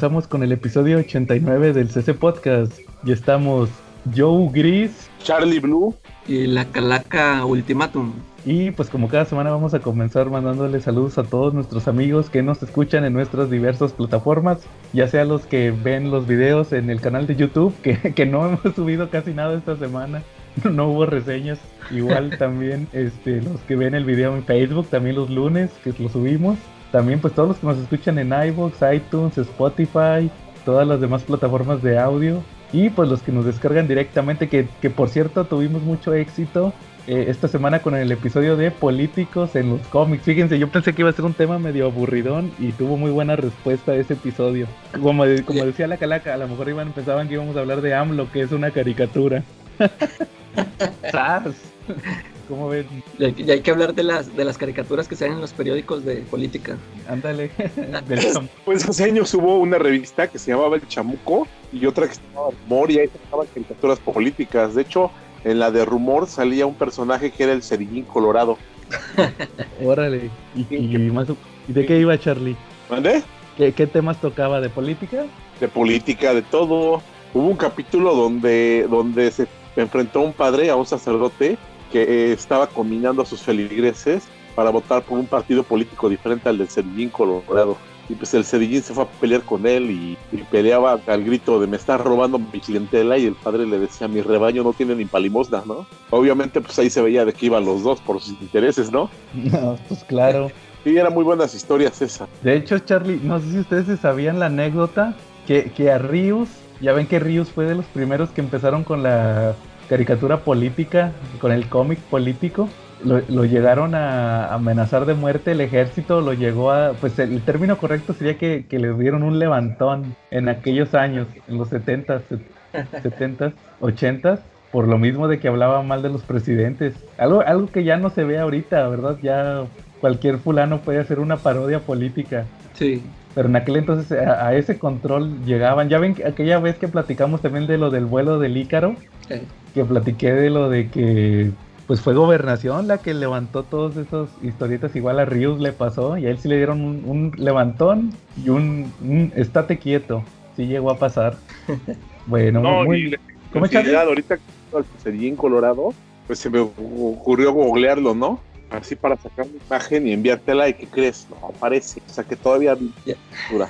Comenzamos con el episodio 89 del CC Podcast. Y estamos Joe Gris, Charlie Blue y la Calaca Ultimatum. Y pues como cada semana vamos a comenzar mandándole saludos a todos nuestros amigos que nos escuchan en nuestras diversas plataformas, ya sea los que ven los videos en el canal de YouTube, que, que no hemos subido casi nada esta semana, no hubo reseñas, igual también este, los que ven el video en Facebook, también los lunes que lo subimos, también pues todos los que nos escuchan en iVoox, iTunes, Spotify, todas las demás plataformas de audio y pues los que nos descargan directamente, que, que por cierto tuvimos mucho éxito eh, esta semana con el episodio de políticos en los cómics. Fíjense, yo pensé que iba a ser un tema medio aburridón y tuvo muy buena respuesta ese episodio. Como, como decía la calaca, a lo mejor iban, pensaban que íbamos a hablar de AMLO, que es una caricatura. ¿Cómo ves? Y hay que hablar de las, de las caricaturas que salen en los periódicos de política. Ándale. pues hace años hubo una revista que se llamaba El Chamuco y otra que se llamaba Rumor y ahí estaban caricaturas políticas. De hecho, en la de Rumor salía un personaje que era el Cerillín Colorado. Órale. ¿Y, de qué iba Charlie? ¿Dónde? ¿Qué, ¿Qué temas tocaba? ¿De política? De política, de todo. Hubo un capítulo donde, donde se enfrentó un padre a un sacerdote que eh, estaba combinando a sus feligreses para votar por un partido político diferente al del Cedillín Colorado. Y pues el Cedillín se fue a pelear con él y, peleaba al grito de me estás robando mi clientela y el padre le decía mi rebaño no tiene ni palimosna, ¿no? Obviamente pues ahí se veía de que iban los dos por sus intereses, ¿no? No, pues claro. Sí, eran muy buenas historias esas. De hecho, Charlie, no sé si ustedes sabían la anécdota que, que a Rius, ya ven que Rius fue de los primeros que empezaron con la caricatura política, con el cómic político, lo, llegaron a amenazar de muerte el ejército, lo llegó a, pues el, término correcto sería que, que, le dieron un levantón en aquellos años, en los 70, 70, 80, por lo mismo de que hablaba mal de los presidentes. Algo, algo que ya no se ve ahorita, ¿verdad? Ya cualquier fulano puede hacer una parodia política. Sí. Pero en aquel entonces a, ese control llegaban. Ya ven aquella vez que platicamos también de lo del vuelo del Ícaro, que platiqué de lo de que pues fue gobernación la que levantó todos esos historietas. Igual a Rius le pasó y a él sí le dieron un, levantón y un, estate quieto. Sí llegó a pasar. bueno, muy... ¿Cómo ahorita que sería en Colorado, pues se me ocurrió googlearlo, ¿no? Así para sacar una imagen y enviártela y ¿qué crees? No aparece, o sea que todavía ya,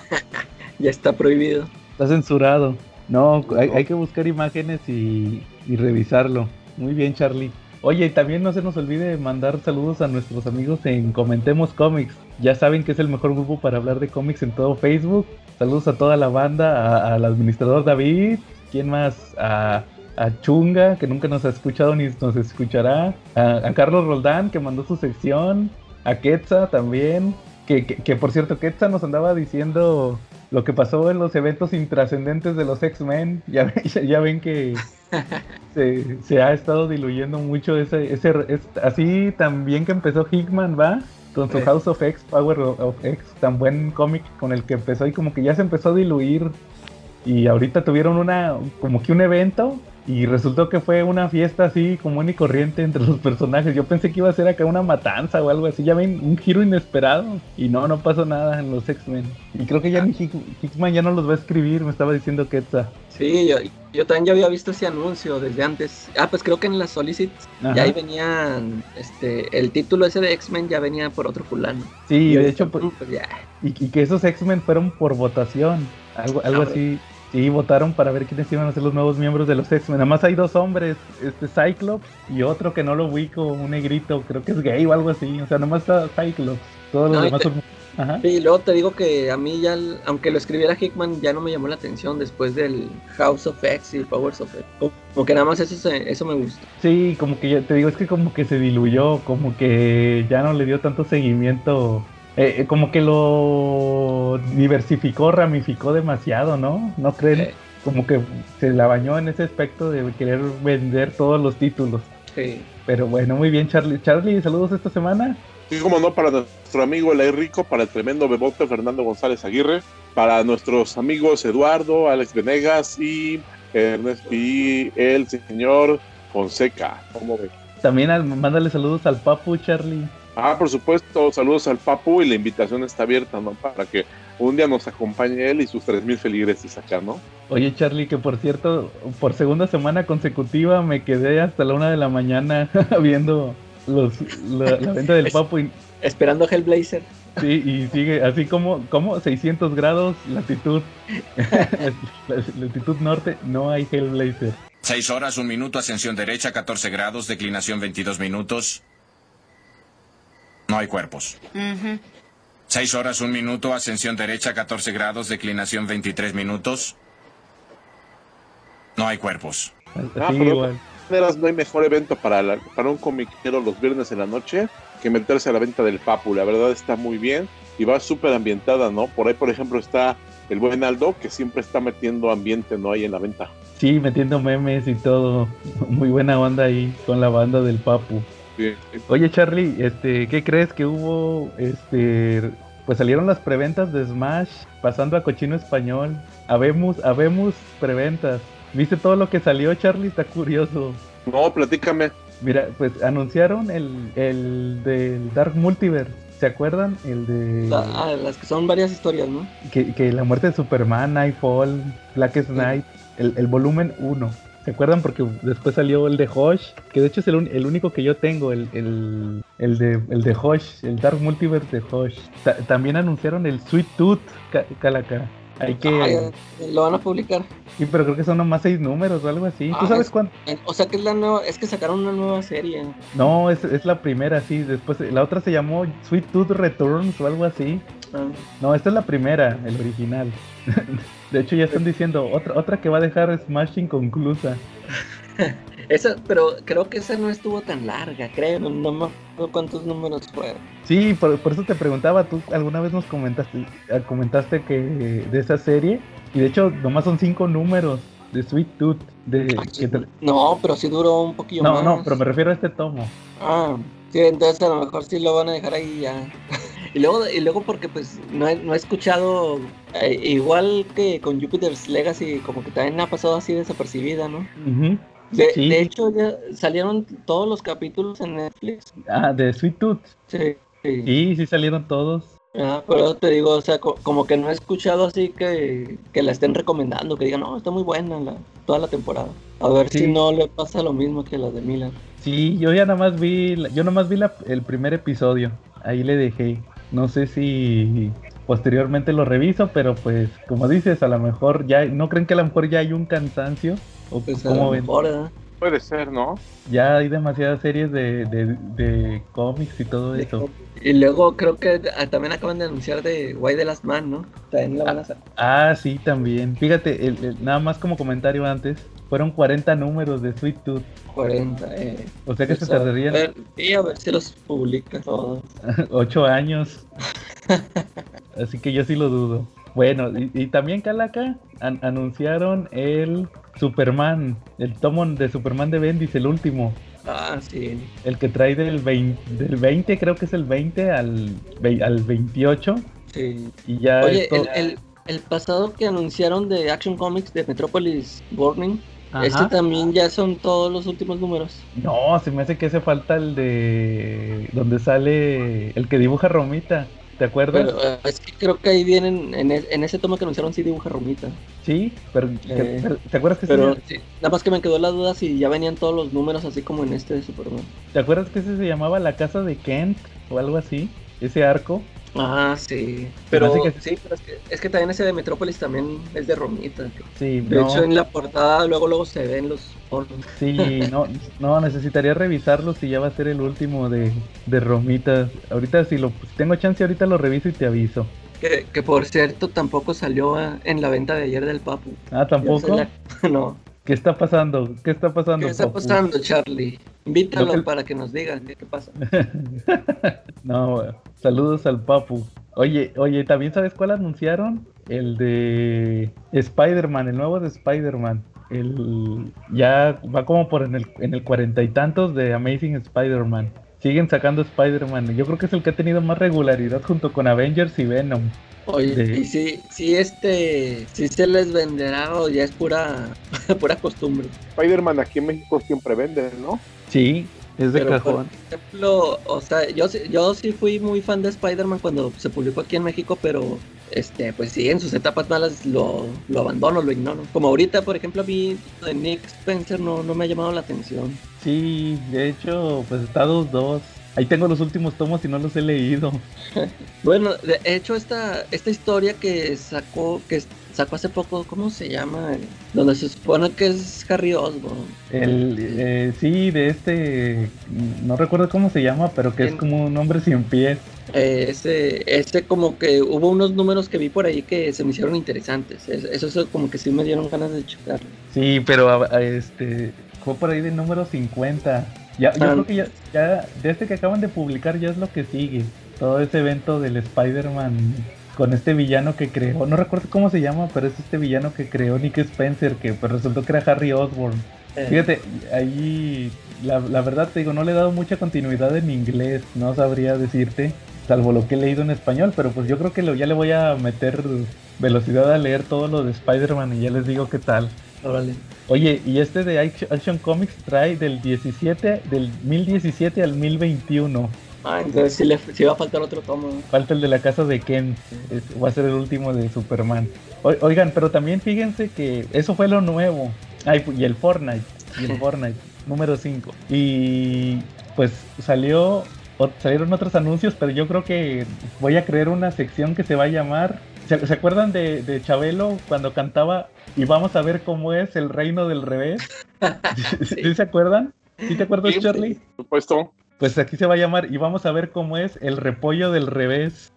ya está prohibido. Está censurado. No, hay, que buscar imágenes y, revisarlo. Muy bien, Charlie. Oye, y también no se nos olvide mandar saludos a nuestros amigos en Comentemos Comics. Ya saben que es el mejor grupo para hablar de cómics en todo Facebook. Saludos a toda la banda, al administrador David, ¿quién más? A a Chunga, que nunca nos ha escuchado ni nos escuchará, a, Carlos Roldán, que mandó su sección, a Quetza también, que, que, por cierto, Quetza nos andaba diciendo lo que pasó en los eventos intrascendentes de los X-Men. Ya, ya, ven que se, ha estado diluyendo mucho ese, ese así también que empezó Hickman, ¿va? Con su House of X, Power of X, tan buen cómic con el que empezó y como que ya se empezó a diluir. Y ahorita tuvieron una, como que un evento y resultó que fue una fiesta así común y corriente entre los personajes. Yo pensé que iba a ser acá una matanza o algo así. Ya ven, un giro inesperado. Y no, no pasó nada en los X-Men. Y creo que ya ni Hickman ya no los va a escribir, me estaba diciendo Quetzal. Sí, yo, yo también ya había visto ese anuncio desde antes. Ah, pues creo que en las Solicits ya ahí venían, este, el título ese de X-Men ya venía por otro fulano. Sí, de hecho, pues, pues ya. Y, que esos X-Men fueron por votación. Algo, algo así. Sí, votaron para ver quiénes iban a ser los nuevos miembros de los X-Men. Nada más hay dos hombres, este Cyclops y otro que no lo ubico, un negrito, creo que es gay o algo así. O sea, nomás está Cyclops. Todos los demás son... Ajá. Sí, luego te digo que a mí ya, aunque lo escribiera Hickman, ya no me llamó la atención después del House of X y Powers of X. Como que nada más eso, eso me gusta. Sí, como que ya te digo, es que como que se diluyó, como que ya no le dio tanto seguimiento eh, eh, como que lo diversificó, ramificó demasiado, ¿no? ¿No creen? Como que se la bañó en ese aspecto de querer vender todos los títulos. Sí. Pero bueno, muy bien, Charlie. Charlie, saludos esta semana. Sí, como no, para nuestro amigo El Rico, para el tremendo bebote Fernando González Aguirre, para nuestros amigos Eduardo, Alex Venegas y, Ernest, y el señor Fonseca. ¿Cómo ve? También mándale saludos al Papu, Charlie. Ah, por supuesto, saludos al Papu y la invitación está abierta, ¿no? Para que un día nos acompañe él y sus 3.000 feligreses acá, ¿no? Oye, Charlie, que por cierto, por segunda semana consecutiva me quedé hasta la una de la mañana viendo los, la, venta del Papu. Y... Esperando Hellblazer. Sí, y sigue así como, como 600 grados, latitud, latitud norte, no hay Hellblazer. 6 horas, 1 minuto, ascensión derecha, 14 grados, declinación 22 minutos. No hay cuerpos. 6 horas, 1 minuto, ascensión derecha, 14 grados, declinación 23 minutos. No hay cuerpos. Ah, no hay mejor evento para, para un comiquero los viernes en la noche que meterse a la venta del Papu. La verdad está muy bien y va súper ambientada, ¿no? Por ahí, por ejemplo, está el buen Aldo que siempre está metiendo ambiente, ¿no? Ahí en la venta. Sí, metiendo memes y todo. Muy buena onda ahí con la banda del Papu. Oye, Charlie, este, ¿qué crees que hubo? Este, pues salieron las preventas de Smash, pasando a Cochino Español. Habemos, habemos preventas. ¿Viste todo lo que salió, Charlie? Está curioso. No, platícame. Mira, pues anunciaron el, el del Dark Multiverse. ¿Se acuerdan? El de. ah, las que son varias historias, ¿no? Que, que la muerte de Superman, Nightfall, Black Knight, el, el volumen 1. ¿Se acuerdan? Porque después salió el de Hosh, que de hecho es el, el único que yo tengo, el, el, el, de, el de Hosh, el Dark Multiverse de Hosh. también anunciaron el Sweet Tooth, Calaca. Hay que. lo van a publicar. Sí, pero creo que son nomás seis números o algo así. ¿Tú ah, sabes cuánto? O sea que es la nueva, es que sacaron una nueva serie. No, es, es la primera, sí. Después la otra se llamó Sweet Tooth Returns o algo así. Ah. No, esta es la primera, el original. de hecho ya están diciendo otra otra que va a dejar Smash inconclusa. Esa, pero creo que esa no estuvo tan larga, creo, no, me acuerdo cuántos números fueron. Sí, por, eso te preguntaba, tú alguna vez nos comentaste, eh, comentaste que de esa serie, y de hecho nomás son cinco números de Sweet Tooth. De, No, pero sí duró un poquillo más. No, no, pero me refiero a este tomo. Ah, sí, entonces a lo mejor sí lo van a dejar ahí ya. y luego, y luego porque pues no he, no he escuchado, eh, igual que con Jupiter's Legacy, como que también ha pasado así desapercibida, ¿no? De, hecho, ya salieron todos los capítulos en Netflix. Ah, de Sweet Tooth. Sí. Sí, sí, salieron todos. Ah, pero te digo, o sea, como que no he escuchado así que, que la estén recomendando, que digan, no, está muy buena la, toda la temporada. A ver si no le pasa lo mismo que la de Milan. Sí, yo ya nada más vi, yo nada más vi la, el primer episodio. Ahí le dejé. No sé si posteriormente lo reviso, pero pues como dices, a lo mejor ya, ¿no creen que a lo mejor ya hay un cansancio? ¿O pues como Puede ser, ¿no? Ya hay demasiadas series de, de, cómics y todo eso. Y luego creo que ah, también acaban de anunciar de Why the Last Man, ¿no? También la van a hacer. Ah, sí, también. Fíjate, nada más como comentario antes, fueron 40 números de Sweet Tooth. 40, eh. O sea que se tardarían. Sí, a ver si los publica todos. 8 años. Así que yo sí lo dudo. Bueno, y, también Calaca anunciaron el Superman, el tomo de Superman de Bendis, el último. Ah, sí. El que trae del 20, del 20 creo que es el 20 al, al 28. Sí. Y ya Oye, el, el, pasado que anunciaron de Action Comics de Metropolis Burning, este también ya son todos los últimos números. No, se me hace que hace falta el de donde sale el que dibuja Romita. ¿Te acuerdas? Eh, es que creo que ahí vienen, en, en ese tomo que anunciaron sí dibuja Romita. Sí, pero, eh, ¿te acuerdas que pero, sí, Nada más que me quedó la duda si ya venían todos los números así como en este de Superman. ¿Te acuerdas que ese se llamaba La Casa de Kent o algo así? Ese arco. Ah, sí. Pero, sí, pero es, que, es que también ese de Metrópolis también es de Romita. Sí, de hecho en la portada luego luego se ven los Sí, no, no, necesitaría revisarlo si ya va a ser el último de, de Romita. Ahorita si lo tengo chance ahorita lo reviso y te aviso. Que, que por cierto tampoco salió en la venta de ayer del Papu. Ah, tampoco. no. ¿Qué está pasando? ¿Qué está pasando? ¿Qué está pasando, Charlie? Invítalo para que nos diga qué, pasa. no, saludos al Papu. Oye, oye, ¿también sabes cuál anunciaron? El de Spider-Man, el nuevo de Spider-Man. El, ya va como por en el, en el cuarenta y tantos de Amazing Spider-Man. Siguen sacando Spider-Man. Yo creo que es el que ha tenido más regularidad junto con Avengers y Venom. Oye, y si, si este, si se les venderá o ya es pura, pura costumbre. Spider-Man aquí en México siempre vende, ¿no? Sí, es de cajón. Por ejemplo, o sea, yo, yo sí fui muy fan de Spider-Man cuando se publicó aquí en México, pero este, pues sí, en sus etapas malas lo, lo abandono, lo ignoro. Como ahorita, por ejemplo, a mí de Nick Spencer no, no me ha llamado la atención. Sí, de hecho, pues está dos Ahí tengo los últimos tomos y no los he leído. bueno, de hecho esta, esta historia que sacó, que sacó hace poco, ¿cómo se llama? Donde se supone que es Harry Osborn. El, eh, sí, de este, no recuerdo cómo se llama, pero que es como un hombre sin pies. Eh, ese, ese como que hubo unos números que vi por ahí que se me hicieron interesantes. Eso, eso como que sí me dieron ganas de checar. Sí, pero este fue por ahí de número 50. Ya, yo creo que ya, ya, de este que acaban de publicar ya es lo que sigue. Todo ese evento del Spider-Man con este villano que creó, no recuerdo cómo se llama, pero es este villano que creó Nick Spencer, que pues resultó que era Harry Osborn. Eh. Fíjate, ahí la, la, verdad te digo, no le he dado mucha continuidad en inglés, no sabría decirte, salvo lo que he leído en español, pero pues yo creo que lo, ya le voy a meter velocidad a leer todo lo de Spider-Man y ya les digo qué tal. Oye, y este de Action Comics trae del 17, del 1017 al 1021. Ah, entonces sí, le, va a faltar otro tomo. Falta el de la casa de Ken, va a ser el último de Superman. oigan, pero también fíjense que eso fue lo nuevo. Ay, y el Fortnite, y el Fortnite, número 5. Y pues salió, salieron otros anuncios, pero yo creo que voy a crear una sección que se va a llamar ¿Se, acuerdan de, Chabelo cuando cantaba y vamos a ver cómo es el reino del revés? ¿Sí, se acuerdan? ¿Sí te acuerdas, Charlie? Por supuesto. Pues aquí se va a llamar y vamos a ver cómo es el repollo del revés.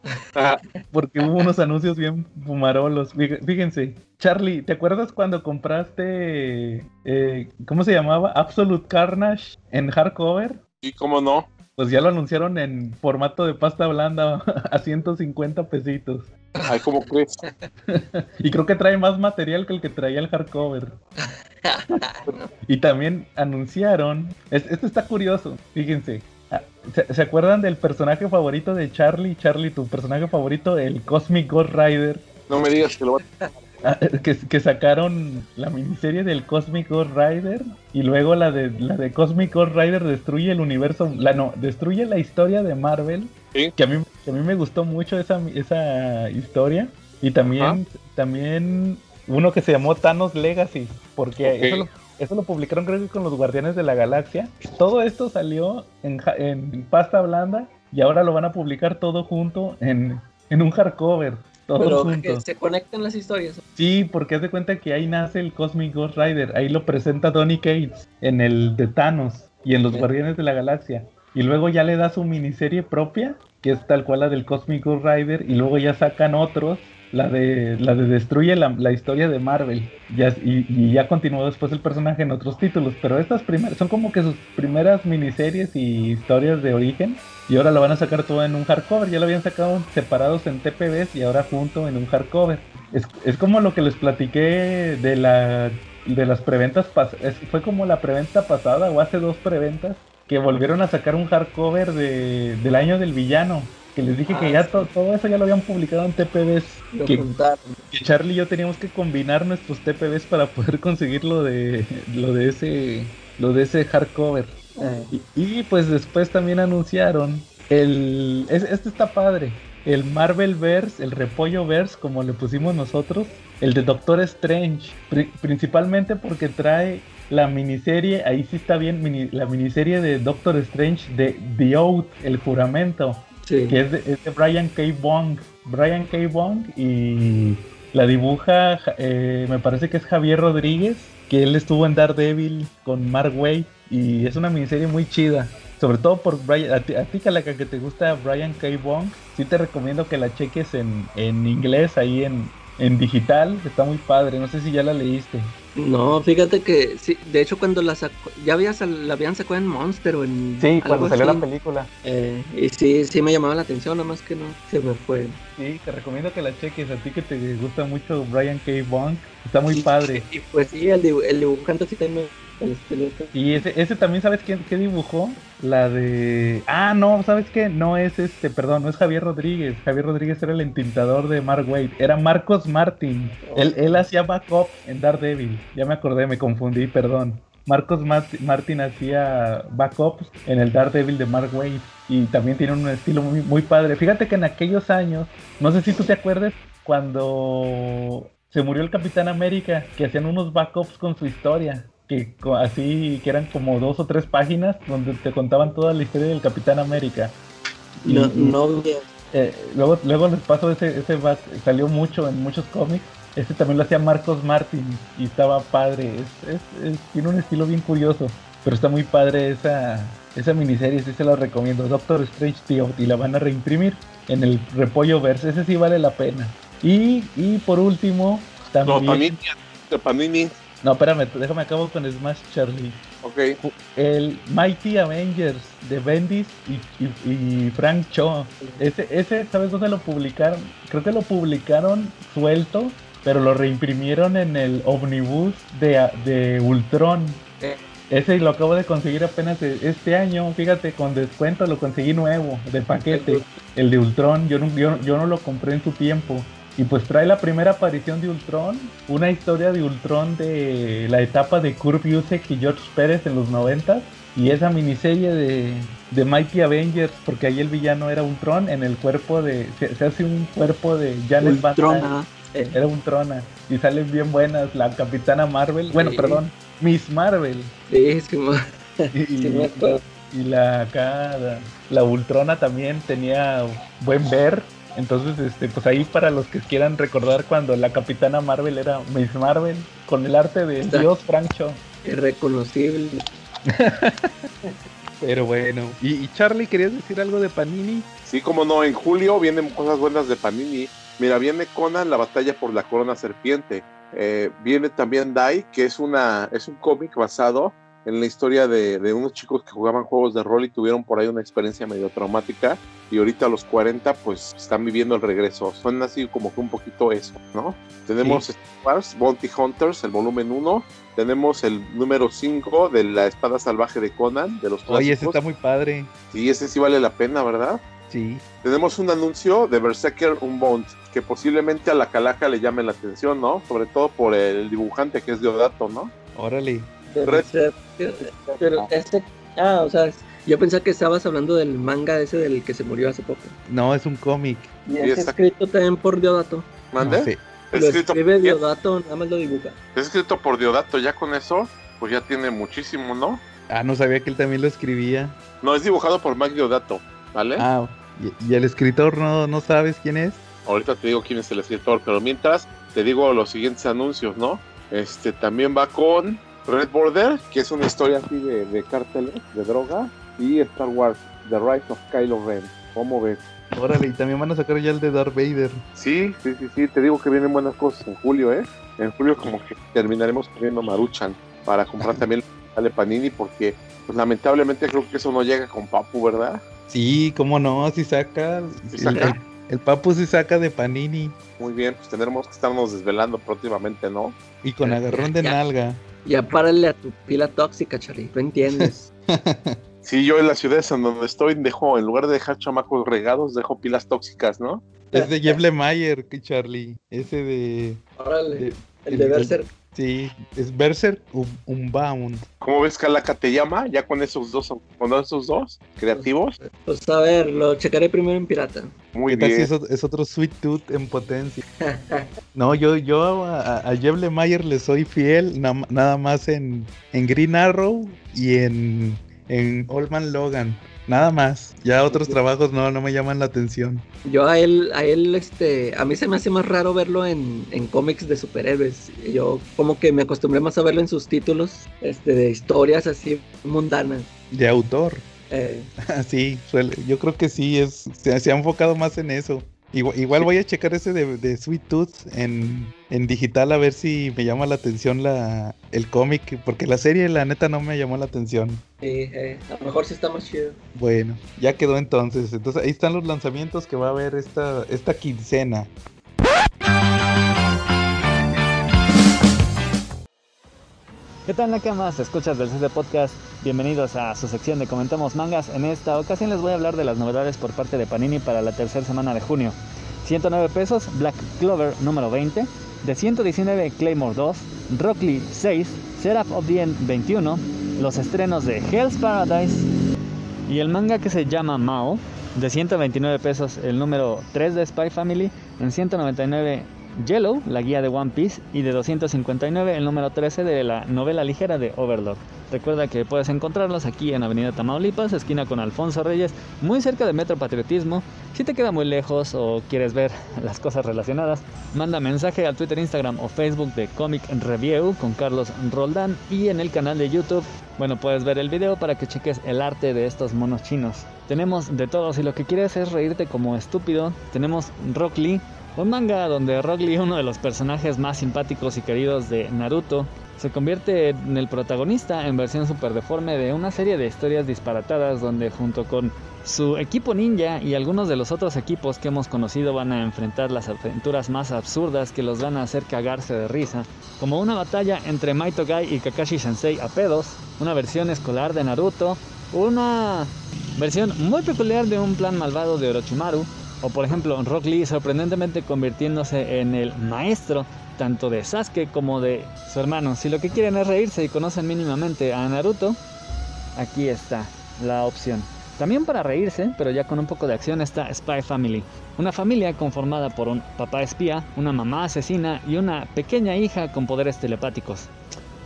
Porque hubo unos anuncios bien fumarolos. Fíjense, Charlie, ¿te acuerdas cuando compraste, eh, ¿cómo se llamaba? Absolute Carnage en hardcover? Sí, cómo no. Pues ya lo anunciaron en formato de pasta blanda a 150 pesitos. Ay, ¿cómo crees? y creo que trae más material que el que traía el hardcover. y también anunciaron, esto está curioso, fíjense. ¿Se, acuerdan del personaje favorito de Charlie? Charlie, tu personaje favorito, el Cosmic Ghost Rider. No me digas que lo va a... Ah, que, sacaron la miniserie del Cosmic Ghost Rider y luego la de la de Cosmic Ghost Rider destruye el universo, la no, destruye la historia de Marvel que, a mí, a mí me gustó mucho esa, esa historia. Y también, también uno que se llamó Thanos Legacy, porque eso, lo, eso, lo, publicaron creo que con los Guardianes de la Galaxia. Todo esto salió en, en pasta blanda y ahora lo van a publicar todo junto en, en un hardcover. Todo Pero se conectan las historias. Sí, porque haz de cuenta que ahí nace el Cosmic Ghost Rider. Ahí lo presenta Donny Cates en el de Thanos y en los Guardianes de la Galaxia. Y luego ya le da su miniserie propia, que es tal cual la del Cosmic Ghost Rider, y luego ya sacan otros, la de la de destruye la, historia de Marvel. Y, ya continuó después el personaje en otros títulos. Pero estas primeras son como que sus primeras miniseries y historias de origen. Y ahora lo van a sacar todo en un hardcover. Ya lo habían sacado separados en TPBs y ahora junto en un hardcover. Es, es como lo que les platiqué de la de las preventas. Fue como la preventa pasada o hace dos preventas que volvieron a sacar un hardcover de, del año del villano. Que les dije que ya todo eso ya lo habían publicado en TPBs. Que, Charlie y yo teníamos que combinar nuestros TPBs para poder conseguir lo de, lo de ese lo de ese hardcover. Eh. Y, pues después también anunciaron el este está padre, el Marvel Verse, el Repollo Verse como le pusimos nosotros, el de Doctor Strange, principalmente porque trae la miniserie, ahí sí está bien, la miniserie de Doctor Strange de The Oath, el juramento, que es de, Brian K. Wong. Brian K. Wong y la dibuja, eh, me parece que es Javier Rodríguez, que él estuvo en Daredevil con Mark Way y es una miniserie muy chida. Sobre todo por Brian, a ti, a que te gusta Brian K. Wong, sí te recomiendo que la cheques en, en inglés ahí en, en digital, está muy padre, no sé si ya la leíste. No, fíjate que sí, de hecho cuando la sacó, ya había la habían sacado en Monster o en Sí, cuando salió la película. Eh, y sí, sí me llamaba la atención, nada más que no se me fue. Sí, te recomiendo que la cheques, a ti que te gusta mucho Brian K. Bond, está muy padre. Y pues sí, el, el dibujante sí también y ese, ese también, ¿sabes quién, qué dibujó? La de. Ah, no, ¿sabes qué? No es este, perdón, no es Javier Rodríguez. Javier Rodríguez era el entintador de Mark Wade. Era Marcos Martin. Él, él hacía backup en Daredevil. Ya me acordé, me confundí, perdón. Marcos Martin hacía backups en el Daredevil de Mark Wade. Y también tiene un estilo muy, muy padre. Fíjate que en aquellos años, no sé si tú te acuerdas, cuando se murió el Capitán América, que hacían unos backups con su historia que así que eran como dos o tres páginas donde te contaban toda la historia del Capitán América. Y, no, eh, luego, luego les paso ese, ese salió mucho en muchos cómics. Este también lo hacía Marcos Martin y estaba padre. Es, tiene un estilo bien curioso, pero está muy padre esa, esa miniserie, sí se la recomiendo. Doctor Strange Tío, y la van a reimprimir en el Repollo Verse. Ese sí vale la pena. Y, y por último, también. No, Panini, no, espérame, déjame acabo con Smash Charlie. Ok. El Mighty Avengers de Bendis y, Frank Cho. Ese, ese, ¿sabes dónde lo publicaron? Creo que lo publicaron suelto, pero lo reimprimieron en el Omnibus de, de Ultron. Eh. Ese lo acabo de conseguir apenas e, este año, fíjate, con descuento lo conseguí nuevo, de paquete. El de Ultron, yo yo, yo no lo compré en su tiempo. Y pues trae la primera aparición de Ultron, una historia de Ultron de la etapa de Kurt Busiek y George Pérez en los 90 y esa miniserie de, de Mighty Avengers, porque ahí el villano era Ultron en el cuerpo de. Se, hace un cuerpo de Janet Van Era Ultrona. Y salen bien buenas la Capitana Marvel. Bueno, perdón, Miss Marvel. Sí, es que y, y la acá, la Ultrona también tenía buen ver entonces, este, pues ahí para los que quieran recordar cuando la Capitana Marvel era Miss Marvel, con el arte de Dios Francho. Irreconocible. Pero bueno. ¿Y, Charlie, querías decir algo de Panini? Sí, como no, en julio vienen cosas buenas de Panini. Mira, viene Conan, la batalla por la corona serpiente. Eh, viene también Dai, que es, una, es un cómic basado en la historia de, de, unos chicos que jugaban juegos de rol y tuvieron por ahí una experiencia medio traumática y ahorita a los 40 pues están viviendo el regreso. Son así como que un poquito eso, ¿no? Tenemos Star Wars, Bounty Hunters, el volumen 1. Tenemos el número 5 de la espada salvaje de Conan, de los clásicos. Oye, ese está muy padre. Sí, ese sí vale la pena, ¿verdad? Sí. Tenemos un anuncio de Berserker Unbound, que posiblemente a la calaca le llame la atención, ¿no? Sobre todo por el dibujante que es Deodato, ¿no? Órale. Pero este, ah, o sea, yo pensaba que estabas hablando del manga ese del que se murió hace poco. No, es un cómic. Y es escrito también por Diodato. ¿Mande? Lo escribe Diodato, nada más lo dibuja. Es escrito por Diodato, ya con eso, pues ya tiene muchísimo, ¿no? Ah, no sabía que él también lo escribía. No, es dibujado por Mike Diodato, ¿vale? Ah, ¿y, el escritor no, no sabes quién es? Ahorita te digo quién es el escritor, pero mientras te digo los siguientes anuncios, ¿no? Este también va con Red Border, que es una historia así de, de cárteles, de droga, y Star Wars, The Rise of Kylo Ren. ¿Cómo ves? Órale, y también van a sacar ya el de Darth Vader. Sí, sí, sí, sí, te digo que vienen buenas cosas en julio, ¿eh? En julio como que terminaremos pidiendo Maruchan para comprar también el Panini porque pues lamentablemente creo que eso no llega con Papu, ¿verdad? Sí, cómo no, si saca, El, Papu si saca de Panini. Muy bien, pues tendremos que estarnos desvelando próximamente, ¿no? Y con agarrón de nalga. Ya párale a tu pila tóxica, Charlie, tú entiendes. sí, yo en las ciudades en donde estoy dejo, en lugar de dejar chamacos regados, dejo pilas tóxicas, ¿no? Es de Jeff Lemire, Charlie. Ese de. Órale. el, de Berserk. Sí, es Berserk Unbound. ¿Cómo ves Calaca te llama? Ya con esos dos, con esos dos creativos. Pues, a ver, lo checaré primero en pirata. Muy bien. es, otro Sweet Tooth en potencia. no, yo, yo a, a Jeff Lemire le soy fiel nada más en, en Green Arrow y en, en Old Man Logan. Nada más. Ya otros trabajos no, no me llaman la atención. Yo a él, a él, este, a mí se me hace más raro verlo en, en cómics de superhéroes. Yo como que me acostumbré más a verlo en sus títulos, este, de historias así mundanas. De autor. Eh. sí, suele, yo creo que sí, es, se, se ha enfocado más en eso. Igual, voy a checar ese de, Sweet Tooth en, digital a ver si me llama la atención la, el cómic, porque la serie la neta no me llamó la atención. Sí, eh, a lo mejor sí está más chido. Bueno, ya quedó entonces. Entonces ahí están los lanzamientos que va a haber esta, esta quincena. ¿Qué tal Nakamas? Escuchas del CC Podcast. Bienvenidos a su sección de Comentamos Mangas. En esta ocasión les voy a hablar de las novedades por parte de Panini para la tercera semana de junio. 109 pesos, Black Clover número 20. De 119, Claymore 2. Rock Lee 6. Seraph of the End 21. Los estrenos de Hell's Paradise. Y el manga que se llama Mao. De 129 pesos, el número 3 de Spy Family. En 199 Yellow, la guía de One Piece, y de 259 el número 13 de la novela ligera de Overlord. Recuerda que puedes encontrarlos aquí en Avenida Tamaulipas, esquina con Alfonso Reyes, muy cerca de Metro Patriotismo. Si te queda muy lejos o quieres ver las cosas relacionadas, manda mensaje al Twitter, Instagram o Facebook de Comic Review con Carlos Roldán y en el canal de YouTube. Bueno, puedes ver el video para que cheques el arte de estos monos chinos. Tenemos de todo, si lo que quieres es reírte como estúpido, tenemos Rock Lee, un manga donde Rock Lee, uno de los personajes más simpáticos y queridos de Naruto, se convierte en el protagonista en versión super deforme de una serie de historias disparatadas donde junto con su equipo ninja y algunos de los otros equipos que hemos conocido van a enfrentar las aventuras más absurdas que los van a hacer cagarse de risa, como una batalla entre Maito Gai y Kakashi Sensei a pedos, una versión escolar de Naruto, una versión muy peculiar de un plan malvado de Orochimaru, o por ejemplo, Rock Lee sorprendentemente convirtiéndose en el maestro tanto de Sasuke como de su hermano. Si lo que quieren es reírse y conocen mínimamente a Naruto, aquí está la opción. También para reírse, pero ya con un poco de acción, está Spy Family. Una familia conformada por un papá espía, una mamá asesina y una pequeña hija con poderes telepáticos.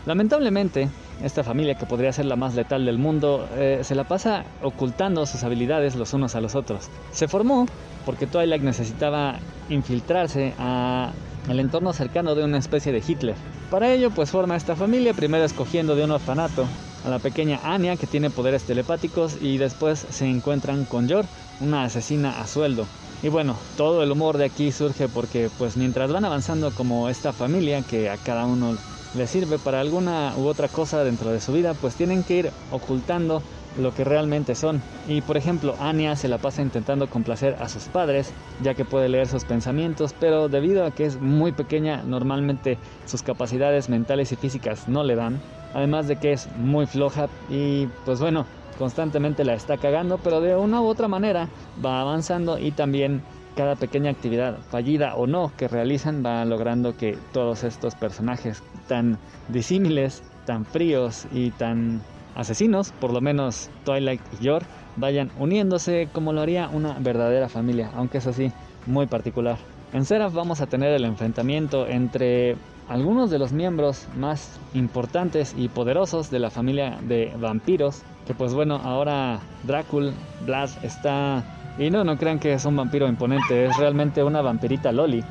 Lamentablemente, esta familia, que podría ser la más letal del mundo, eh, se la pasa ocultando sus habilidades los unos a los otros. Se formó porque Twilight necesitaba infiltrarse a el entorno cercano de una especie de Hitler. Para ello, pues forma esta familia, primero escogiendo de un orfanato a la pequeña Anya, que tiene poderes telepáticos, y después se encuentran con Yor, una asesina a sueldo. Y bueno, todo el humor de aquí surge porque pues mientras van avanzando como esta familia, que a cada uno les sirve para alguna u otra cosa dentro de su vida, pues tienen que ir ocultando lo que realmente son. Y por ejemplo, Anya se la pasa intentando complacer a sus padres, ya que puede leer sus pensamientos, pero debido a que es muy pequeña, normalmente sus capacidades mentales y físicas no le dan. Además de que es muy floja y pues bueno, constantemente la está cagando, pero de una u otra manera va avanzando y también cada pequeña actividad, fallida o no, que realizan va logrando que todos estos personajes tan disímiles, tan fríos y tan asesinos, por lo menos Twilight y Yor, vayan uniéndose como lo haría una verdadera familia, aunque es así, muy particular. En Seraph vamos a tener el enfrentamiento entre algunos de los miembros más importantes y poderosos de la familia de vampiros, que pues bueno, ahora Drácula, Blas está y no, no crean que es un vampiro imponente, es realmente una vampirita Loli.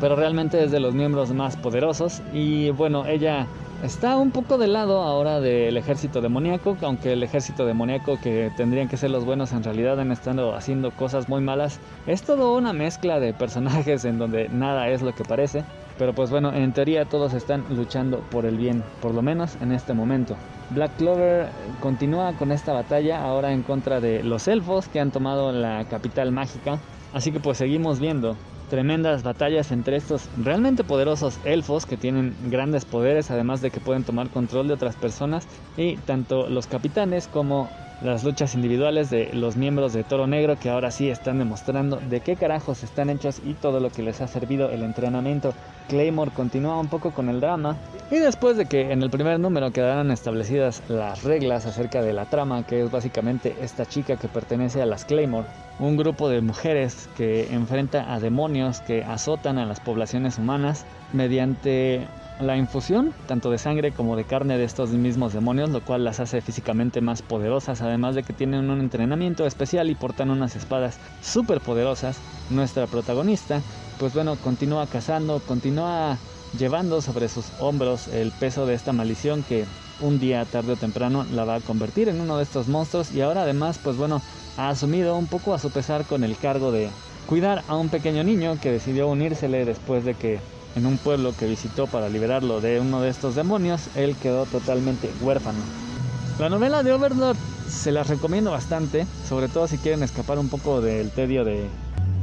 Pero realmente es de los miembros más poderosos. Y bueno, ella está un poco de lado ahora del ejército demoníaco. Aunque el ejército demoníaco, que tendrían que ser los buenos, en realidad han estado haciendo cosas muy malas. Es todo una mezcla de personajes en donde nada es lo que parece. Pero pues bueno, en teoría todos están luchando por el bien, por lo menos en este momento. Black Clover continúa con esta batalla ahora en contra de los elfos que han tomado la capital mágica. Así que pues seguimos viendo tremendas batallas entre estos realmente poderosos elfos que tienen grandes poderes, además de que pueden tomar control de otras personas, y tanto los capitanes como las luchas individuales de los miembros de Toro Negro que ahora sí están demostrando de qué carajos están hechos y todo lo que les ha servido el entrenamiento. Claymore continúa un poco con el drama y después de que en el primer número quedaran establecidas las reglas acerca de la trama, que es básicamente esta chica que pertenece a las Claymore, un grupo de mujeres que enfrenta a demonios que azotan a las poblaciones humanas mediante la infusión tanto de sangre como de carne de estos mismos demonios, lo cual las hace físicamente más poderosas, además de que tienen un entrenamiento especial y portan unas espadas súper poderosas. Nuestra protagonista, pues bueno, continúa cazando, continúa llevando sobre sus hombros el peso de esta maldición que un día tarde o temprano la va a convertir en uno de estos monstruos y ahora además pues bueno ha asumido un poco a su pesar con el cargo de cuidar a un pequeño niño que decidió unírsele después de que en un pueblo que visitó para liberarlo de uno de estos demonios, él quedó totalmente huérfano. La novela de Overlord se las recomiendo bastante, sobre todo si quieren escapar un poco del tedio de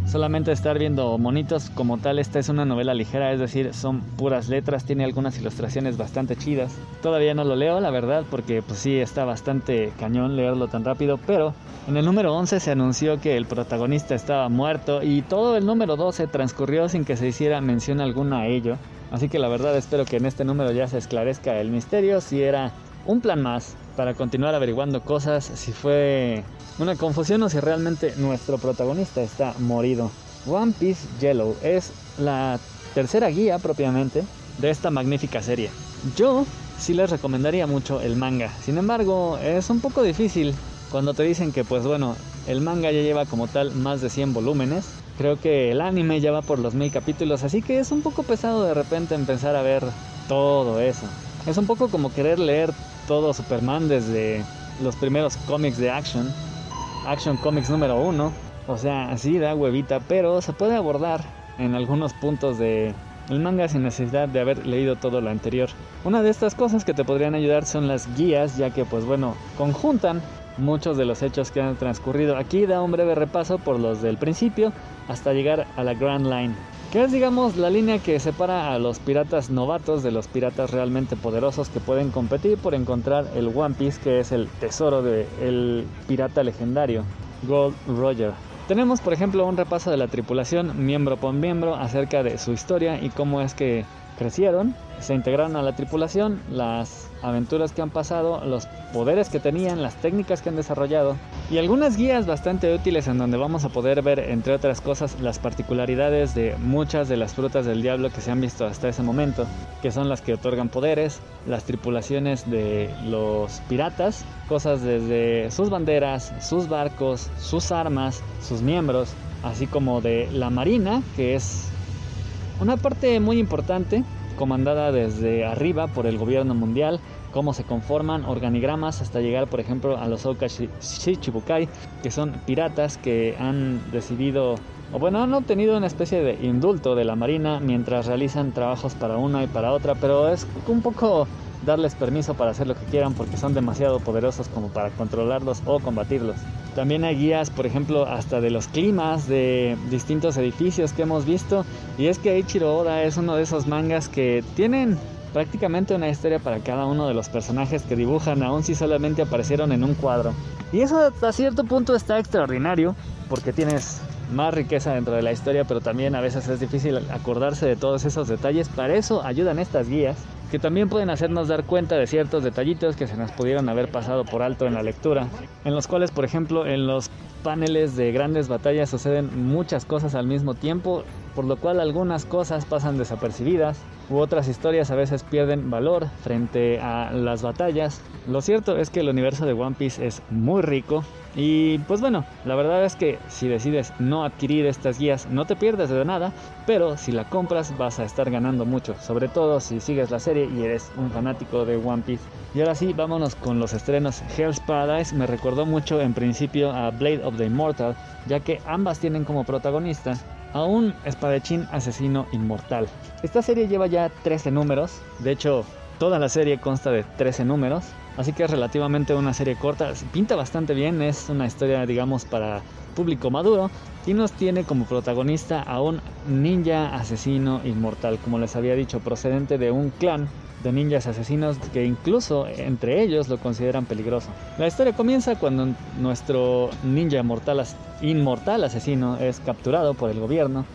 solamente estar viendo monitos como tal. Esta es una novela ligera, es decir, son puras letras, tiene algunas ilustraciones bastante chidas. Todavía no lo leo, la verdad, porque pues sí está bastante cañón leerlo tan rápido, pero en el número 11 se anunció que el protagonista estaba muerto y todo el número 12 transcurrió sin que se hiciera mención alguna a ello. Así que la verdad espero que en este número ya se esclarezca el misterio si era un plan más para continuar averiguando cosas, si fue una confusión o si realmente nuestro protagonista está morido. One Piece Yellow es la tercera guía propiamente de esta magnífica serie. Yo sí les recomendaría mucho el manga, sin embargo es un poco difícil cuando te dicen que pues bueno, el manga ya lleva como tal más de 100 volúmenes. Creo que el anime ya va por los mil capítulos, así que es un poco pesado de repente empezar a ver todo eso. Es un poco como querer leer todo Superman desde los primeros cómics de Action, Action Comics número uno. O sea, así da huevita, pero se puede abordar en algunos puntos de el manga sin necesidad de haber leído todo lo anterior. Una de estas cosas que te podrían ayudar son las guías, ya que pues bueno, conjuntan muchos de los hechos que han transcurrido. Aquí da un breve repaso por los del principio hasta llegar a la Grand Line que es digamos la línea que separa a los piratas novatos de los piratas realmente poderosos que pueden competir por encontrar el One Piece que es el tesoro del pirata legendario, Gold Roger. Tenemos por ejemplo un repaso de la tripulación miembro por miembro acerca de su historia y cómo es que crecieron, se integraron a la tripulación, las aventuras que han pasado, los poderes que tenían, las técnicas que han desarrollado y algunas guías bastante útiles en donde vamos a poder ver, entre otras cosas, las particularidades de muchas de las frutas del diablo que se han visto hasta ese momento, que son las que otorgan poderes, las tripulaciones de los piratas, cosas desde sus banderas, sus barcos, sus armas, sus miembros, así como de la marina, que es una parte muy importante, comandada desde arriba por el gobierno mundial, cómo se conforman organigramas hasta llegar, por ejemplo, a los Shichibukai, que son piratas que han decidido, o bueno, han obtenido una especie de indulto de la marina mientras realizan trabajos para una y para otra, pero es un poco darles permiso para hacer lo que quieran porque son demasiado poderosos como para controlarlos o combatirlos. También hay guías, por ejemplo, hasta de los climas de distintos edificios que hemos visto. Y es que Eiichiro Oda es uno de esos mangas que tienen prácticamente una historia para cada uno de los personajes que dibujan, aun si solamente aparecieron en un cuadro. Y eso hasta cierto punto está extraordinario, porque tienes más riqueza dentro de la historia, pero también a veces es difícil acordarse de todos esos detalles. Para eso ayudan estas guías que también pueden hacernos dar cuenta de ciertos detallitos que se nos pudieron haber pasado por alto en la lectura, en los cuales, por ejemplo, en los paneles de grandes batallas suceden muchas cosas al mismo tiempo, por lo cual algunas cosas pasan desapercibidas u otras historias a veces pierden valor frente a las batallas. Lo cierto es que el universo de One Piece es muy rico y pues bueno, la verdad es que si decides no adquirir estas guías no te pierdes de nada, pero si la compras vas a estar ganando mucho, sobre todo si sigues la serie y eres un fanático de One Piece. Y ahora sí, vámonos con los estrenos. Hell's Paradise me recordó mucho en principio a Blade of the Immortal, ya que ambas tienen como protagonista a un espadachín asesino inmortal. Esta serie lleva ya 13 números, de hecho toda la serie consta de 13 números, así que es relativamente una serie corta, pinta bastante bien, es una historia digamos para público maduro. Y nos tiene como protagonista a un ninja asesino inmortal, como les había dicho, procedente de un clan de ninjas asesinos que incluso entre ellos lo consideran peligroso. La historia comienza cuando nuestro ninja mortal, inmortal asesino es capturado por el gobierno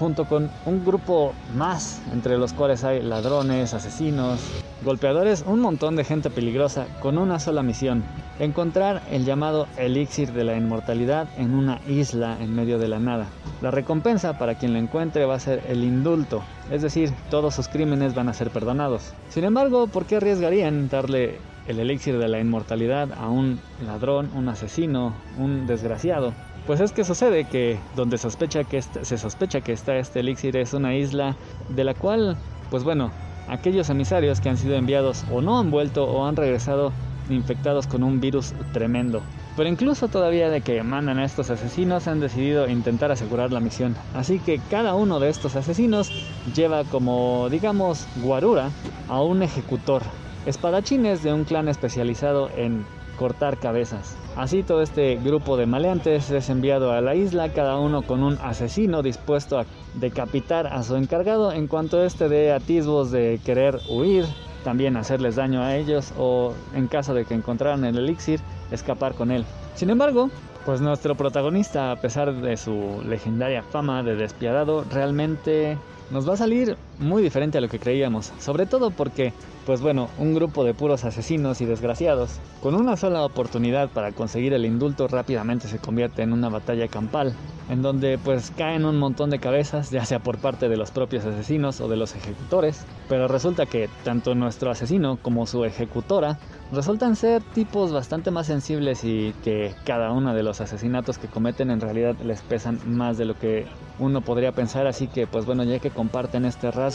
junto con un grupo más, entre los cuales hay ladrones, asesinos, golpeadores, un montón de gente peligrosa, con una sola misión, encontrar el llamado elixir de la inmortalidad en una isla en medio de la nada. La recompensa para quien lo encuentre va a ser el indulto, es decir, todos sus crímenes van a ser perdonados. Sin embargo, ¿por qué arriesgarían darle el elixir de la inmortalidad a un ladrón, un asesino, un desgraciado? Pues es que sucede que donde sospecha que se sospecha que está este elixir es una isla de la cual, pues bueno, aquellos emisarios que han sido enviados o no han vuelto o han regresado infectados con un virus tremendo. Pero incluso todavía de que mandan a estos asesinos han decidido intentar asegurar la misión. Así que cada uno de estos asesinos lleva como, digamos, guarura a un ejecutor. Espadachines de un clan especializado en cortar cabezas. Así todo este grupo de maleantes es enviado a la isla, cada uno con un asesino dispuesto a decapitar a su encargado en cuanto este dé atisbos de querer huir, también hacerles daño a ellos o en caso de que encontraran el elixir, escapar con él. Sin embargo, pues nuestro protagonista, a pesar de su legendaria fama de despiadado, realmente nos va a salir muy diferente a lo que creíamos, sobre todo porque, pues bueno, un grupo de puros asesinos y desgraciados, con una sola oportunidad para conseguir el indulto rápidamente se convierte en una batalla campal, en donde pues caen un montón de cabezas, ya sea por parte de los propios asesinos o de los ejecutores, pero resulta que tanto nuestro asesino como su ejecutora resultan ser tipos bastante más sensibles y que cada uno de los asesinatos que cometen en realidad les pesan más de lo que uno podría pensar, así que pues bueno, ya que comparten este rasgo,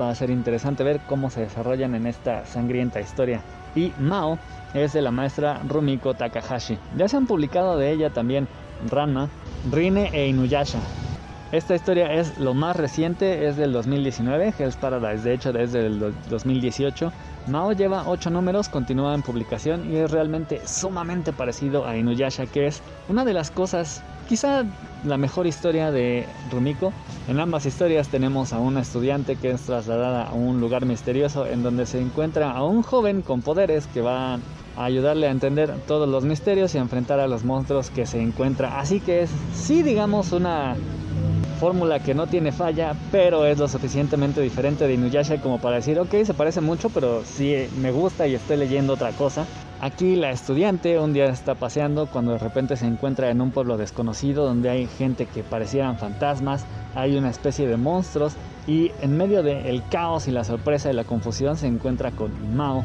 va a ser interesante ver cómo se desarrollan en esta sangrienta historia. Y Mao es de la maestra Rumiko Takahashi. Ya se han publicado de ella también Ranma, Rine e Inuyasha. Esta historia es lo más reciente, es del 2019, Hell's Paradise de hecho desde el 2018. Mao lleva 8 números, continúa en publicación y es realmente sumamente parecido a Inuyasha, que es una de las cosas quizá la mejor historia de Rumiko. En ambas historias tenemos a una estudiante que es trasladada a un lugar misterioso en donde se encuentra a un joven con poderes que va a ayudarle a entender todos los misterios y a enfrentar a los monstruos que se encuentra. Así que es, sí, digamos, una fórmula que no tiene falla, pero es lo suficientemente diferente de Inuyasha como para decir, ok, se parece mucho, pero sí me gusta y estoy leyendo otra cosa. Aquí la estudiante un día está paseando cuando de repente se encuentra en un pueblo desconocido donde hay gente que parecieran fantasmas, hay una especie de monstruos y en medio del caos y la sorpresa y la confusión se encuentra con Mao,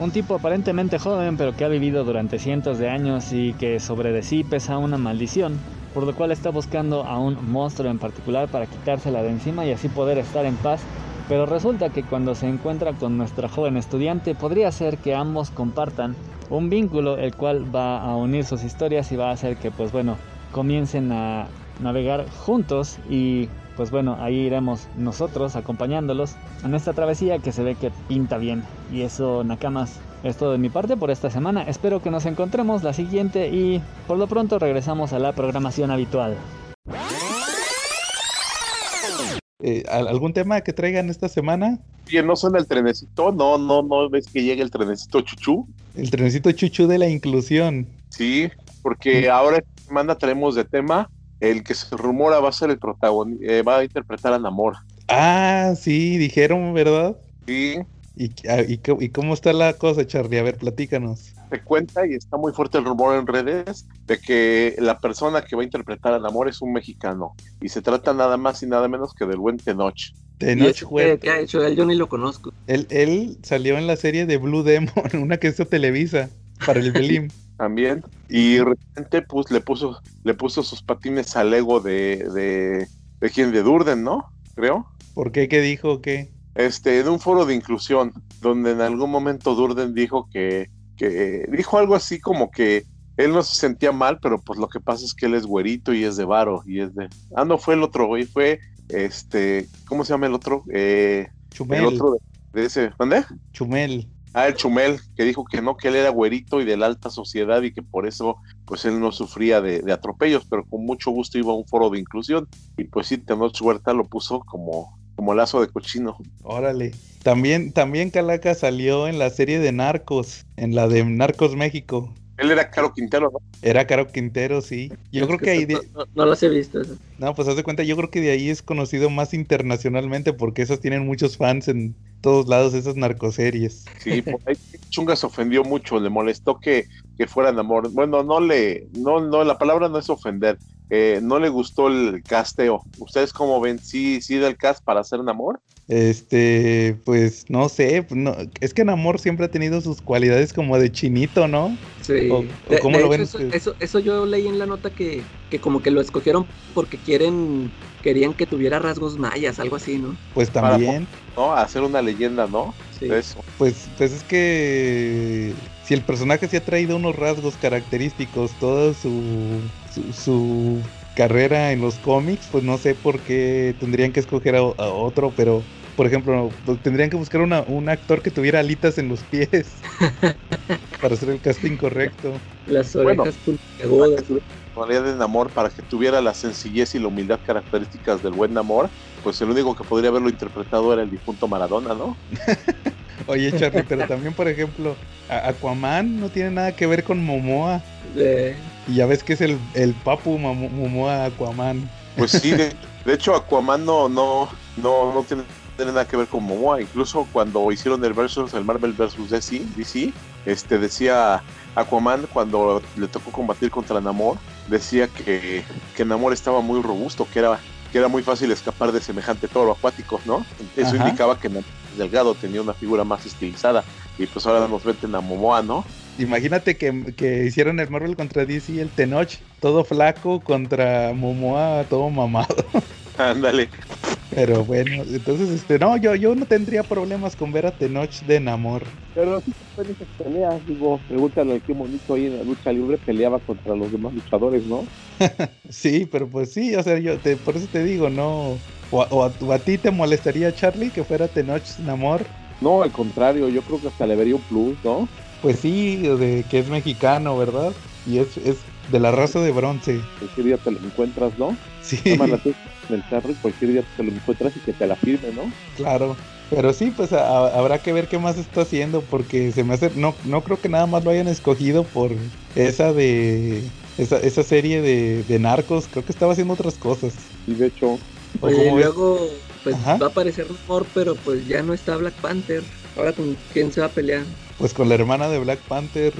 un tipo aparentemente joven pero que ha vivido durante cientos de años y que sobre de sí pesa una maldición, por lo cual está buscando a un monstruo en particular para quitársela de encima y así poder estar en paz pero resulta que cuando se encuentra con nuestra joven estudiante podría ser que ambos compartan un vínculo el cual va a unir sus historias y va a hacer que pues bueno comiencen a navegar juntos y pues bueno ahí iremos nosotros acompañándolos en esta travesía que se ve que pinta bien. Y eso Nakamas es todo de mi parte por esta semana. Espero que nos encontremos la siguiente y por lo pronto regresamos a la programación habitual eh, ¿Algún tema que traigan esta semana? Bien, no suena el trenecito, no, no, no ves que llegue el trenecito chuchu. El trenecito chuchu de la inclusión. Sí, porque ahora esta semana traemos de tema el que se rumora va a ser el protagonista, eh, va a interpretar a Namor. Ah, sí, dijeron, ¿verdad? Sí. ¿Y, ah, y, y cómo está la cosa, Charlie? A ver, platícanos se cuenta y está muy fuerte el rumor en redes de que la persona que va a interpretar al amor es un mexicano y se trata nada más y nada menos que del buen Tenoch. Tenoch ¿Qué, ha hecho él? Yo ni lo conozco. Él, él salió en la serie de Blue Demon, una que hizo Televisa para el Belim. También. Y de repente pues le puso, le puso sus patines al ego de, de, de quien de Durden, ¿no? Creo. ¿Por qué? ¿Qué dijo? ¿Qué? Este, de un foro de inclusión, donde en algún momento Durden dijo que que dijo algo así como que él no se sentía mal, pero pues lo que pasa es que él es güerito y es de varo y es de... Ah, no, fue el otro, güey, fue este... ¿Cómo se llama el otro? Eh, Chumel. El otro de, ese... ¿Dónde? Chumel. Ah, el Chumel, que dijo que no, que él era güerito y de la alta sociedad y que por eso pues él no sufría de, atropellos, pero con mucho gusto iba a un foro de inclusión y pues sí, Tenoch Huerta lo puso como, como lazo de cochino. Órale. También, también Calaca salió en la serie de Narcos, en la de Narcos México. Él era Caro Quintero, ¿no? Era Caro Quintero, sí. Yo creo que, ahí... No, no, las he visto. No, pues haz de cuenta, yo creo que de ahí es conocido más internacionalmente porque esas tienen muchos fans en todos lados, esas narcoseries. Sí, por ahí Chunga se ofendió mucho, le molestó que, que fueran amor. Bueno, no le... No, no, la palabra no es ofender. Eh, no le gustó el casteo. ¿Ustedes cómo ven? ¿Sí, sí del cast para hacer un amor? Este, pues no sé, no, es que Namor siempre ha tenido sus cualidades como de chinito, ¿no? Sí. ¿cómo lo ven eso, eso, yo leí en la nota que, que como que lo escogieron porque quieren, querían que tuviera rasgos mayas, algo así, ¿no? Pues también. ¿no? Hacer una leyenda, ¿no? Sí. Eso. Pues, pues es que si el personaje se ha traído unos rasgos característicos toda su, su, carrera en los cómics, pues no sé por qué tendrían que escoger a, otro, pero por ejemplo, tendrían que buscar una, un actor que tuviera alitas en los pies para hacer el casting correcto. Las orejas bueno, de Namor para que tuviera la sencillez y la humildad características del buen Namor, pues el único que podría haberlo interpretado era el difunto Maradona, ¿no? Oye, Charlie, pero también, por ejemplo, Aquaman no tiene nada que ver con Momoa. Y ya ves que es el, el papu Momoa Aquaman. Pues sí, de, hecho Aquaman no, no, no, no tiene, nada que ver con Momoa. Incluso cuando hicieron el versus, el Marvel versus DC, DC, este decía Aquaman cuando le tocó combatir contra Namor, decía que, que Namor estaba muy robusto, que era, que era muy fácil escapar de semejante toro acuático, ¿no? Eso indicaba que Delgado tenía una figura más estilizada y pues ahora nos veten a Momoa, ¿no? Imagínate que, que, hicieron el Marvel contra DC, el Tenoch, todo flaco contra Momoa, todo mamado. Ándale. Pero bueno, entonces, este, no, yo, yo no tendría problemas con ver a Tenoch de Namor. Pero sí pueden peleas, digo, pregúntale qué bonito ahí en la lucha libre peleaba contra los demás luchadores, ¿no? sí, pero pues sí, o sea, yo te, por eso te digo, no. O, a, ti te molestaría, Charlie, que fuera Tenoch Namor. No, al contrario, yo creo que hasta le vería un plus, ¿no? Pues sí, de que es mexicano, ¿verdad? Y es, es de la raza de bronce. Cualquier día te lo encuentras, ¿no? Sí. El carro y cualquier día te lo encuentras y que te la firme, ¿no? Claro. Pero sí, pues habrá que ver qué más está haciendo porque se me hace, no, no creo que nada más lo hayan escogido por esa de, esa, esa serie de, de narcos, creo que estaba haciendo otras cosas. Y de hecho... Oye, luego, pues va a aparecer rumor, pero pues ya no está Black Panther. Ahora con quién se va a pelear. Pues con la hermana de Black Panther.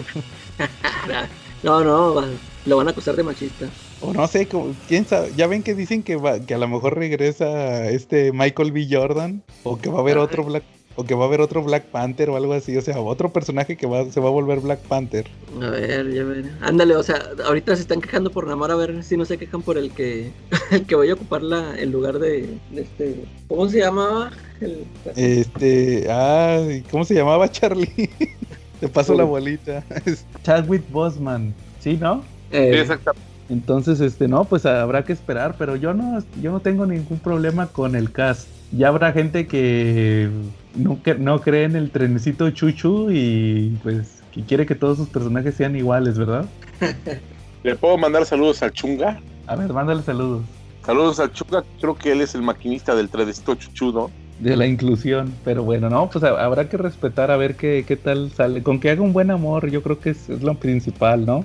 no, no, lo van a acusar de machista. O no sé, quién sabe. Ya ven que dicen que, va, que a lo mejor regresa este Michael B. Jordan. O que va a haber otro Black o que va a haber otro Black Panther o algo así, o sea, otro personaje que va, se va a volver Black Panther. A ver, ya ver. Ándale, o sea, ahorita se están quejando por Namor, a ver si no se quejan por el que el que vaya a ocupar la, el lugar de, este ¿cómo se llamaba? este, ah, ¿cómo se llamaba Charlie? Te paso la bolita. Chadwick Bosman, ¿sí, no? Eh, exactamente. Entonces, este, no, pues habrá que esperar, pero yo no, yo no tengo ningún problema con el cast. Ya habrá gente que no, no cree en el trenecito chuchu y pues que quiere que todos sus personajes sean iguales, ¿verdad? ¿Le puedo mandar saludos al Chunga? A ver, mándale saludos. Saludos al Chunga, creo que él es el maquinista del trenecito chuchu, ¿no? De la inclusión, pero bueno, no, pues habrá que respetar a ver qué, qué tal sale. Con que haga un buen amor, yo creo que es lo principal, ¿no?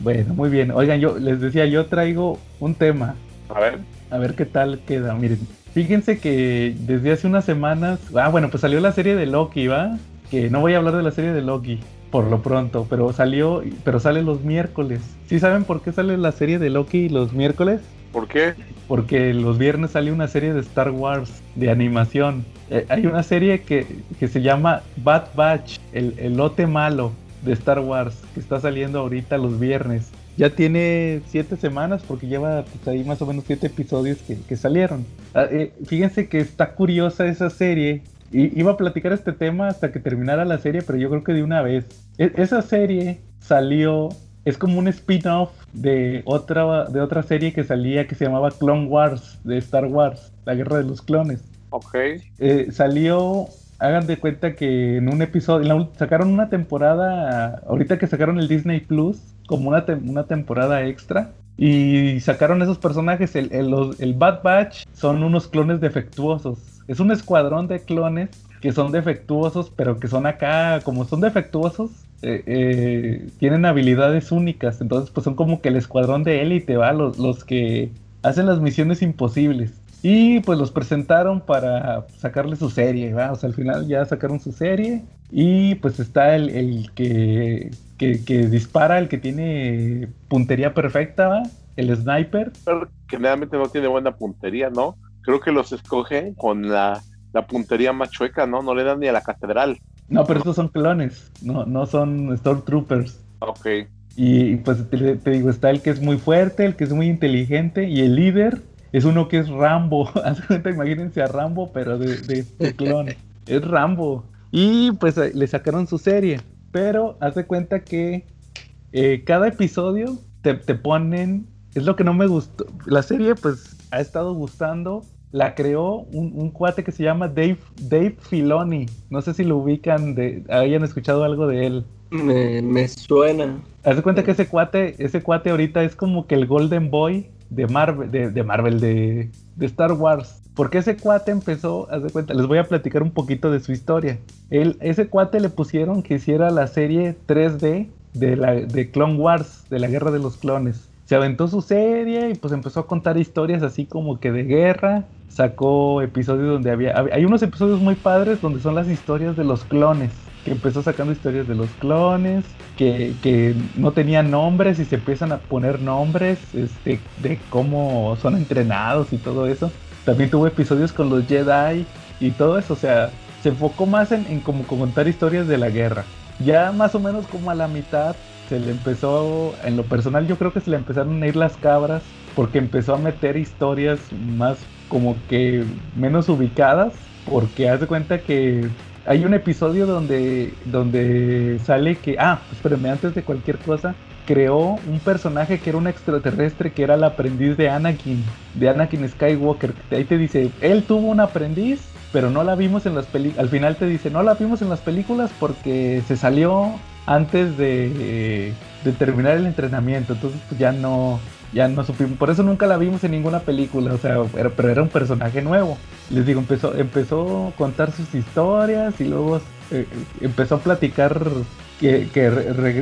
Bueno, muy bien. Oigan, yo les decía, yo traigo un tema. A ver. A ver qué tal queda. Miren, fíjense que desde hace unas semanas. Ah, bueno, pues salió la serie de Loki, ¿va? Que no voy a hablar de la serie de Loki por lo pronto, pero salió, pero sale los miércoles. ¿Sí saben por qué sale la serie de Loki los miércoles? ¿Por qué? Porque los viernes sale una serie de Star Wars de animación. Eh, hay una serie que, que, se llama Bad Batch, el, el lote malo de Star Wars que está saliendo ahorita los viernes. Ya tiene siete semanas porque lleva pues, ahí más o menos siete episodios que, salieron. Ah, eh, fíjense que está curiosa esa serie. Y iba a platicar este tema hasta que terminara la serie, pero yo creo que de una vez. E, esa serie salió, es como un spin-off de otra, de otra serie que salía que se llamaba Clone Wars de Star Wars, la guerra de los clones. Ok. Eh, salió hagan de cuenta que en un episodio, sacaron una temporada, ahorita que sacaron el Disney Plus, como una, una temporada extra, y sacaron esos personajes, el, el, Bad Batch son unos clones defectuosos, es un escuadrón de clones que son defectuosos, pero que son acá, como son defectuosos, eh, eh, tienen habilidades únicas, entonces pues son como que el escuadrón de élite, ¿va? Los, los que hacen las misiones imposibles. Y pues los presentaron para sacarle su serie, ¿va? O sea, al final ya sacaron su serie. Y pues está el, el que, que, dispara, el que tiene puntería perfecta, ¿va? El sniper. Pero generalmente no tiene buena puntería, ¿no? Creo que los escogen con la, puntería más chueca, ¿no? No le dan ni a la catedral. No, pero estos son clones, no, no son Stormtroopers. Ok. Y pues te, te, digo, está el que es muy fuerte, el que es muy inteligente y el líder es uno que es Rambo. imagínense a Rambo, pero de, de, clon. es Rambo. Y pues eh, le sacaron su serie. pero haz de cuenta que eh, cada episodio te, te ponen, es lo que no me gustó, la serie pues ha estado gustando, la creó un, cuate que se llama Dave, Dave Filoni. No sé si lo ubican, de, hayan escuchado algo de él. Me, me suena. Haz de cuenta que ese cuate, ese cuate ahorita es como que el Golden Boy de Marvel, de, de, Star Wars. Porque ese cuate empezó, haz de cuenta, les voy a platicar un poquito de su historia. Él, ese cuate le pusieron que hiciera la serie 3D de, la, de Clone Wars, de la Guerra de los Clones se aventó su serie y pues empezó a contar historias así como que de guerra. Sacó episodios donde había, hay unos episodios muy padres donde son las historias de los clones. Que empezó sacando historias de los clones, que, que no tenían nombres y se empiezan a poner nombres este, de cómo son entrenados y todo eso. También tuvo episodios con los Jedi y todo eso. O sea, se enfocó más en, en como contar historias de la guerra. Ya más o menos como a la mitad se le empezó, en lo personal yo creo que se le empezaron a ir las cabras porque empezó a meter historias más como que menos ubicadas, porque haz de cuenta que hay un episodio donde, donde sale que, ah, espérame, antes de cualquier cosa, creó un personaje que era un extraterrestre que era el aprendiz de Anakin, de Anakin Skywalker. Ahí te dice, él tuvo un aprendiz, pero no la vimos en las películas. Al final te dice, no la vimos en las películas porque se salió antes de, terminar el entrenamiento. Entonces pues, ya no, ya no supimos. Por eso nunca la vimos en ninguna película. O sea, pero era un personaje nuevo. Les digo, empezó, empezó a contar sus historias y luego eh, empezó a platicar que,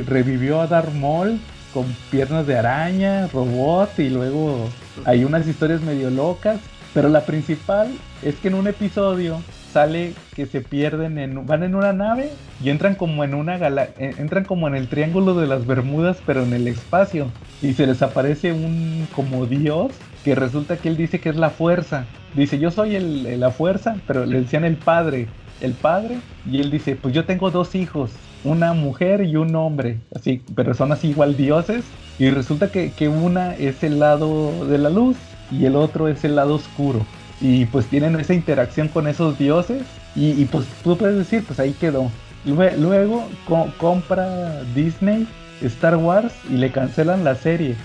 revivió a Darth Maul con piernas de araña, robot y luego hay unas historias medio locas. Pero la principal es que en un episodio sale que se pierden en van en una nave y entran como en una gala, entran como en el triángulo de las Bermudas pero en el espacio. Y se les aparece un como dios que resulta que él dice que es la fuerza. Dice yo soy el, la fuerza pero le decían el padre el padre y él dice pues yo tengo dos hijos una mujer y un hombre así pero son así igual dioses. Y resulta que, que una es el lado de la luz y el otro es el lado oscuro y pues tienen esa interacción con esos dioses y, pues tú puedes decir, pues ahí quedó. Luego, compra Disney Star Wars y le cancelan la serie.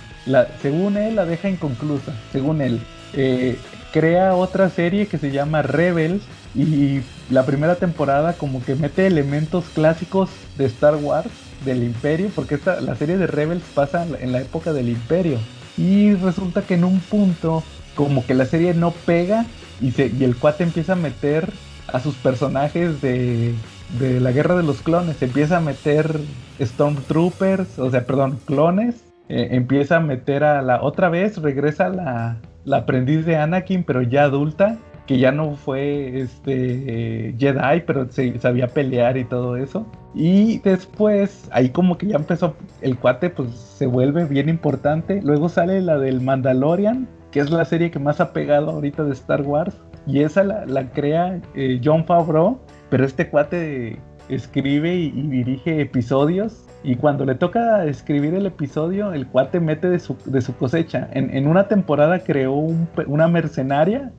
Según él, la deja inconclusa. Según él, eh, crea otra serie que se llama Rebels y la primera temporada como que mete elementos clásicos de Star Wars del Imperio, porque esta, la serie de Rebels pasa en la época del Imperio. Y resulta que en un punto como que la serie no pega y, se, y el cuate empieza a meter a sus personajes de, de la guerra de los clones, empieza a meter Stormtroopers, o sea, perdón, clones, eh, empieza a meter a la otra vez, regresa la, la aprendiz de Anakin, pero ya adulta, que ya no fue este Jedi, pero se sabía pelear y todo eso. Y después, ahí como que ya empezó, el cuate pues se vuelve bien importante. Luego sale la del Mandalorian, que es la serie que más ha pegado ahorita de Star Wars. Y esa la, crea eh, John Favreau, pero este cuate escribe y, dirige episodios. Y cuando le toca escribir el episodio, el cuate mete de su, de cosecha. En, una temporada creó una mercenaria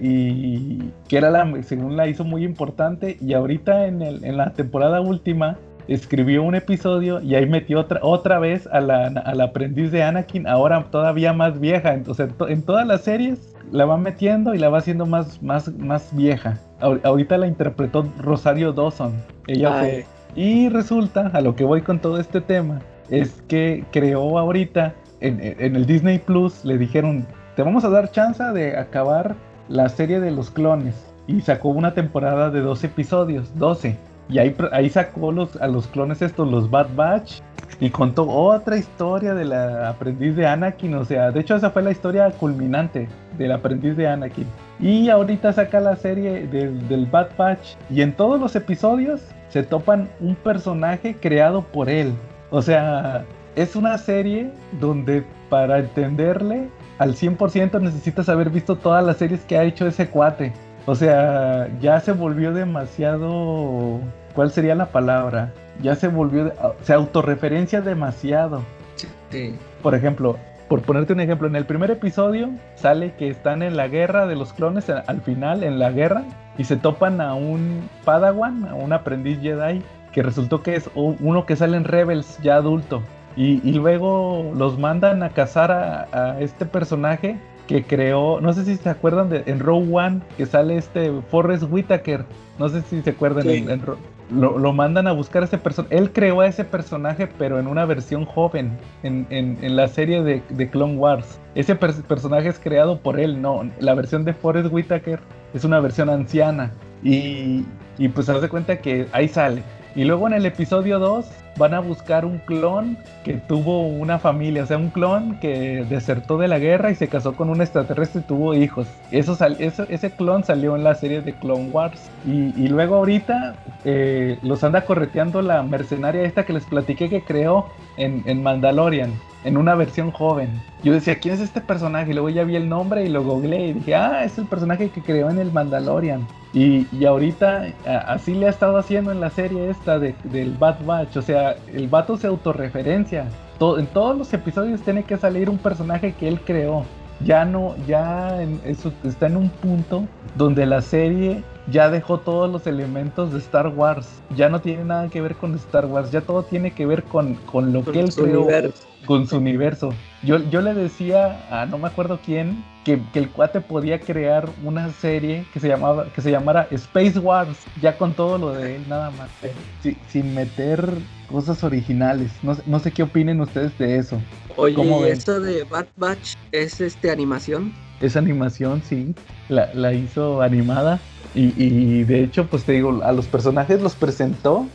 y que era la, según la hizo muy importante. Y ahorita en la temporada última escribió un episodio y ahí metió otra, otra vez a la, aprendiz de Anakin, ahora todavía más vieja. Entonces, en todas las series la va metiendo y la va haciendo más, más, más vieja. Ahorita la interpretó Rosario Dawson. Ella fue. Y resulta, a lo que voy con todo este tema, es que creó ahorita en, en el Disney Plus, le dijeron, te vamos a dar chance de acabar la serie de los clones. Y sacó una temporada de 12 episodios, 12 y ahí, ahí sacó los, a los clones estos, los Bad Batch, y contó otra historia de la aprendiz de Anakin. O sea, de hecho esa fue la historia culminante del aprendiz de Anakin. Y ahorita saca la serie del, del Bad Batch. Y en todos los episodios se topan un personaje creado por él. O sea, es una serie donde para entenderle al 100% necesitas haber visto todas las series que ha hecho ese cuate. O sea, ya se volvió demasiado ¿cuál sería la palabra? Ya se volvió, se autorreferencia demasiado. Sí. Por ejemplo, por ponerte un ejemplo, en el primer episodio sale que están en la guerra de los clones, al final, en la guerra, y se topan a un Padawan, a un aprendiz Jedi, que resultó que es uno que sale en Rebels ya adulto. Y, luego los mandan a cazar a, este personaje que creó, no sé si se acuerdan de en Row One, que sale este Forrest Whitaker, no sé si se acuerdan, lo, mandan a buscar a ese personaje, él creó a ese personaje pero en una versión joven, en, la serie de, Clone Wars. Ese personaje es creado por él, no, la versión de Forrest Whitaker es una versión anciana y, y pues se hace cuenta que ahí sale. Y luego en el episodio 2 van a buscar un clon que tuvo una familia, o sea, un clon que desertó de la guerra y se casó con un extraterrestre y tuvo hijos. Eso, ese clon salió en la serie de Clone Wars. Y, luego ahorita eh, los anda correteando la mercenaria esta que les platiqué que creó en, en Mandalorian en una versión joven. Yo decía, ¿quién es este personaje? Y luego ya vi el nombre y lo googleé y dije, ah, es el personaje que creó en el Mandalorian. Y, y ahorita así le ha estado haciendo en la serie esta de, del Bad Batch. O sea, el vato se autorreferencia. en todos los episodios tiene que salir un personaje que él creó. Ya no, ya está en un punto donde la serie ya dejó todos los elementos de Star Wars. Ya no tiene nada que ver con Star Wars. Ya todo tiene que ver con, con lo que él creó con su universo. Yo, yo le decía a no me acuerdo quién que, el cuate podía crear una serie que se llamaba que se llamara Space Wars, ya con todo lo de él nada más, sin meter cosas originales. No, no, sé qué opinen ustedes de eso. Oye, esto de Bad Batch es este animación? Es animación, sí. La, la hizo animada. Y, y de hecho, pues te digo, a los personajes los presentó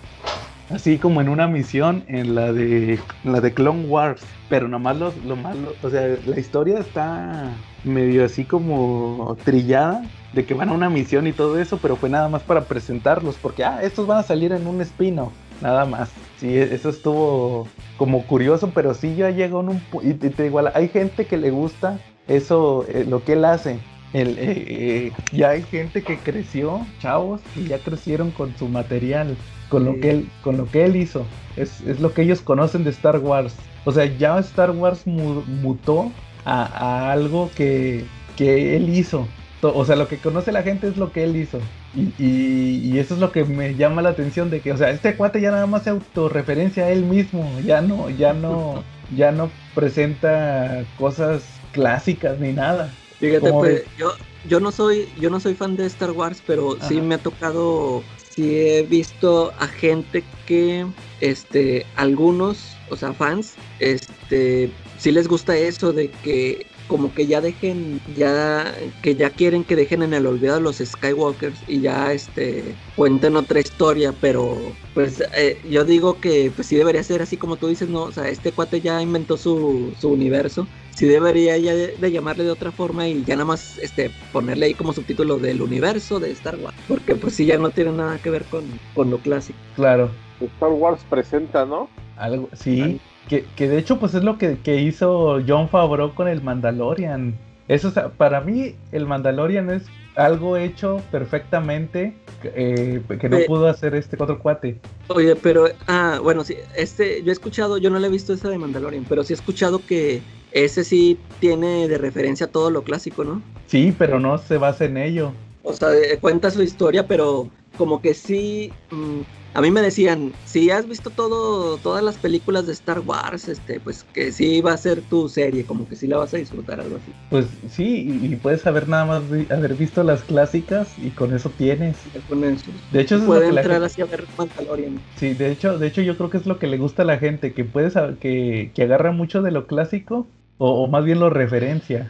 así como en una misión en la de la de Clone Wars, pero nomás lo, lo malo, o sea, la historia está medio así como trillada de que van a una misión y todo eso, pero fue nada más para presentarlos, porque ah, estos van a salir en un spin-off, nada más. Sí, e, eso estuvo como curioso, pero sí ya llegó en un y te igual hay gente que le gusta eso, eh, lo que él hace. El, eh, eh, ya hay gente que creció, chavos, y ya crecieron con su material con lo que él, con lo que él hizo. Es, lo que ellos conocen de Star Wars. O sea, ya Star Wars mutó a, algo que, él hizo. O sea, lo que conoce la gente es lo que él hizo. Y, eso es lo que me llama la atención de que, o sea, este cuate ya nada más se autorreferencia a él mismo. Ya no, ya no, ya no presenta cosas clásicas ni nada. Fíjate, pues, yo, yo no soy, yo no soy fan de Star Wars, pero sí me ha tocado sí he visto a gente que, este, algunos, o sea, fans, este, sí les gusta eso de que como que ya dejen, ya, que ya quieren que dejen en el olvido a los Skywalkers y ya, este, cuenten otra historia, pero, pues, eh, yo digo que, pues sí debería ser así como tú dices, ¿no? O sea, este cuate ya inventó su, su universo sí debería ya de, llamarle de otra forma y ya nada más este ponerle ahí como subtítulo del universo de Star Wars. Porque pues sí ya no tiene nada que ver con, con lo clásico. Claro. Star Wars presenta, ¿no? Algo, sí. Que, que, de hecho pues es lo que, que, hizo John Favreau con el Mandalorian. Eso, para mí el Mandalorian es algo hecho perfectamente eh, que no pudo hacer este cuatro cuate. Oye, pero, ah, bueno, sí, este, yo he escuchado, yo no le he visto esa de Mandalorian, pero sí he escuchado que ese sí tiene de referencia todo lo clásico, ¿no? Sí, pero no se basa en ello. O sea, cuenta su historia, pero como que sí. Mm, a mí me decían, si has visto todo, todas las películas de Star Wars, este, pues que sí va a ser tu serie, como que sí la vas a disfrutar, algo así. Pues sí, y, puedes haber nada más haber visto las clásicas y con eso tienes. Con eso. De hecho, eso puede entrar así a ver Mandalorian. Sí, de hecho, de hecho yo creo que es lo que le gusta a la gente, que puedes que, que agarra mucho de lo clásico o, más bien lo referencia.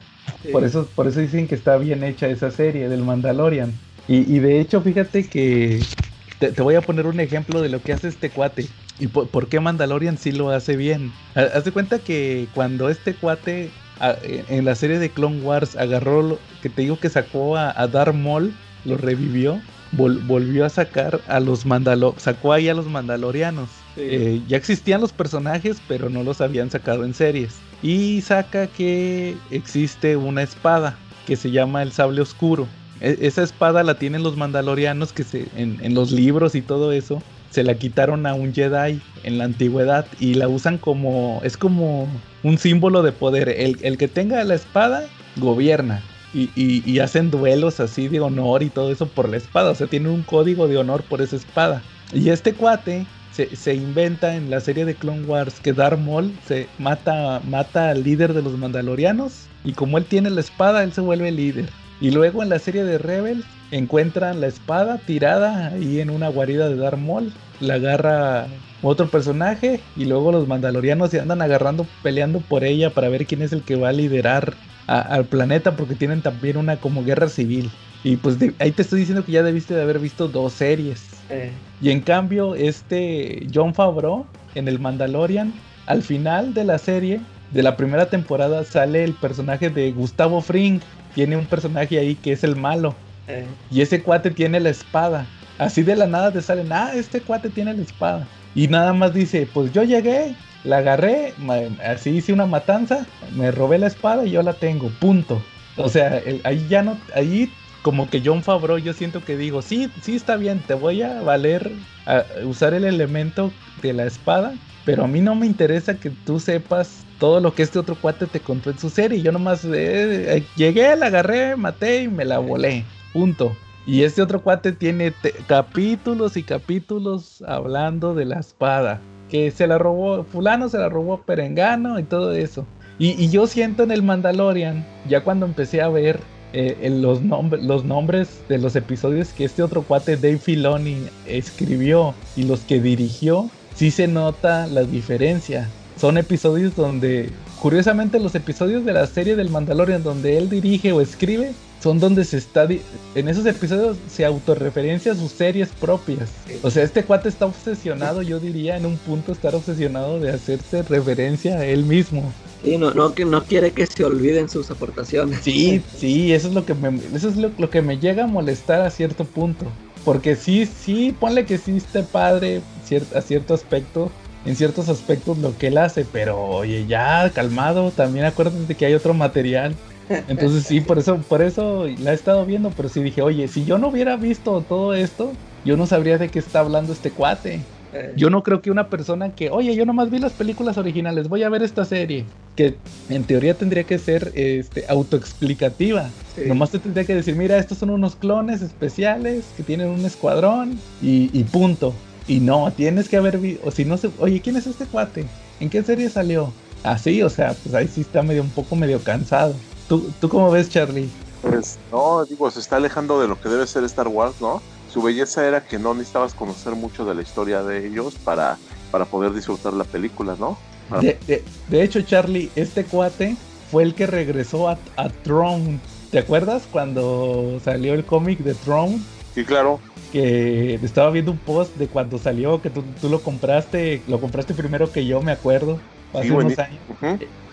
Por, eso, por eso dicen que está bien hecha esa serie del Mandalorian. Y, de hecho, fíjate que te, voy a poner un ejemplo de lo que hace este cuate. Y por, qué Mandalorian sí lo hace bien. Haz de cuenta que cuando este cuate en la serie de Clone Wars agarró, que te digo que sacó a, a Darth Maul, lo revivió, volvió a sacar a los Mandalorianos, sacó ahí a los Mandalorianos. Eh, ya existían los personajes, pero no los habían sacado en series y saca que existe una espada que se llama el sable oscuro. E, esa espada la tienen los mandalorianos que se, en, los libros y todo eso se la quitaron a un Jedi en la antigüedad y la usan como es como un símbolo de poder. El, que tenga la espada gobierna y, y, hacen duelos así de honor y todo eso por la espada. O sea, tienen un código de honor por esa espada. Y este cuate se, inventa en la serie de Clone Wars que Darth Maul se mata, mata al líder de los Mandalorianos y como él tiene la espada, él se vuelve líder. Y luego en la serie de Rebels encuentran la espada tirada ahí en una guarida de Darth Maul. La agarra otro personaje y luego los mandalorianos se andan agarrando, peleando por ella para ver quién es el que va a liderar al planeta porque tienen también una como guerra civil. Y pues ahí te estoy diciendo que ya debiste de haber visto dos series. Y en cambio, este John Favreau en el Mandalorian, al final de la serie, de la primera temporada, sale el personaje de Gustavo Fring. Tiene un personaje ahí que es el malo. Y ese cuate tiene la espada. Así de la nada te salen, ah, este cuate tiene la espada. Y nada más dice, pues yo llegué, la agarré, así hice una matanza, me robé la espada y yo la tengo, punto. O sea, ahí ya no, ahí como que John Favreau yo siento que digo, sí, sí está bien, te voy a valer a usar el elemento de la espada, pero a mí no me interesa que tú sepas todo lo que este otro cuate te contó en su serie. Yo nomás eh, llegué, la agarré, maté y me la volé, punto. Y este otro cuate tiene capítulos y capítulos hablando de la espada. Que se la robó, fulano se la robó Perengano y todo eso. Y, yo siento en el Mandalorian, ya cuando empecé a ver eh, los, los nombres de los episodios que este otro cuate Dave Filoni escribió y los que dirigió, sí se nota la diferencia. Son episodios donde, curiosamente los episodios de la serie del Mandalorian donde él dirige o escribe, son donde se está en esos episodios se autorreferencia a sus series propias. O sea, este cuate está obsesionado, yo diría, en un punto estar obsesionado de hacerse referencia a él mismo. Sí, no, no, que no quiere que se olviden sus aportaciones. Sí, sí, eso es lo que me, eso es lo, que me llega a molestar a cierto punto. Porque sí, sí, ponle que sí esté padre a cierto aspecto, en ciertos aspectos lo que él hace, pero oye, ya calmado, también acuérdate que hay otro material entonces sí, por eso, por eso la he estado viendo, pero sí dije, oye, si yo no hubiera visto todo esto, yo no sabría de qué está hablando este cuate. Eh. Yo no creo que una persona que, oye, yo nomás vi las películas originales, voy a ver esta serie, que en teoría tendría que ser este, autoexplicativa. Nomás te tendría que decir, mira, estos son unos clones especiales que tienen un escuadrón y, y punto. Y no, tienes que haber visto, o si no se, oye, ¿quién es este cuate? ¿En qué serie salió? Así, o sea, pues ahí sí está medio un poco medio cansado. ¿Tú, ¿Tú cómo ves, Charlie? Pues no, digo, se está alejando de lo que debe ser Star Wars, ¿no? Su belleza era que no necesitabas conocer mucho de la historia de ellos para, para poder disfrutar la película, ¿no? De, hecho, Charlie, este cuate fue el que regresó a, a Throne. ¿Te acuerdas cuando salió el cómic de Throne? Sí, claro. Que estaba viendo un post de cuando salió, que tú, lo compraste, lo compraste primero que yo, me acuerdo, hace unos años.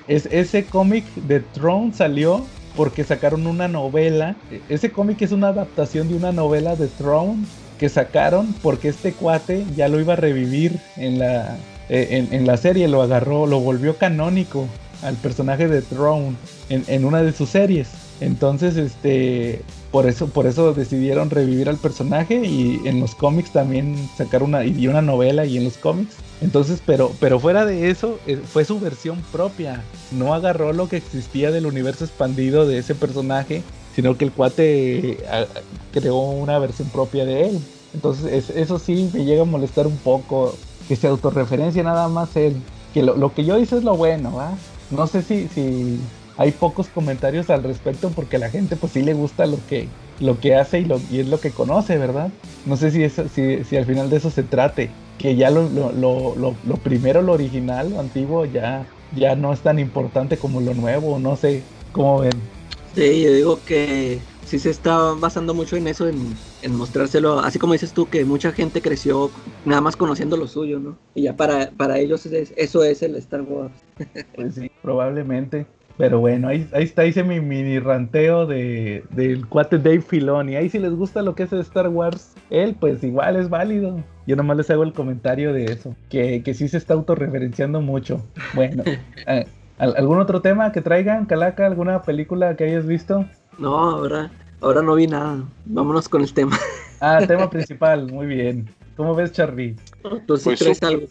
Es, ese cómic de Throne salió porque sacaron una novela. Ese cómic es una adaptación de una novela de Throne que sacaron porque este cuate ya lo iba a revivir en la, eh, en, la serie, lo agarró, lo volvió canónico al personaje de Throne en, en una de sus series. Entonces, este, por eso, por eso decidieron revivir al personaje y en los cómics también sacaron una, y una novela y en los cómics. Entonces, pero, pero fuera de eso, eh, fue su versión propia. No agarró lo que existía del universo expandido de ese personaje, sino que el cuate eh, creó una versión propia de él. Entonces, eso sí me llega a molestar un poco, que se autorreferencia nada más él. Que lo, lo que yo hice es lo bueno, ¿va? No sé si, si hay pocos comentarios al respecto porque a la gente pues sí le gusta lo que, lo que hace y, lo, y es lo que conoce, ¿verdad? No sé si, si, si al final de eso se trate, que ya lo, lo, lo, lo, primero, lo original, lo antiguo, ya, ya no es tan importante como lo nuevo, no sé cómo ven. Sí, yo digo que sí se está basando mucho en eso, en, en, mostrárselo, así como dices tú, que mucha gente creció nada más conociendo lo suyo, ¿no? Y ya para, para ellos eso es el Star Wars. Pues sí, probablemente. Pero bueno, ahí, ahí está, hice mi mini ranteo de, del cuate Dave Filoni. Ahí si les gusta lo que es de Star Wars, él pues igual es válido. Yo nomás les hago el comentario de eso, que, que sí se está autorreferenciando mucho. Bueno, eh, ¿algún otro tema que traigan, Calaca? ¿Alguna película que hayas visto? No, ahora, ahora no vi nada. Vámonos con el tema. Ah, tema principal, muy bien. ¿Cómo ves, Charlie? Tú sí pues, algo,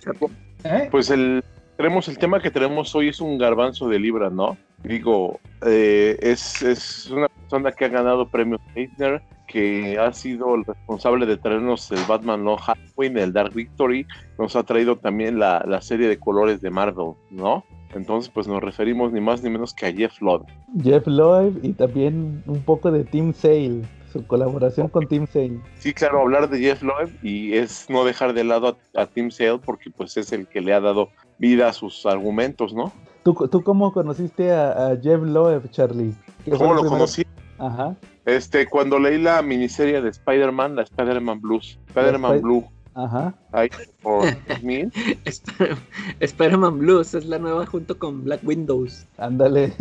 ¿Eh? Pues el, tenemos, el tema que tenemos hoy es un garbanzo de libra, ¿no? Digo, eh, es, es, una persona que ha ganado premios Eisner, que ha sido el responsable de traernos el Batman No Halloween, el Dark Victory, nos ha traído también la, la serie de colores de Marvel, ¿no? Entonces, pues nos referimos ni más ni menos que a Jeff Loeb. Jeff Loeb y también un poco de Team Sale, su colaboración con Team Sale. Sí, claro, hablar de Jeff Loeb y es no dejar de lado a, Team Sale porque pues es el que le ha dado vida a sus argumentos, ¿no? ¿Tú, tú cómo conociste a, Jeff Loeb, Charlie? ¿Cómo lo conocí? Ajá. Este, cuando leí la miniserie de Spider-Man, la Spider-Man Blues, Spider-Man Blue. Ajá. Ahí por 2000. Spider-Man Blues es la nueva junto con Black Windows. Ándale.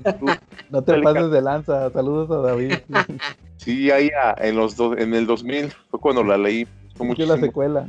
no te pases de lanza. Saludos a David. sí, ahí en los en el 2000 fue cuando la leí. Fue la secuela.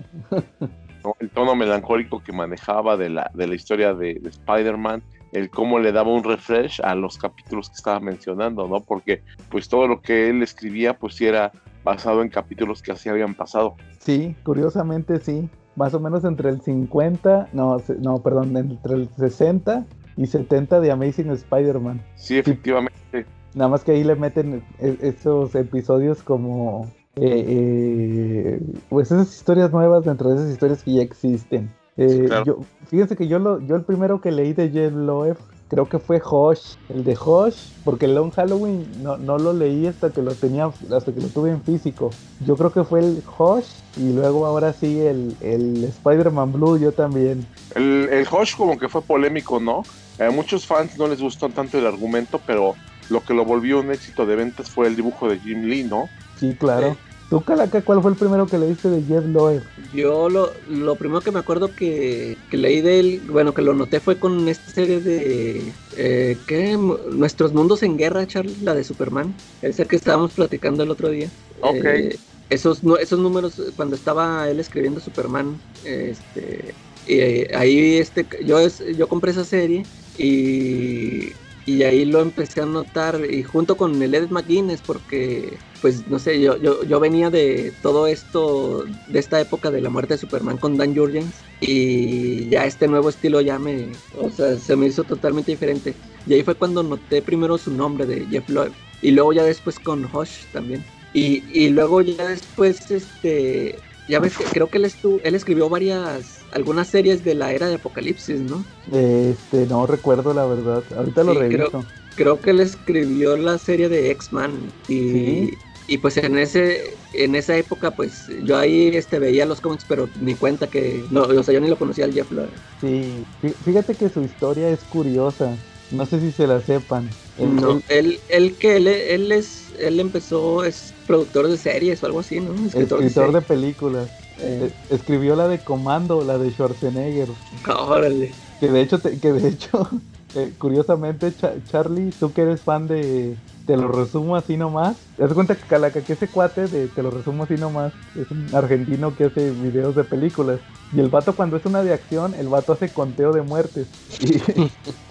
El tono melancólico que manejaba de la, de la historia de, de Spider-Man el cómo le daba un refresh a los capítulos que estaba mencionando, ¿no? Porque pues todo lo que él escribía pues sí era basado en capítulos que así habían pasado. Sí, curiosamente sí, más o menos entre el 50, no, no, perdón, entre el 60 y 70 de Amazing Spider-Man. Sí, efectivamente. Nada más que ahí le meten e, esos episodios como eh, eh, pues esas historias nuevas dentro de esas historias que ya existen. Eh, yo, fíjense que yo, lo, yo el primero que leí de Jeff Loeb creo que fue Hosh, el de Hosh, porque el Long Halloween no, no, lo leí hasta que lo tenía, hasta que lo tuve en físico. Yo creo que fue el Hosh y luego ahora sí el, el Spider-Man Blue, yo también. El, el Hosh como que fue polémico, ¿no? A muchos fans no les gustó tanto el argumento, pero lo que lo volvió un éxito de ventas fue el dibujo de Jim Lee, ¿no? Sí, claro. ¿Tú, Calaca, cuál fue el primero que leíste de Jeff Loeb? Yo lo, lo primero que me acuerdo que, leí de él, bueno, que lo noté fue con esta serie de, eh, ¿qué? Nuestros Mundos en Guerra, Charlie, la de Superman, esa que estábamos platicando el otro día. Ok. Eh, esos, esos números, cuando estaba él escribiendo Superman, este, eh, ahí este, yo, yo compré esa serie y y ahí lo empecé a notar y junto con el Ed McGuinness porque pues no sé yo, yo, yo venía de todo esto de esta época de la muerte de Superman con Dan Jurgens y ya este nuevo estilo ya me o sea se me hizo totalmente diferente. Y ahí fue cuando noté primero su nombre de Jeff Loeb y luego ya después con Hush también. Y, y luego ya después este ya ves que creo que él, él escribió varias, algunas series de la era de Apocalipsis, ¿no? Este, no recuerdo la verdad. Ahorita lo reviso. Creo, que él escribió la serie de X-Man y, y pues en ese en esa época pues yo ahí este veía los cómics pero ni cuenta que no o sea yo ni lo conocía al Jeff Loeb. Sí, fíjate que su historia es curiosa. No sé si se la sepan. no, él, él, que él, él es él empezó, es productor de series o algo así, ¿no? Escritor, de, películas. Eh. Escribió la de Comando, la de Schwarzenegger. Órale. Que de hecho, que de hecho, eh, curiosamente, Charlie, tú que eres fan de, te lo resumo así nomás. Te das cuenta que Calaca, que ese cuate de te lo resumo así nomás, es un argentino que hace videos de películas. Y el vato cuando es una de acción, el vato hace conteo de muertes.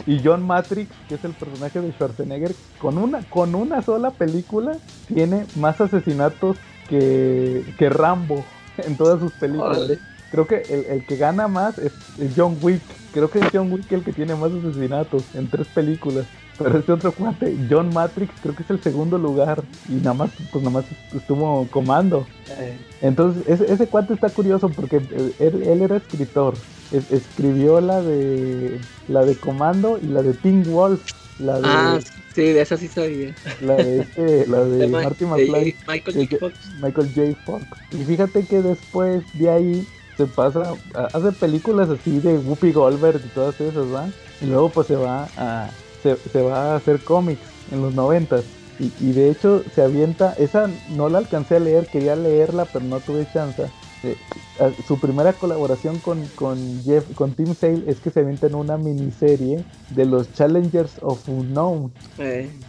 Y, John Matrix, que es el personaje de Schwarzenegger, con una, con una sola película tiene más asesinatos que, que Rambo en todas sus películas. Creo que el, el, que gana más es John Wick. Creo que es John Wick el que tiene más asesinatos en tres películas. Pero este otro cuate, John Matrix, creo que es el segundo lugar. Y nada más, pues nada más estuvo comando. Eh. Entonces, ese, ese, cuate está curioso porque él, era escritor. escribió la de la de Comando y la de Teen Wolf. La de, ah, sí, de esa sí sabía. La de, este, la de, Marty McFly. Michael J. Fox. Michael J. Fox. Y fíjate que después de ahí se pasa, hace películas así de Whoopi Goldberg y todas esas, ¿verdad? Y luego pues se va a se, va a hacer cómics en los noventas. Y, y, de hecho se avienta, esa no la alcancé a leer, quería leerla pero no tuve chance. Eh, su primera colaboración con, con, Jeff, con Tim Sale es que se avienta en una miniserie de los Challengers of Unknown.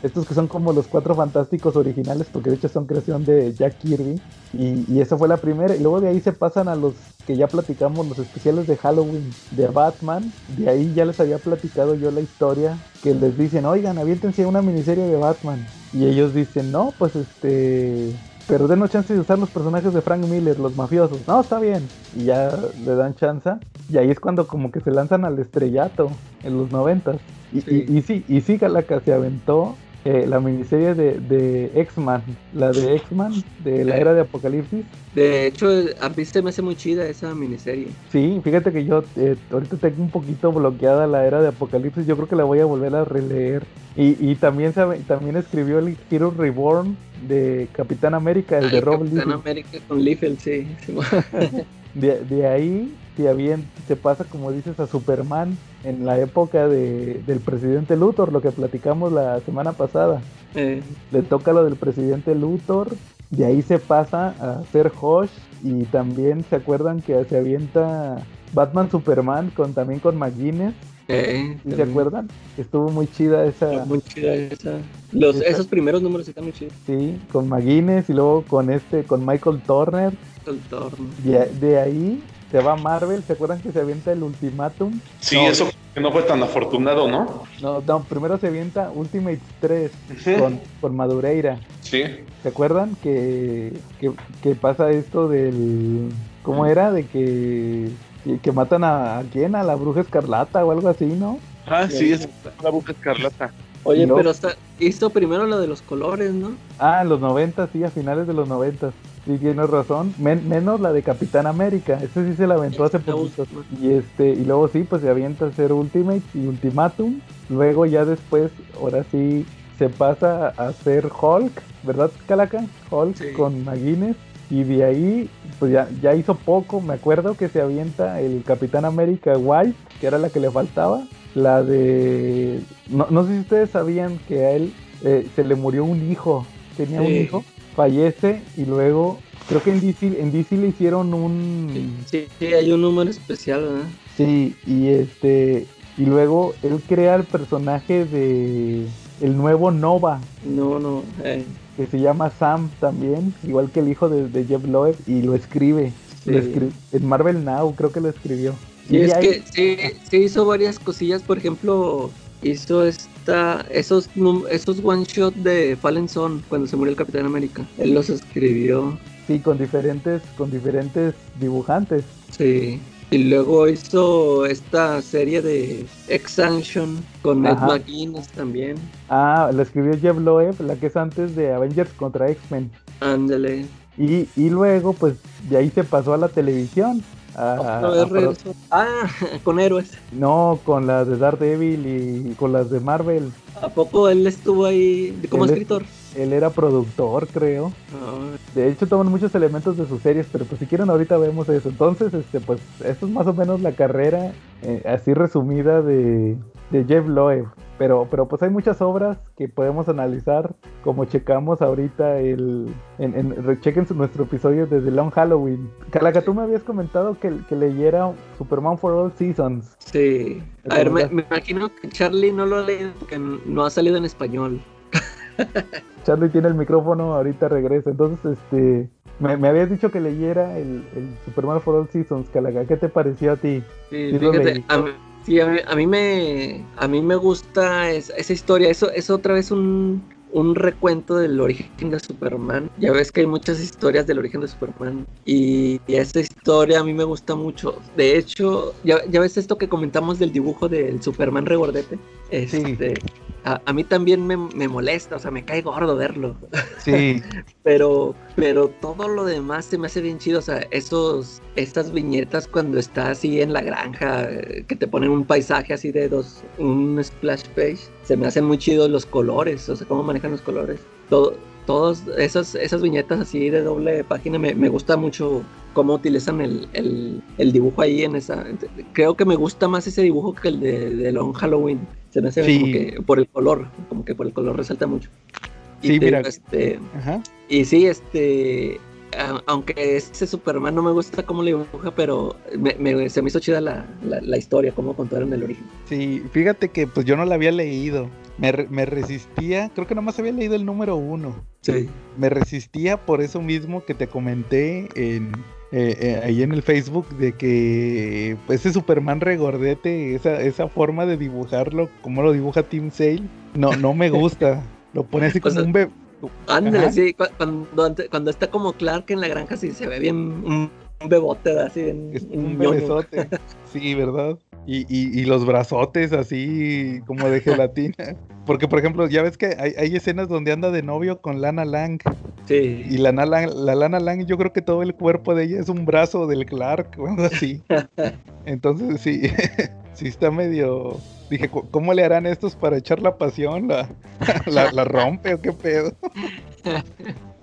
Estos que son como los cuatro fantásticos originales, porque de hecho son creación de Jack Kirby. Y, y esa fue la primera. Y luego de ahí se pasan a los que ya platicamos, los especiales de Halloween de Batman. De ahí ya les había platicado yo la historia. Que les dicen, oigan, aviéntense una miniserie de Batman. Y ellos dicen, no, pues este pero denos chance de usar los personajes de Frank Miller, los mafiosos. No, está bien. Y ya le dan chance. Y ahí es cuando como que se lanzan al estrellato en los noventas. Y sí, y, sí, y sí, Galaca se aventó eh, la miniserie de, de X-Man, la de X-Man, de la era de Apocalipsis. De hecho, a mí se me hace muy chida esa miniserie. Sí, fíjate que yo eh, ahorita tengo un poquito bloqueada la era de Apocalipsis, yo creo que la voy a volver a releer. Y, y también, sabe, también escribió el Hero Reborn de Capitán América, el Ah, de Rob Capitán Liefeld. América con Liefeld, sí. sí. De, de ahí se, avien- se pasa, como dices, a Superman en la época de, del presidente Luthor, lo que platicamos la semana pasada. Eh, Le toca lo del presidente Luthor, de ahí se pasa a ser Hosh y también se acuerdan que se avienta Batman Superman con también con McGuinness, eh, ¿sí ¿se acuerdan? Estuvo muy chida esa, Muy chida esa. Los, Esa- esos primeros números están muy chidos. sí, con McGuinness y luego con este, con Michael Turner. El torno. De, de ahí se va Marvel, ¿se acuerdan que se avienta el ultimátum? Sí, No, eso que no fue tan afortunado, ¿no? No, no, primero se avienta Ultimate 3 Ujú. con, con Madureira. Sí. ¿Se acuerdan que, que, que pasa esto del... ¿Cómo era? De que, que, matan a, a quién? A la bruja escarlata o algo así, ¿no? Ah, sí, es la buca escarlata. Oye, pero hasta, hizo primero lo de los colores, ¿no? Ah, en los 90, sí, a finales de los 90. Sí, tienes razón. Men- menos la de Capitán América. Ese sí se la aventó hace poquito. Y este, y luego sí, pues se avienta a hacer Ultimate y Ultimatum. Luego ya después, ahora sí, se pasa a hacer Hulk, ¿verdad, Calaca? Hulk Sí. con McGuinness. Y de ahí, pues ya, ya hizo poco. Me acuerdo que se avienta el Capitán América White, que era la que le faltaba. La de. No, no sé si ustedes sabían que a él eh, se le murió un hijo. Tenía un hijo, fallece y luego. Creo que en DC, en DC le hicieron un. Sí, sí, hay un número especial, ¿verdad? Sí, y este y luego él crea el personaje de el nuevo Nova, No, no. eh, que se llama Sam también, igual que el hijo de, de Jeff Loeb, y lo escribe. Lo Sí. en Marvel Now creo que lo escribió. Y de es ahí- que sí, sí hizo varias cosillas, por ejemplo, hizo esos, esos one shot de Fallen Son cuando se murió el Capitán América. Él los escribió, sí, con diferentes, con diferentes dibujantes. sí. Y luego hizo esta serie de Expansion con Ed. McGuinness también. Ah, lo escribió Jeff Loeb, la que es antes de Avengers contra X-Men. Ándale. Y, y luego, pues, de ahí se pasó a la televisión. A- Otra vez a pro- regresó. Ah, con héroes. no, con las de Daredevil y con las de Marvel. ¿A poco él estuvo ahí como Él es- escritor? Él era productor, creo. Ah, De hecho, toman muchos elementos de sus series, pero pues si quieren ahorita vemos eso. Entonces, este, pues, esto es más o menos la carrera eh, así resumida de, de Jeff Loeb. Pero, pero pues hay muchas obras que podemos analizar, como checamos ahorita el... En, chequen nuestro episodio de The Long Halloween. Calaca, tú me habías comentado que, que leyera Superman for All Seasons. Sí. A ver, me, me imagino que Charlie no lo ha leído porque no ha salido en español. Charlie tiene el micrófono, ahorita regresa. Entonces, este... Me, me habías dicho que leyera el, el Superman for All Seasons, Calaca. ¿Qué te pareció a ti? Sí, Sí fíjate, a mí, sí, a mí, a mí me a mí me gusta es- esa historia. Eso es otra vez un, un recuento del origen de Superman. Ya ves que hay muchas historias del origen de Superman y, y esa historia a mí me gusta mucho. De hecho, ya, ya ves esto que comentamos del dibujo del Superman regordete. Este, a, a mí también me, me molesta, o sea, me cae gordo verlo. Sí, Pero, pero todo lo demás se me hace bien chido. O sea, esos, estas viñetas cuando está así en la granja, eh, que te ponen un paisaje así de dos, un splash page, se me hacen muy chidos los colores, o sea, cómo manejan los colores. Todo, todos esas, esas viñetas así de doble página me, me gusta mucho cómo utilizan el, el, el dibujo ahí en esa. Creo que me gusta más ese dibujo que el de, de Long Halloween. Se me hace Sí. como que por el color, como que por el color resalta mucho. Y Sí, te mira. este, Ajá. y sí, este. A- Aunque ese Superman no me gusta cómo le dibuja, pero me- me- se me hizo chida la, la, la historia, cómo contaron el origen. Sí, fíjate que pues yo no la había leído. Me, re- me resistía, creo que nomás había leído el número uno. Sí. Me resistía por eso mismo que te comenté en, eh, eh, ahí en el Facebook de que pues, ese Superman regordete, esa, esa forma de dibujarlo, como lo dibuja Tim Sale, no, no me gusta. Lo pone así O como sea, un bebé. Ándale, sí, cu- cuando, cuando está como Clark en la granja, sí se ve bien un, un bebote, así, un un bebesote. Sí, ¿verdad? Y, y, y los brazotes así como de gelatina. Porque, por ejemplo, ya ves que hay, escenas donde anda de novio con Lana Lang. Sí. Y la, la Lana Lang, yo creo que todo el cuerpo de ella es un brazo del Clark o algo así. Entonces, sí, sí está medio... Dije, ¿cómo le harán estos para echar la pasión? ¿La, la, rompe o qué pedo?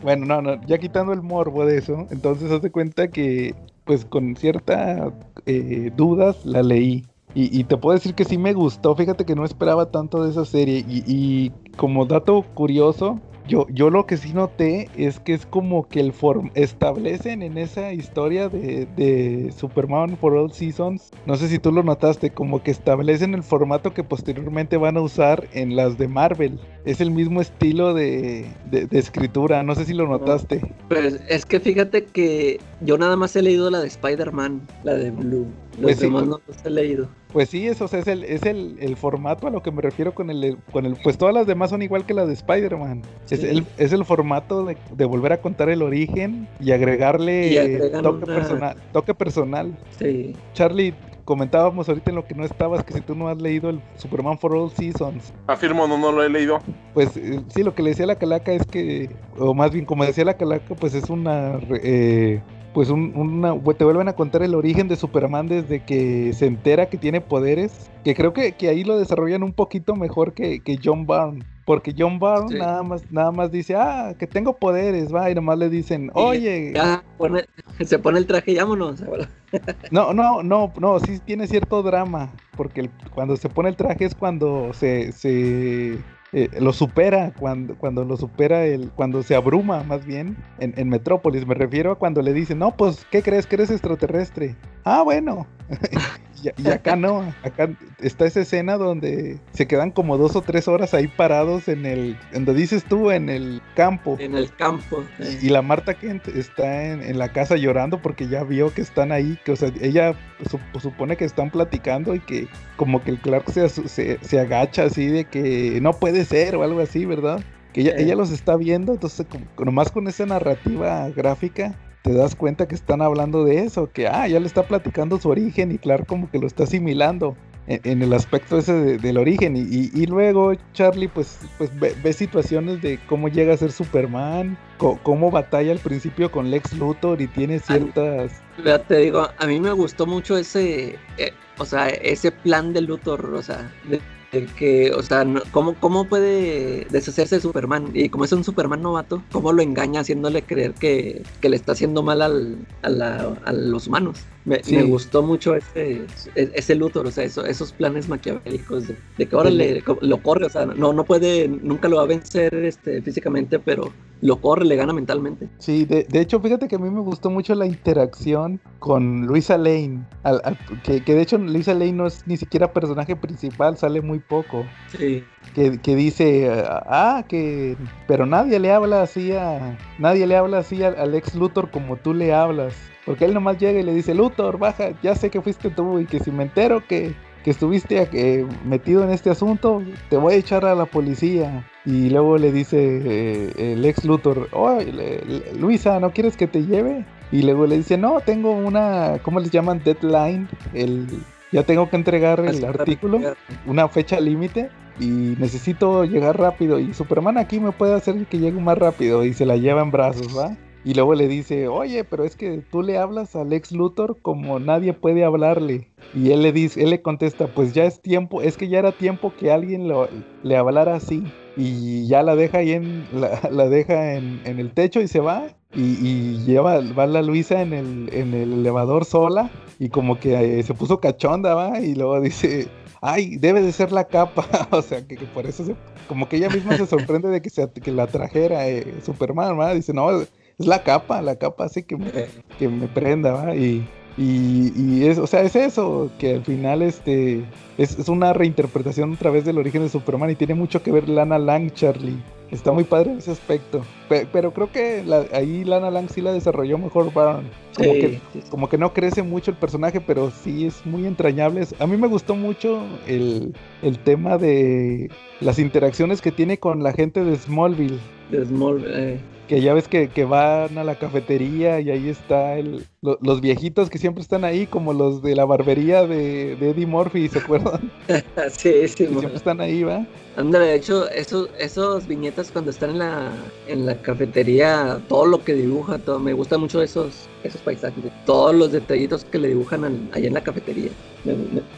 bueno, no, no, ya quitando el morbo de eso, entonces hace cuenta que, pues con cierta eh, dudas la leí. Y, te puedo decir que sí me gustó. Fíjate que no esperaba tanto de esa serie. y como dato curioso, yo, yo lo que sí noté es que es como que el form establecen en esa historia de, de, Superman for All Seasons, no sé si tú lo notaste, como que establecen el formato que posteriormente van a usar en las de Marvel. Es el mismo estilo de, de, escritura, no sé si lo notaste. Pues es que fíjate que yo nada más he leído la de Spider-Man, la de Blue. Los pues demás no los he leído. Pues sí, eso es, el, es el, formato a lo que me refiero con el, con el. Pues todas las demás son igual que la de Spider-Man. Es, el, es el formato de, volver a contar el origen y agregarle toque, personal, toque personal. Sí. Charlie, comentábamos ahorita en lo que no estabas que si tú no has leído el Superman for All Seasons. Afirmo, no, no lo he leído. Pues eh, sí, lo que le decía la calaca es que, o más bien como decía la calaca, pues es una eh, pues un, te vuelven a contar el origen de Superman desde que se entera que tiene poderes, que creo que, que ahí lo desarrollan un poquito mejor que, que John Byrne. Porque John Byrne nada más nada más dice, ah, que tengo poderes, va, y nomás le dicen, oye. se pone el traje y vámonos. no, no, no, no, sí tiene cierto drama, porque cuando se pone el traje es cuando se, se eh, lo supera cuando, cuando lo supera el, cuando se abruma más bien en, en, Metrópolis. Me refiero a cuando le dicen, no, pues, ¿qué crees que eres extraterrestre? Ah, bueno. Y, acá no, acá está esa escena donde se quedan como dos o tres horas ahí parados en el, donde dices tú, en el campo. En el campo. Y, la Marta Kent está en, la casa llorando porque ya vio que están ahí, que o sea, ella supone que están platicando y que como que el Clark se, se, agacha así de que no puede ser o algo así, ¿verdad? Que ella, ella los está viendo, entonces como, nomás con esa narrativa gráfica te das cuenta que están hablando de eso, que ah, ya le está platicando su origen y claro, como que lo está asimilando en, el aspecto ese del origen. Y, luego Charlie pues, pues ve, situaciones de cómo llega a ser Superman, cómo batalla al principio con Lex Luthor y tiene ciertas... Te digo, a mí me gustó mucho ese, eh, o sea, ese plan de Luthor, o sea, de que, o sea, ¿cómo, ¿cómo puede deshacerse de Superman? Y como es un Superman novato, ¿cómo lo engaña haciéndole creer que, le está haciendo mal al, a, los humanos? Me, gustó mucho ese, ese Luthor, o sea, esos planes maquiavélicos de, que ahora le, lo corre, o sea, no, no puede, nunca lo va a vencer este, físicamente, pero lo corre, le gana mentalmente. Sí, de, hecho, fíjate que a mí me gustó mucho la interacción con Luisa Lane, que, de hecho Luisa Lane no es ni siquiera personaje principal, sale muy poco. Sí. Que, que dice, ah, que, pero nadie le habla así a, nadie le habla así al, ex Luthor como tú le hablas. Porque él nomás llega y le dice, Luthor, baja, ya sé que fuiste tú y que si me entero que que estuviste eh, metido en este asunto, te voy a echar a la policía. Y luego le dice eh, el ex Luthor, oh, Luisa, ¿no quieres que te lleve? Y luego le dice, no, tengo una, ¿cómo les llaman? Deadline. El, ya tengo que entregar el artículo, una fecha límite. Y necesito llegar rápido. Y Superman aquí me puede hacer que llegue más rápido. Y se la lleva en brazos, ¿va? Y luego le dice, oye, pero es que tú le hablas a Lex Luthor como nadie puede hablarle. Y él le dice, él le contesta, pues ya es tiempo, es que ya era tiempo que alguien lo, le hablara así. Y ya la deja ahí en, la, deja en, el techo y se va. Y, lleva, va la Luisa en el, en el elevador sola. Y como que eh, se puso cachonda, va. Y luego dice, ay, debe de ser la capa. o sea, que, por eso se, como que ella misma se sorprende de que, se, que la trajera eh, Superman, ¿va? Dice, no, es la capa, la capa así que me, que me prenda, ¿va? Y, y, es, o sea, es eso, que al final este es, una reinterpretación otra vez del origen de Superman y tiene mucho que ver Lana Lang, Charlie. Está muy padre en ese aspecto. Pero, creo que ahí Lana Lang sí la desarrolló mejor Como, que, como que no crece mucho el personaje, pero sí es muy entrañable. A mí me gustó mucho el, el tema de las interacciones que tiene con la gente de Smallville. De Smallville, eh que ya ves que, que, van a la cafetería y ahí está el, los viejitos que siempre están ahí, como los de la barbería de, Eddie Murphy, ¿se acuerdan? sí, sí. siempre están ahí, ¿va? Ándale, de hecho, esos, esos viñetas cuando están en la, en la cafetería, todo lo que dibuja, todo, me gustan mucho esos, esos paisajes, todos los detallitos que le dibujan allá en la cafetería.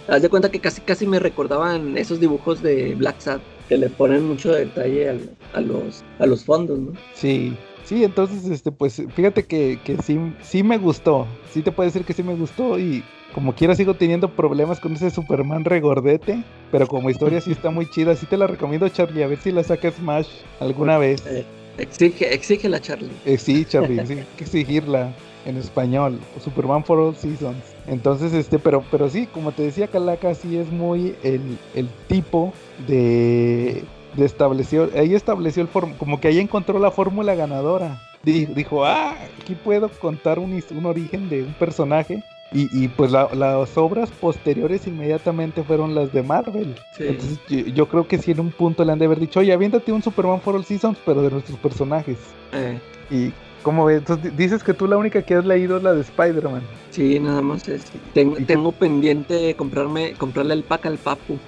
haz de cuenta que casi casi me recordaban esos dibujos de Black Sad que le ponen mucho detalle a, los, a los fondos, ¿no? Sí, sí, entonces, este, pues fíjate que, que sí, sí me gustó, sí te puedo decir que sí me gustó y como quiera sigo teniendo problemas con ese Superman regordete, pero como historia sí está muy chida, sí te la recomiendo Charlie, a ver si la saca Smash alguna vez. Eh, exige, exige la Charlie. Eh, sí, Charlie, sí, hay que exigirla en español, Superman for All Seasons. Entonces, este, pero, pero sí, como te decía, Calaca sí es muy el, el tipo de, de estableció, ahí estableció el como que ahí encontró la fórmula ganadora. Dijo, ah, aquí puedo contar un, un origen de un personaje y, y pues las obras posteriores inmediatamente fueron las de Marvel. Entonces yo, creo que si en un punto le han de haber dicho, oye, aviéntate un Superman for All Seasons, pero de nuestros personajes. Eh. Y ¿Cómo ves? Entonces dices que tú la única que has leído es la de Spider-Man. Sí, nada más es. Tengo, tengo pendiente comprarme, comprarle el pack al papu.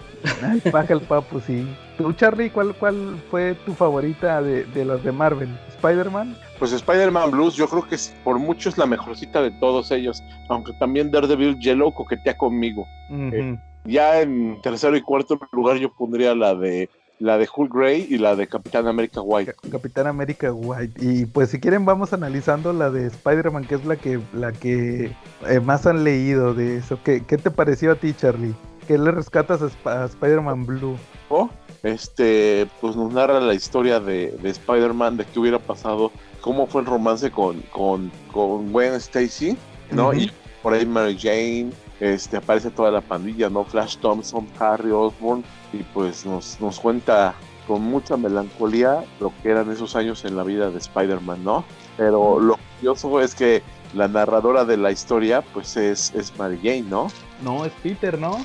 Ah, el pack al papu, sí. ¿Tú, Charlie, cuál, cuál fue tu favorita de, de las de Marvel? ¿Spider-Man? Pues Spider-Man Blues, yo creo que es, por mucho es la mejorcita de todos ellos, aunque también Daredevil Yellow coquetea conmigo. Eh, ya en tercero y cuarto lugar yo pondría la de la de Hulk Gray y la de Capitán América White. Capitán América White. Y pues si quieren vamos analizando la de Spider-Man, que es la que, la que eh, más han leído de eso. ¿Qué, ¿Qué, te pareció a ti, Charlie? ¿Qué le rescatas a, Spider-Man Blue? Oh, este, pues nos narra la historia de, de Spider-Man, de qué hubiera pasado, cómo fue el romance con, con, con Gwen Stacy, ¿no? Y por ahí Mary Jane, este, aparece toda la pandilla, ¿no? Flash Thompson, Harry Osborn, y pues nos, nos cuenta con mucha melancolía lo que eran esos años en la vida de Spider-Man, ¿no? Pero lo curioso es que la narradora de la historia, pues es, es Mary Jane, ¿no? No, es Peter, ¿no?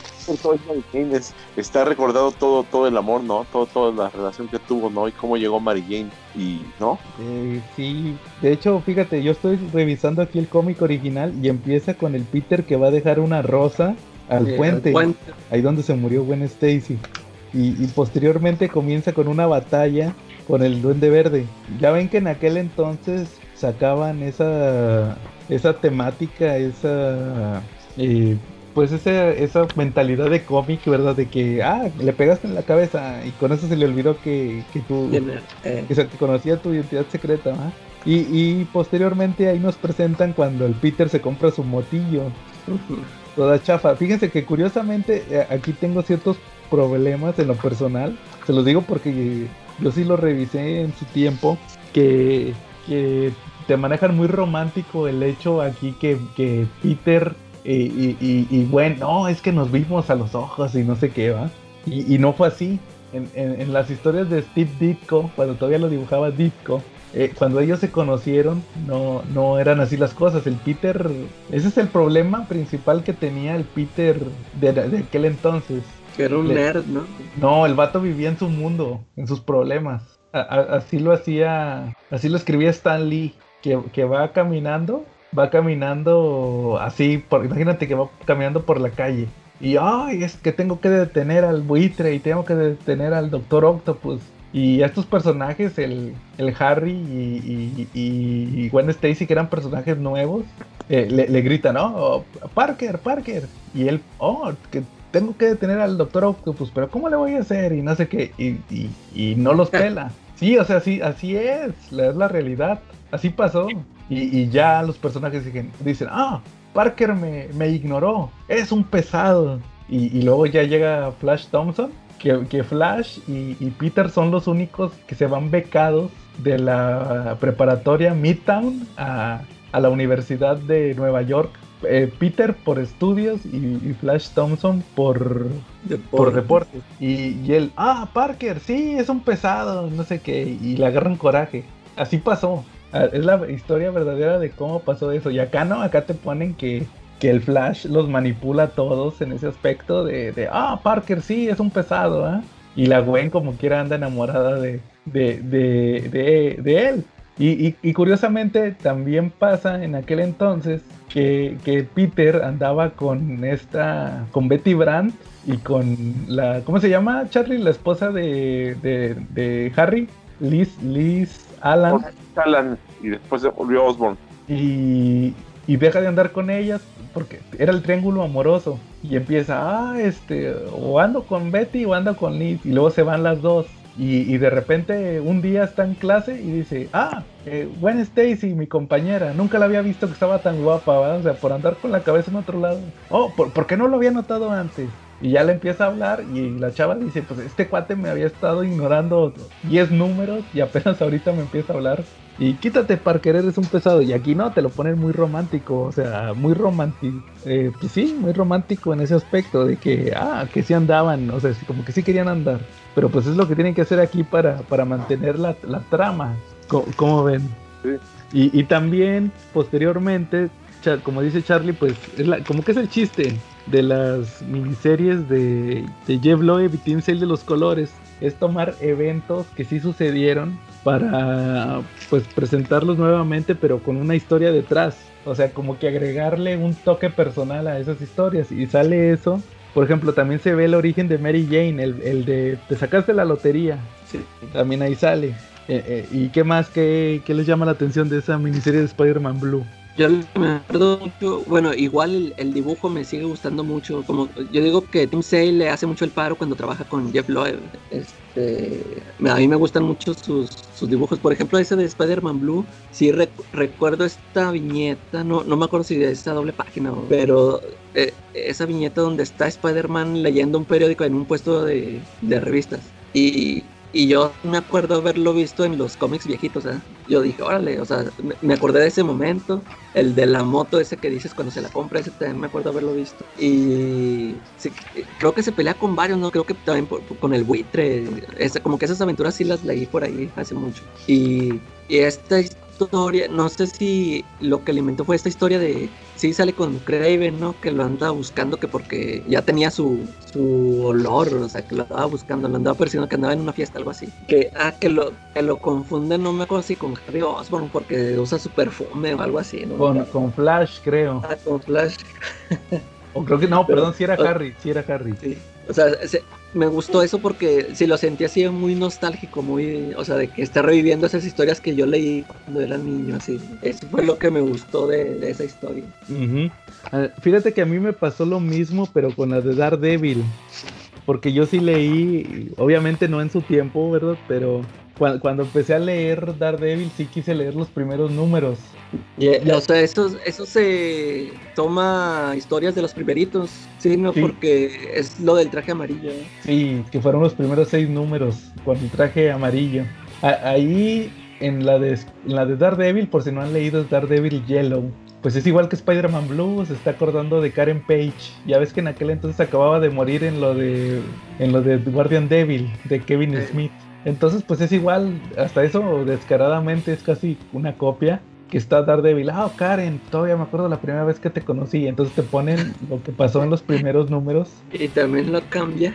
está recordado todo, todo el amor, ¿no? Todo, toda la relación que tuvo, ¿no? Y cómo llegó Mary Jane y, ¿no? Eh, sí, de hecho, fíjate, yo estoy revisando aquí el cómic original y empieza con el Peter que va a dejar una rosa al, puente, ahí donde se murió Gwen Stacy. Y, y posteriormente comienza con una batalla con el Duende Verde. Ya ven que en aquel entonces sacaban esa esa temática, esa eh, pues esa, esa mentalidad de cómic, ¿verdad? De que, ah, le pegaste en la cabeza y con eso se le olvidó que, que tú, eh. que se conocía tu identidad secreta, Y, y, posteriormente ahí nos presentan cuando el Peter se compra su motillo, toda chafa. Fíjense que curiosamente eh, aquí tengo ciertos problemas en lo personal, se los digo porque yo sí lo revisé en su tiempo, que, que te manejan muy romántico el hecho aquí que, que Peter y, bueno, no, es que nos vimos a los ojos y no sé qué, ¿va? Y, no fue así. En, en, las historias de Steve Ditko, cuando todavía lo dibujaba Ditko, eh, cuando ellos se conocieron, no, no eran así las cosas. El Peter, ese es el problema principal que tenía el Peter de, de aquel entonces. Que era un nerd, ¿no? No, el vato vivía en su mundo, en sus problemas. así lo hacía, así lo escribía Stan Lee que, va caminando, va caminando así, por, imagínate que va caminando por la calle. Y ay, es que tengo que detener al buitre y tengo que detener al Doctor Octopus. Y estos personajes, el, el Harry y, y, Gwen Stacy, que eran personajes nuevos, eh, le, gritan, ¿no? Oh, Parker, Parker. Y él, oh, que tengo que detener al Doctor Octopus, pero ¿cómo le voy a hacer? Y no sé qué. Y, y no los pela. Sí, o sea, sí, así es, es la realidad. Así pasó. Y, ya los personajes dicen, ah, Parker me, me ignoró, es un pesado. Y, luego ya llega Flash Thompson, que, que Flash y, Peter son los únicos que se van becados de la preparatoria Midtown a, a la Universidad de Nueva York. Eh, Peter por estudios y, Flash Thompson por, por deportes. Y, y, él, ah, Parker, sí, es un pesado, no sé qué, y le agarran coraje. Así pasó. Ah, es la historia verdadera de cómo pasó eso. Y acá no, acá te ponen que, que el Flash los manipula a todos en ese aspecto de, de ah, Parker sí, es un pesado, ¿ah? Y la Gwen como quiera anda enamorada de, de, de, de, él. Y, y, curiosamente también pasa en aquel entonces que, que, Peter andaba con esta, con Betty Brandt y con la, ¿cómo se llama Charlie? La esposa de, de, de Harry, Liz, Liz Alan. Alan y después se volvió Osborne. Y, y deja de andar con ellas porque era el triángulo amoroso y empieza, ah, este, o ando con Betty o ando con Liz y luego se van las dos y, de repente un día está en clase y dice, ah, eh, Gwen Stacy, mi compañera, nunca la había visto que estaba tan guapa, ¿verdad? o sea, por andar con la cabeza en otro lado. Oh, ¿por, qué no lo había notado antes? Y ya le empieza a hablar y la chava dice, pues este cuate me había estado ignorando 10 números y apenas ahorita me empieza a hablar. Y quítate, Parker, eres un pesado. Y aquí no, te lo ponen muy romántico, o sea, muy romántico. Eh, pues sí, muy romántico en ese aspecto de que, ah, que sí andaban, o sea, como que sí querían andar. Pero pues es lo que tienen que hacer aquí para, para mantener la, la trama. como ven? Y, y, también, posteriormente, como dice Charlie, pues es la, como que es el chiste de las miniseries de, de Jeff Loeb y Team Sale de los colores. Es tomar eventos que sí sucedieron para pues presentarlos nuevamente pero con una historia detrás. O sea, como que agregarle un toque personal a esas historias. Y sale eso. Por ejemplo, también se ve el origen de Mary Jane, el, de te sacaste la lotería. Sí. También ahí sale. Eh, eh, ¿Y qué más? ¿Qué, ¿Qué les llama la atención de esa miniserie de Spider-Man Blue? Yo me acuerdo mucho, bueno, igual el, dibujo me sigue gustando mucho. Como yo digo que Tim Sale le hace mucho el paro cuando trabaja con Jeff Loeb. Este, a mí me gustan mucho sus, dibujos. Por ejemplo, ese de Spider-Man Blue, sí recuerdo esta viñeta, no, no me acuerdo si de esta doble página, pero eh, esa viñeta donde está Spider-Man leyendo un periódico en un puesto de, de revistas. Y y yo me acuerdo haberlo visto en los cómics viejitos, ¿eh? Yo dije, órale, o sea, me acordé de ese momento, el de la moto ese que dices cuando se la compra, ese también me acuerdo haberlo visto. Y creo que se pelea con varios, ¿no? Creo que también con el buitre, como que esas aventuras sí las leí por ahí hace mucho. Y, y esta historia, no sé si lo que alimentó fue esta historia de, sí sale con Craven, ¿no? Que lo anda buscando, que porque ya tenía su, su olor, o sea, que lo andaba buscando, lo andaba persiguiendo, que andaba en una fiesta, algo así. Que, ah, que lo, que lo confunden, no me acuerdo si con Harry Osborn, porque usa su perfume o algo así, ¿no? Con, con Flash, creo. Ah, con Flash. o creo que no, perdón, si era Harry, si era Harry. Sí. O sea, me gustó eso porque si lo sentí así muy nostálgico, muy, o sea, de que está reviviendo esas historias que yo leí cuando era niño, así. Eso fue lo que me gustó de, esa historia. Ah, fíjate que a mí me pasó lo mismo, pero con la de Daredevil. Porque yo sí leí, obviamente no en su tiempo, ¿verdad? Pero cuando, empecé a leer Daredevil sí quise leer los primeros números. O sea, eso, eso se toma historias de los primeritos, ¿sí? ¿no? Porque es lo del traje amarillo. Sí, que fueron los primeros seis números con el traje amarillo. ahí en la, de, en la de Daredevil, por si no han leído, es Daredevil Yellow. Pues es igual que Spider-Man Blue, se está acordando de Karen Page. Ya ves que en aquel entonces acababa de morir en lo de en lo de Guardian Devil de Kevin Smith. Entonces, pues es igual, hasta eso descaradamente es casi una copia que está Daredevil. Ah, Karen, todavía me acuerdo la primera vez que te conocí. Entonces te ponen lo que pasó en los primeros números. Y también lo cambia.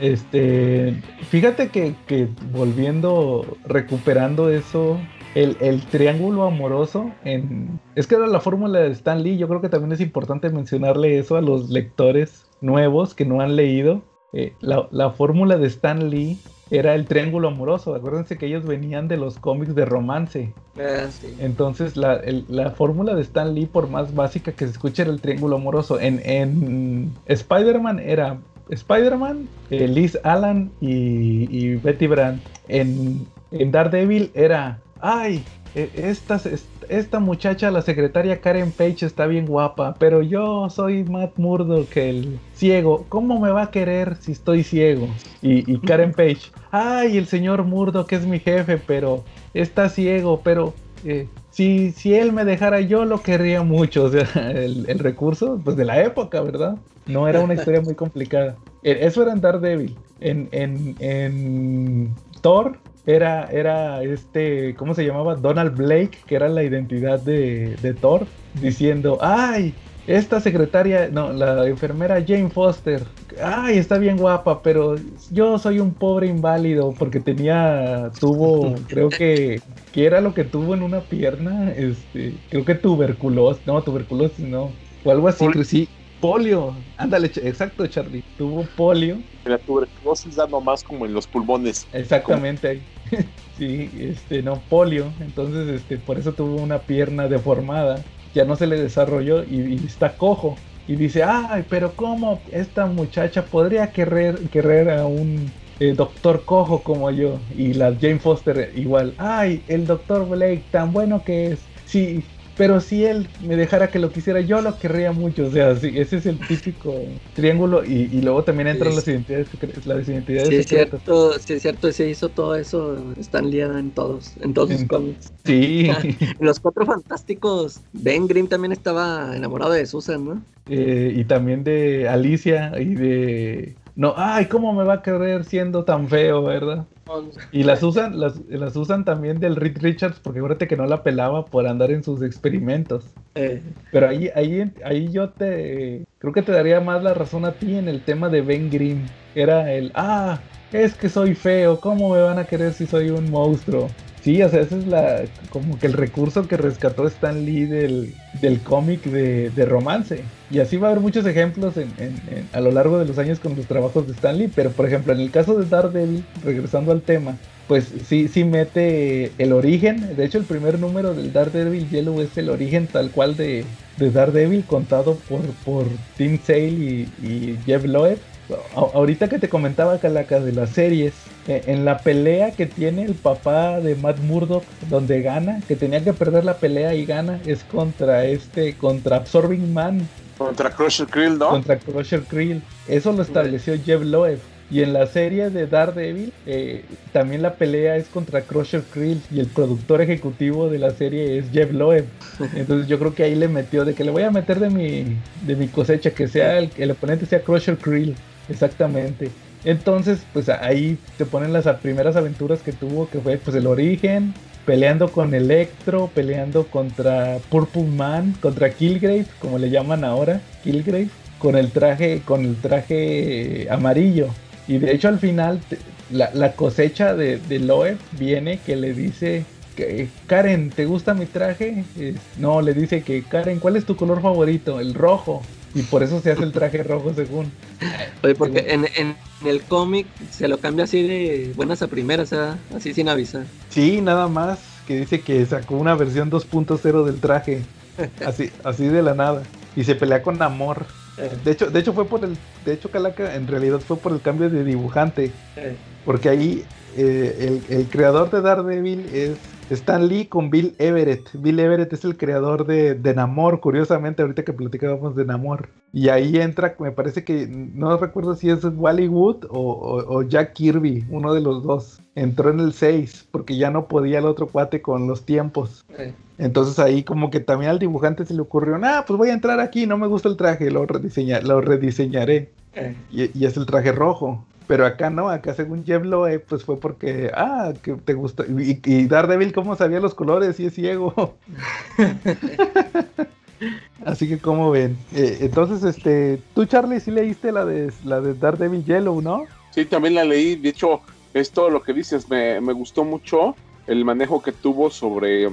Este, fíjate que, que volviendo, recuperando eso, el, el, triángulo amoroso en... Es que era la fórmula de Stan Lee. Yo creo que también es importante mencionarle eso a los lectores nuevos que no han leído. Eh, la, la fórmula de Stan Lee era el triángulo amoroso. Acuérdense que ellos venían de los cómics de romance. Ah, Entonces, la, la, fórmula de Stan Lee, por más básica que se escuche, era el triángulo amoroso. En, en Spider-Man era Spider-Man, eh, Liz Allen y, Betty Brandt. En, en Daredevil era, ay, esta, esta muchacha, la secretaria Karen Page, está bien guapa, pero yo soy Matt Murdock, el ciego. ¿Cómo me va a querer si estoy ciego? Y, Karen Page, ay, el señor Murdock es mi jefe, pero está ciego, pero eh, si, si él me dejara yo lo querría mucho. O sea, el, recurso pues de la época, ¿verdad? No era una historia muy complicada. E, eso era en Daredevil. En, en, en Thor era, era este, ¿cómo se llamaba? Donald Blake, que era la identidad de, Thor, diciendo, ay, esta secretaria, no, la enfermera Jane Foster, ay, está bien guapa, pero yo soy un pobre inválido porque tenía, tuvo, creo que, ¿qué era lo que tuvo en una pierna? Este, creo que tuberculosis, no, tuberculosis, no, o algo así, sí, polio, ándale, exacto, Charlie, tuvo polio. La tuberculosis da nomás como en los pulmones. Exactamente, sí, este, no, polio, entonces, este, por eso tuvo una pierna deformada ya no se le desarrolló y, está cojo. Y dice, ay, pero ¿cómo esta muchacha podría querer, querer a un eh, doctor cojo como yo? Y la Jane Foster igual, ay, el doctor Blake, tan bueno que es. Sí, pero si él me dejara que lo quisiera, yo lo querría mucho. O sea, sí, ese es el típico triángulo. Y, luego también entran las identidades, las identidades sí, es cierto, sí, es cierto, se hizo todo eso. Están liadas en todos, en todos sus cómics. Sí. los cuatro fantásticos, Ben Grimm también estaba enamorado de Susan, ¿no? Eh, y también de Alicia y de no, ay, ¿cómo me va a querer siendo tan feo, verdad? Y las usan, las, las usan también del Reed Richards, porque acuérdate que no la pelaba por andar en sus experimentos. Eh. Pero ahí, ahí, ahí yo te creo que te daría más la razón a ti en el tema de Ben Grimm. Era el, ah, es que soy feo, ¿cómo me van a querer si soy un monstruo? Sí, o sea, ese es la, como que el recurso que rescató Stan Lee del, del cómic de, de, romance. Y así va a haber muchos ejemplos en, en, a lo largo de los años con los trabajos de Stan Lee. Pero por ejemplo, en el caso de Daredevil, regresando al tema, pues sí, sí mete el origen. De hecho, el primer número del Daredevil Yellow es el origen tal cual de, de Daredevil contado por, por Tim Sale y, y Jeff Loeb ahorita que te comentaba, Calaca, de las series, en la pelea que tiene el papá de Matt Murdock, donde gana, que tenía que perder la pelea y gana, es contra este, contra Absorbing Man. Contra Crusher Krill, ¿no? Contra Crusher Krill. Eso lo estableció Jeff Loeb. Y en la serie de Daredevil, eh, también la pelea es contra Crusher Krill y el productor ejecutivo de la serie es Jeff Loeb. Entonces yo creo que ahí le metió de que le voy a meter de mi, de mi cosecha, que sea el, el oponente sea Crusher Krill. Exactamente. Entonces, pues ahí te ponen las primeras aventuras que tuvo, que fue pues el origen, peleando con Electro, peleando contra Purple Man, contra Killgrave, como le llaman ahora, Killgrave, con el traje, con el traje amarillo. Y de hecho al final la, cosecha de, de Loeb viene que le dice que Karen, ¿te gusta mi traje? no, le dice que Karen, ¿cuál es tu color favorito? El rojo. Y por eso se hace el traje rojo según. Oye, porque en, en, el cómic se lo cambia así de buenas a primeras, sea, así sin avisar. Sí, nada más que dice que sacó una versión 2.0 del traje. Así, así de la nada. Y se pelea con amor. Eh. De hecho, de hecho fue por el. De hecho, Calaca en realidad fue por el cambio de dibujante. Eh. Porque ahí eh, el, el creador de Daredevil es Stan Lee con Bill Everett. Bill Everett es el creador de, de Namor, curiosamente, ahorita que platicábamos de Namor. Y ahí entra, me parece que, no recuerdo si es Wally Wood o, Jack Kirby, uno de los dos. Entró en el 6 porque ya no podía el otro cuate con los tiempos. Entonces ahí como que también al dibujante se le ocurrió, ah, pues voy a entrar aquí, no me gusta el traje, lo, lo rediseñaré. Y, y, es el traje rojo. Pero acá no, acá según Jeff Loeb, pues fue porque, ah, que te gusta. Y, y Daredevil, ¿cómo sabía los colores? Y es ciego. Así que, ¿cómo ven? Eh, entonces, este, tú, Charlie, sí leíste la de, la de Daredevil Yellow, ¿no? Sí, también la leí. De hecho, es todo lo que dices. Me, me gustó mucho el manejo que tuvo sobre,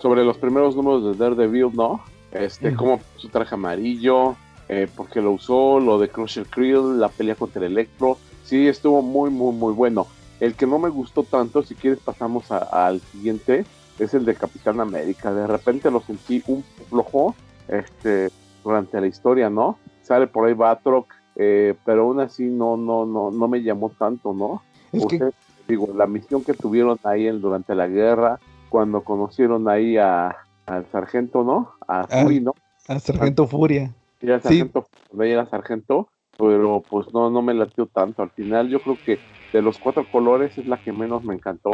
sobre los primeros números de Daredevil, ¿no? Este, como su traje amarillo, eh, porque lo usó, lo de Crusher Creel, la pelea contra el Electro sí estuvo muy, muy, muy bueno. El que no me gustó tanto, si quieres pasamos al siguiente, es el de Capitán América. De repente lo sentí un flojo este, durante la historia, ¿no? Sale por ahí Batroc, eh, pero aún así no, no, no, no me llamó tanto, ¿no? digo, la misión que tuvieron ahí durante la guerra, cuando conocieron ahí a, al sargento, ¿no? A ah, Fury, ¿no? Al sargento Furia. Sí, al sargento, sí. era sargento pero pues no, no me latió tanto. Al final yo creo que de los cuatro colores es la que menos me encantó.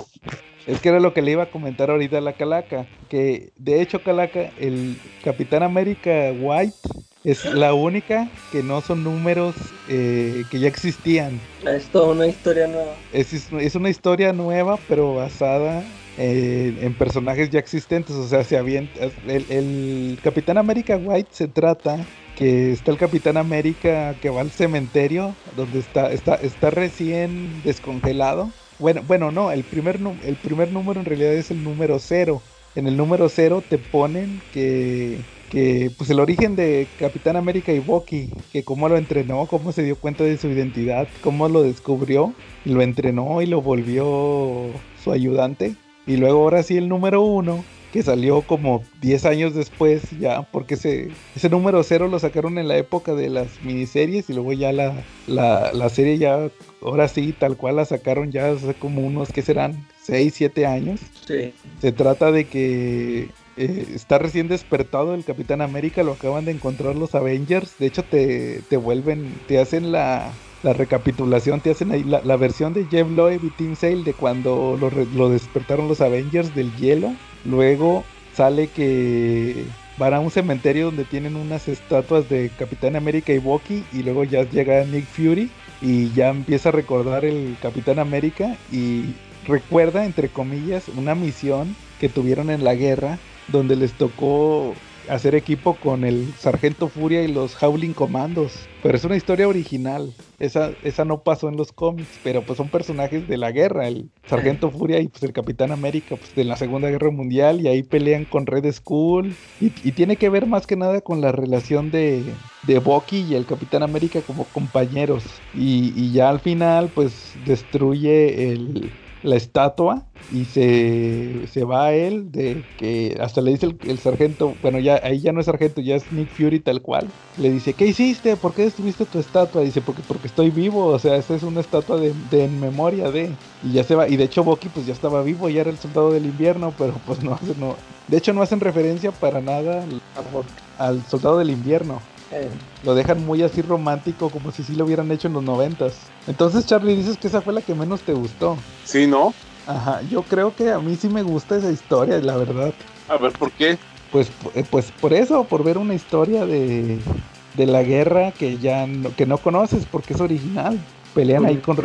Es que era lo que le iba a comentar ahorita a la Calaca, que de hecho Calaca, el Capitán América White es la única que no son números eh, que ya existían. Es toda una historia nueva. Es, es, una historia nueva, pero basada eh, en personajes ya existentes. O sea, se avienta. El, el Capitán América White se trata que está el Capitán América que va al cementerio donde está, está, está recién descongelado. Bueno, bueno, no, el primer, el primer número en realidad es el número cero. En el número cero te ponen que que pues el origen de Capitán América y Bucky, que cómo lo entrenó, cómo se dio cuenta de su identidad, cómo lo descubrió, lo entrenó y lo volvió su ayudante. Y luego ahora sí el número uno, que salió como 10 años después ya, porque ese, ese número cero lo sacaron en la época de las miniseries y luego ya la, la, serie ya, ahora sí, tal cual la sacaron ya hace como unos, que serán? 6, 7 años. Sí. Se trata de que eh, está recién despertado el Capitán América, lo acaban de encontrar los Avengers. De hecho, te, vuelven, te hacen la, recapitulación, te hacen ahí la, versión de Jeff Loeb y Tim Sale de cuando lo, despertaron los Avengers del hielo. Luego sale que van a un cementerio donde tienen unas estatuas de Capitán América y Bucky y luego ya llega Nick Fury y ya empieza a recordar el Capitán América y recuerda, entre comillas, una misión que tuvieron en la guerra donde les tocó hacer equipo con el Sargento Furia y los Howling Commandos. Pero es una historia original. Esa, esa no pasó en los cómics, pero pues son personajes de la guerra. El Sargento Furia y pues el Capitán América pues, de la Segunda Guerra Mundial y ahí pelean con Red Skull. Y, tiene que ver más que nada con la relación de, de Bucky y el Capitán América como compañeros. Y, y ya al final pues destruye el, la estatua y se, se va a él de que hasta le dice el, sargento, bueno ya ahí ya no es sargento, ya es Nick Fury tal cual, le dice, ¿qué hiciste? ¿Por qué destruiste tu estatua? Dice, porque, porque estoy vivo, o sea, esa es una estatua de, en memoria de, y ya se va, y de hecho Bucky pues ya estaba vivo, ya era el soldado del invierno, pero pues no, no de hecho no hacen referencia para nada al soldado del invierno. Lo dejan muy así romántico, como si sí lo hubieran hecho en los noventas. Entonces, Charlie, dices que esa fue la que menos te gustó. Sí, ¿no? Ajá, yo creo que a mí sí me gusta esa historia, la verdad. A ver, ¿por qué? Pues, eh, pues por eso, por ver una historia de, de la guerra que ya no, que no conoces porque es original. Pelean ahí con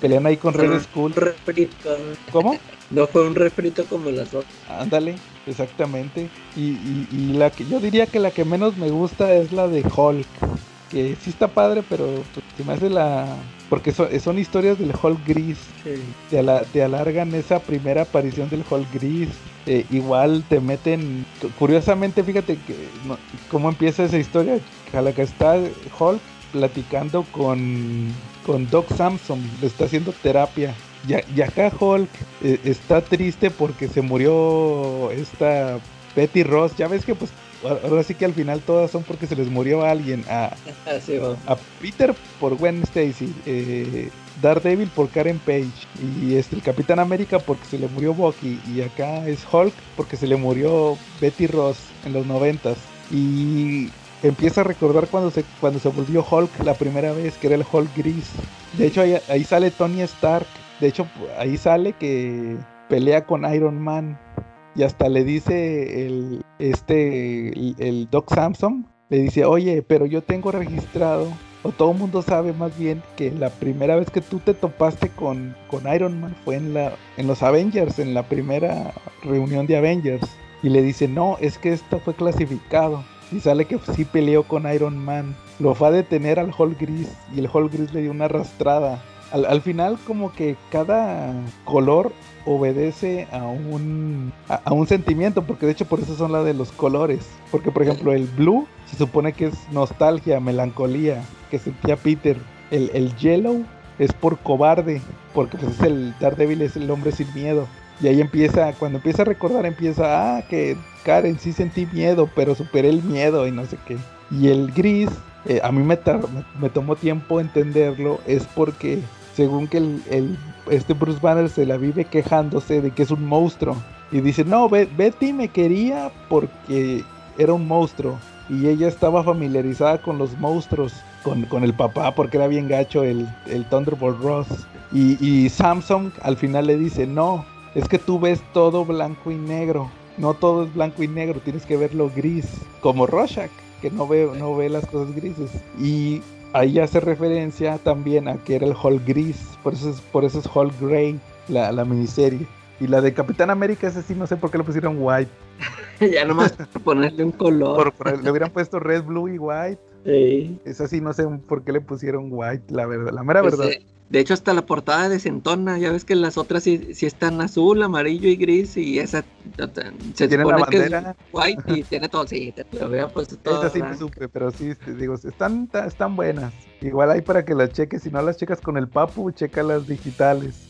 pelean ahí con Red Skull. ¿Cómo? No fue un refrito como las otras. Ándale, exactamente. Y, y, la que yo diría que la que menos me gusta es la de Hulk. Que sí está padre, pero pues, se me hace la. Porque son, historias del Hulk gris. Te, alargan esa primera aparición del Hulk gris. Eh, igual te meten. Curiosamente, fíjate que cómo empieza esa historia. A la que está Hulk platicando con, con Doc Samson. Le está haciendo terapia y, acá Hulk eh, está triste porque se murió esta Betty Ross. Ya ves que pues ahora sí que al final todas son porque se les murió a alguien. A, a Peter por Gwen Stacy, eh, Daredevil por Karen Page y este, el Capitán América porque se le murió Bucky. Y acá es Hulk porque se le murió Betty Ross en los noventas. Y empieza a recordar cuando se, cuando se volvió Hulk la primera vez, que era el Hulk gris. De hecho ahí sale Tony Stark de hecho, ahí sale que pelea con Iron Man y hasta le dice el, este, el, Doc Samson, le dice, oye, pero yo tengo registrado, o todo el mundo sabe más bien, que la primera vez que tú te topaste con, con Iron Man fue en, la, en los Avengers, en la primera reunión de Avengers. Y le dice, no, es que esto fue clasificado. Y sale que sí peleó con Iron Man. Lo fue a detener al Hulk Gris y el Hulk Gris le dio una arrastrada al, final como que cada color obedece a un a, un sentimiento porque de hecho por eso son la de los colores. Porque por ejemplo el blue se supone que es nostalgia melancolía que sentía Peter. El, el yellow es por cobarde porque pues es el Daredevil es el hombre sin miedo. Y ahí empieza cuando empieza a recordar empieza ah que Karen sí sentí miedo pero superé el miedo y no sé qué. Y el gris eh, a mí me, me tomó tiempo entenderlo es porque según que el, este Bruce Banner se la vive quejándose de que es un monstruo. Y dice, no, Betty me quería porque era un monstruo. Y ella estaba familiarizada con los monstruos, con, el papá, porque era bien gacho el, el Thunderbolt Ross. Y, y Samsung al final le dice, no, es que tú ves todo blanco y negro. No todo es blanco y negro, tienes que verlo gris. Como Rorschach, que no ve, no ve las cosas grises. Y ahí hace referencia también a que era el Hall Gris, por eso es, por eso es Hall Grey, la, la miniserie. Y la de Capitán América, ese sí no sé por qué le pusieron white. ya nomás por ponerle un color. le hubieran puesto red, blue y white. Sí. Esa sí no sé por qué le pusieron white, la verdad, la mera pues, verdad. De hecho, hasta la portada desentona. Ya ves que las otras sí, están azul, amarillo y gris. Y esa se tiene la bandera. white y tiene todo. Sí, te lo había puesto todo. Esa sí me supe, pero sí, te digo, están, están buenas. Igual hay para que las cheques. Si no las checas con el papu, checa las digitales.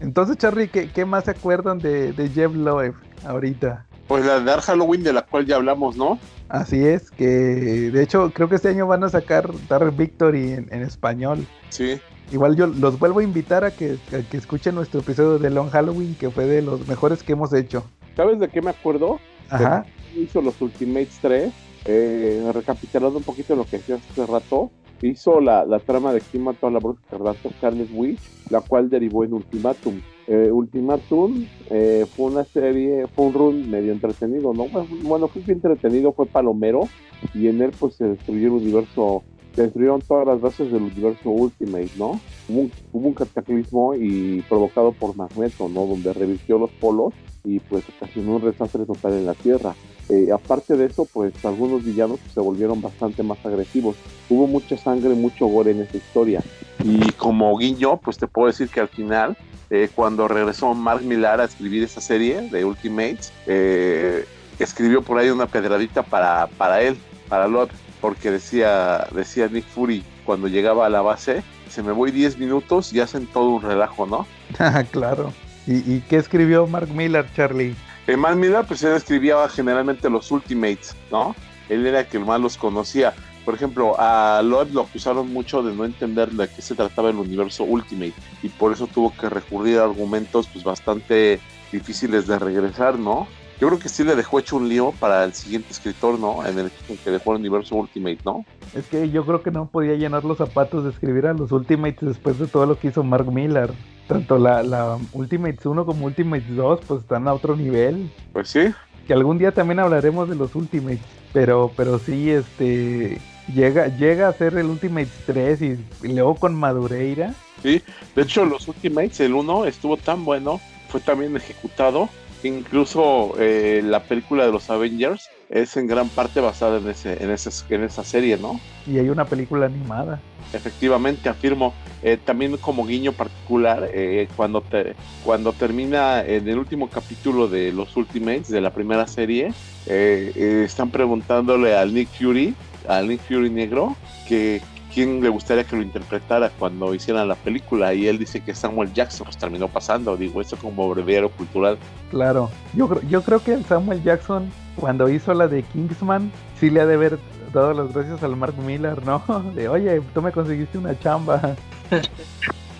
Entonces, Charlie, ¿qué, ¿qué, más se acuerdan de, de Jeff Loeb ahorita? Pues la de Dark Halloween de la cual ya hablamos, ¿no? Así es, que de hecho creo que este año van a sacar Dark Victory en, en español. Sí. Igual yo los vuelvo a invitar a que, que escuchen nuestro episodio de Long Halloween, que fue de los mejores que hemos hecho. ¿Sabes de qué me acuerdo? Ajá. Hizo los Ultimates 3, eh, recapitulando un poquito lo que hacía hace rato hizo la, la trama de quién mató a la bruja escarlata Carles Witch, la cual derivó en Ultimatum. Eh, Ultimatum eh, fue una serie, fue un run medio entretenido, ¿no? Bueno, fue entretenido, fue palomero, y en él pues se destruyó el universo, destruyeron todas las bases del universo Ultimate, ¿no? Hubo un, hubo un cataclismo y provocado por Magneto, ¿no? Donde revirtió los polos y pues ocasionó un desastre total en la Tierra. Eh, aparte de eso, pues algunos villanos se volvieron bastante más agresivos. Hubo mucha sangre, mucho gore en esa historia. Y como guiño, pues te puedo decir que al final, eh, cuando regresó Mark Millar a escribir esa serie de Ultimates, eh, escribió por ahí una pedradita para, para él, para Lot, porque decía, decía Nick Fury cuando llegaba a la base, se me voy 10 minutos y hacen todo un relajo, ¿no? claro. ¿Y, ¿Y qué escribió Mark Millar, Charlie? Mal Miller, pues él escribía generalmente los Ultimates, ¿no? Él era el que más los conocía. Por ejemplo, a Lloyd lo acusaron mucho de no entender de qué se trataba el universo Ultimate y por eso tuvo que recurrir a argumentos pues bastante difíciles de regresar, ¿no? Yo creo que sí le dejó hecho un lío para el siguiente escritor, ¿no? En el que dejó el universo Ultimate, ¿no? Es que yo creo que no podía llenar los zapatos de escribir a los Ultimates después de todo lo que hizo Mark Miller tanto la, la Ultimates 1 como Ultimates 2 pues están a otro nivel. Pues sí. Que algún día también hablaremos de los Ultimates, pero pero sí este llega llega a ser el Ultimates 3 y, luego con Madureira. Sí, de hecho los Ultimates el 1 estuvo tan bueno, fue también ejecutado, incluso eh, la película de los Avengers es en gran parte basada en ese en ese, en esa serie, ¿no? Y hay una película animada. Efectivamente, afirmo. Eh, también como guiño particular, eh, cuando, te, cuando termina en el último capítulo de los Ultimates, de la primera serie, eh, están preguntándole al Nick Fury, al Nick Fury negro, que quién le gustaría que lo interpretara cuando hicieran la película y él dice que Samuel Jackson pues terminó pasando, digo, eso como breviario cultural. Claro, yo, yo creo que Samuel Jackson cuando hizo la de Kingsman sí le ha de haber dado las gracias al Mark Miller, ¿no? De, oye, tú me conseguiste una chamba.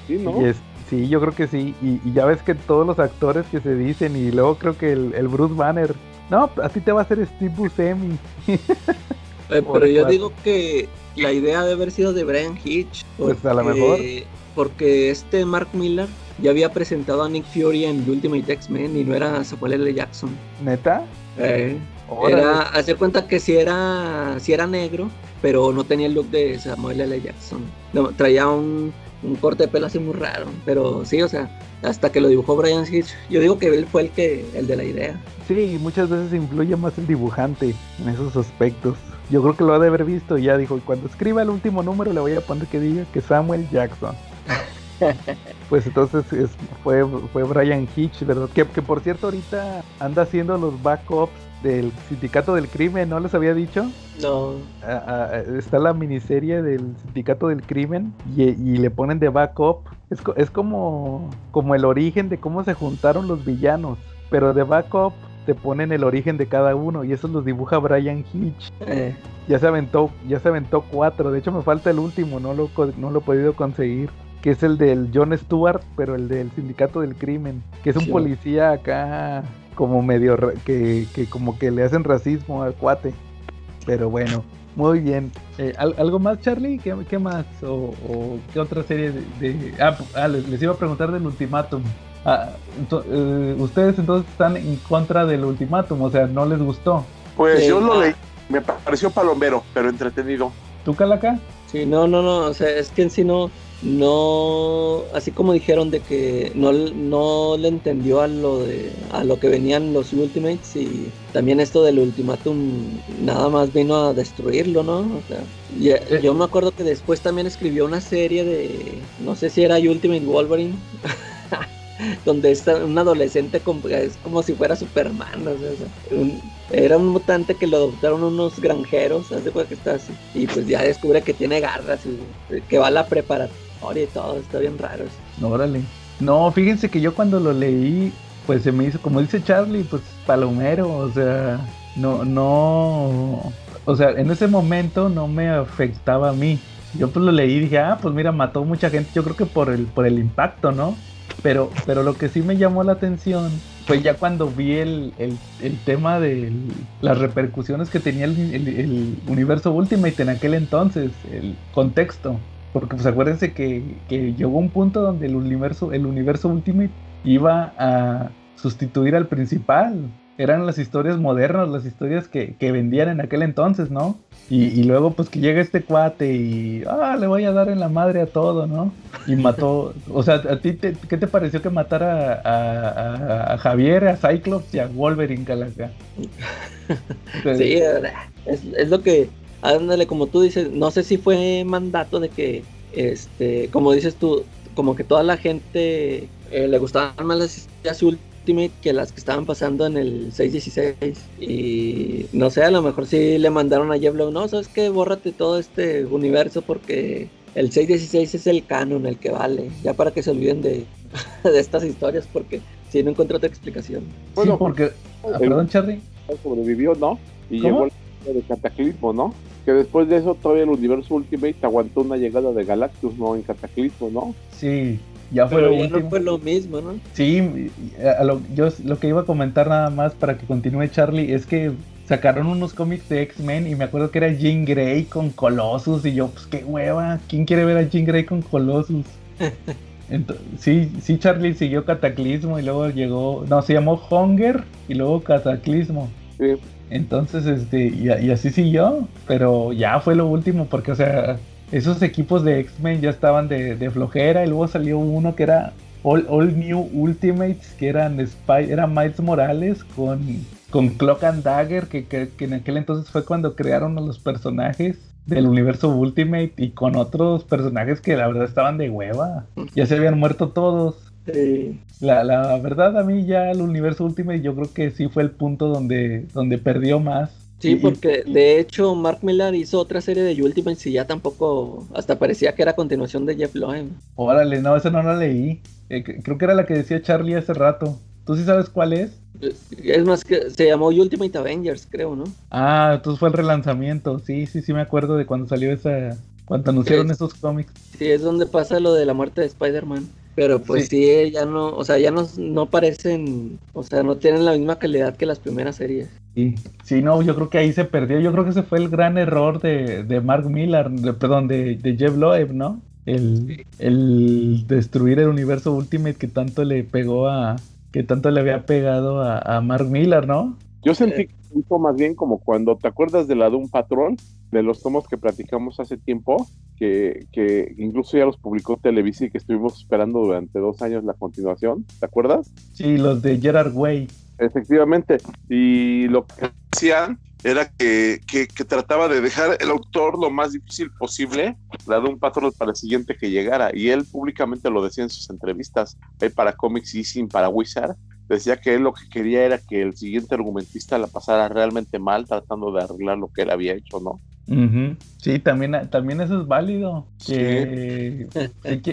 Sí, ¿no? sí, yo creo que sí. Y, ya ves que todos los actores que se dicen, y luego creo que el, Bruce Banner, no, así te va a hacer Steve Buscemi. pero yo digo que la idea debe haber sido de Brian Hitch. pues a lo mejor. Porque este Mark Miller ya había presentado a Nick Fury en Ultimate X-Men y no era Samuel L. Jackson. ¿Neta? Eh. Era hacer cuenta que si era, si era negro, pero no tenía el look de Samuel L. Jackson. traía un, corte de pelo así muy raro. Pero sí, o sea, hasta que lo dibujó Brian Hitch, yo digo que él fue el que el de la idea. Sí, muchas veces influye más el dibujante en esos aspectos. Yo creo que lo ha de haber visto y ya dijo, cuando escriba el último número le voy a poner que diga que Samuel Jackson. pues entonces fue, fue Brian Hitch, ¿verdad? Que, que por cierto ahorita anda haciendo los backups del Sindicato del Crimen, ¿no les había dicho? No. Ah, ah, está la miniserie del Sindicato del Crimen y, le ponen de backup. Es, es, como, como el origen de cómo se juntaron los villanos, pero de backup te ponen el origen de cada uno y eso los dibuja Brian Hitch. Eh. Ya se aventó, ya se aventó cuatro. De hecho me falta el último, no lo, no lo he podido conseguir que es el del John Stewart, pero el del Sindicato del Crimen, que es un policía acá como medio que, que, como que le hacen racismo al cuate. Pero bueno, muy bien. Eh, ¿Algo más, Charlie? ¿Qué, qué más? O, qué otra serie de...? Ah, ah les, iba a preguntar del ultimátum. Ah, eh, ustedes entonces están en contra del ultimátum, o sea, ¿no les gustó? Pues yo lo leí, me pareció palomero, pero entretenido. ¿Tú, Calaca? Sí, no, no, no, o sea, es que en sí no, no, así como dijeron de que no, no le entendió a lo de a lo que venían los Ultimates y también esto del ultimátum nada más vino a destruirlo, ¿no? O sea, yo me acuerdo que después también escribió una serie de no sé si era Ultimate Wolverine donde está un adolescente es como si fuera Superman, o sea, era un mutante que lo adoptaron unos granjeros, hace que está así, y pues ya descubre que tiene garras y que va a la preparatoria y todo, está bien raro. Órale. No, fíjense que yo cuando lo leí, pues se me hizo, como dice Charlie, pues palomero, o sea, no, no, o sea, en ese momento no me afectaba a mí. Yo pues lo leí y dije, ah, pues mira, mató mucha gente, yo creo que por el, por el impacto, ¿no? Pero, pero lo que sí me llamó la atención fue ya cuando vi el, tema de las repercusiones que tenía el, universo Ultimate en aquel entonces, el contexto. Porque pues acuérdense que, que llegó un punto donde el universo, el universo Ultimate iba a sustituir al principal eran las historias modernas, las historias que, vendían en aquel entonces, ¿no? Y, luego pues que llega este cuate y, ah, le voy a dar en la madre a todo, ¿no? Y mató, o sea, ¿a ti qué te pareció que matara a, Javier, a Cyclops y a Wolverine, Calaca? sí, es, es lo que, ándale, como tú dices, no sé si fue mandato de que, este, como dices tú, como que toda la gente eh, le gustaban más las historias que las que estaban pasando en el 616. Y no sé, a lo mejor sí le mandaron a Jeff no, sabes que bórrate todo este universo porque el 616 es el canon, el que vale. Ya para que se olviden de, de estas historias porque si no encuentro otra explicación. Bueno, porque. Ah, perdón, Charlie. Sobrevivió, ¿no? Y llegó el de cataclismo, ¿no? Que después de eso todavía el universo Ultimate aguantó una llegada de Galactus, ¿no? En cataclismo, ¿no? Sí, ya fue lo no fue lo mismo, ¿no? Sí, lo, yo lo que iba a comentar nada más para que continúe Charlie es que sacaron unos cómics de X-Men y me acuerdo que era Jean Grey con Colossus y yo, pues qué hueva, ¿quién quiere ver a Jean Grey con Colossus? sí, sí, Charlie siguió Cataclismo y luego llegó, no, se llamó Hunger y luego Cataclismo. Sí. Entonces, este, y, y así siguió, pero ya fue lo último porque, o sea, esos equipos de X-Men ya estaban de, flojera y luego salió uno que era All, New Ultimates, que eran era Miles Morales con, con Clock and Dagger, que, en aquel entonces fue cuando crearon a los personajes del universo Ultimate y con otros personajes que la verdad estaban de hueva. Ya se habían muerto todos. La, la verdad a mí ya el universo Ultimate yo creo que sí fue el punto donde, donde perdió más Sí, porque de hecho Mark Millar hizo otra serie de Ultimates y ya tampoco, hasta parecía que era continuación de Jeff Loeb. Órale, no, esa no la leí. Eh, creo que era la que decía Charlie hace rato. ¿Tú sí sabes cuál es? Es más que se llamó Ultimate Avengers, creo, ¿no? Ah, entonces fue el relanzamiento. Sí, sí, sí me acuerdo de cuando salió esa, cuando anunciaron esos cómics. Sí, es donde pasa lo de la muerte de Spider-Man. Pero pues sí. ya no, o sea, ya no, no parecen, o sea, no tienen la misma calidad que las primeras series. Sí, sí, no, yo creo que ahí se perdió. Yo creo que ese fue el gran error de, de Mark Millar, perdón, de, de, Jeff Loeb, ¿no? El, el, destruir el universo Ultimate que tanto le pegó a, que tanto le había pegado a, a Mark Millar, ¿no? Yo sentí que hizo más bien como cuando te acuerdas de la de un patrón, de los tomos que platicamos hace tiempo, que, que incluso ya los publicó Televisa y que estuvimos esperando durante dos años la continuación, ¿te acuerdas? Sí, los de Gerard Way. Efectivamente, y lo que hacían era que, que, trataba de dejar el autor lo más difícil posible, dado un patrón para el siguiente que llegara, y él públicamente lo decía en sus entrevistas, para Comics Easy, para Wizard, decía que él lo que quería era que el siguiente argumentista la pasara realmente mal tratando de arreglar lo que él había hecho, ¿no? Sí, también, también eso es válido. si,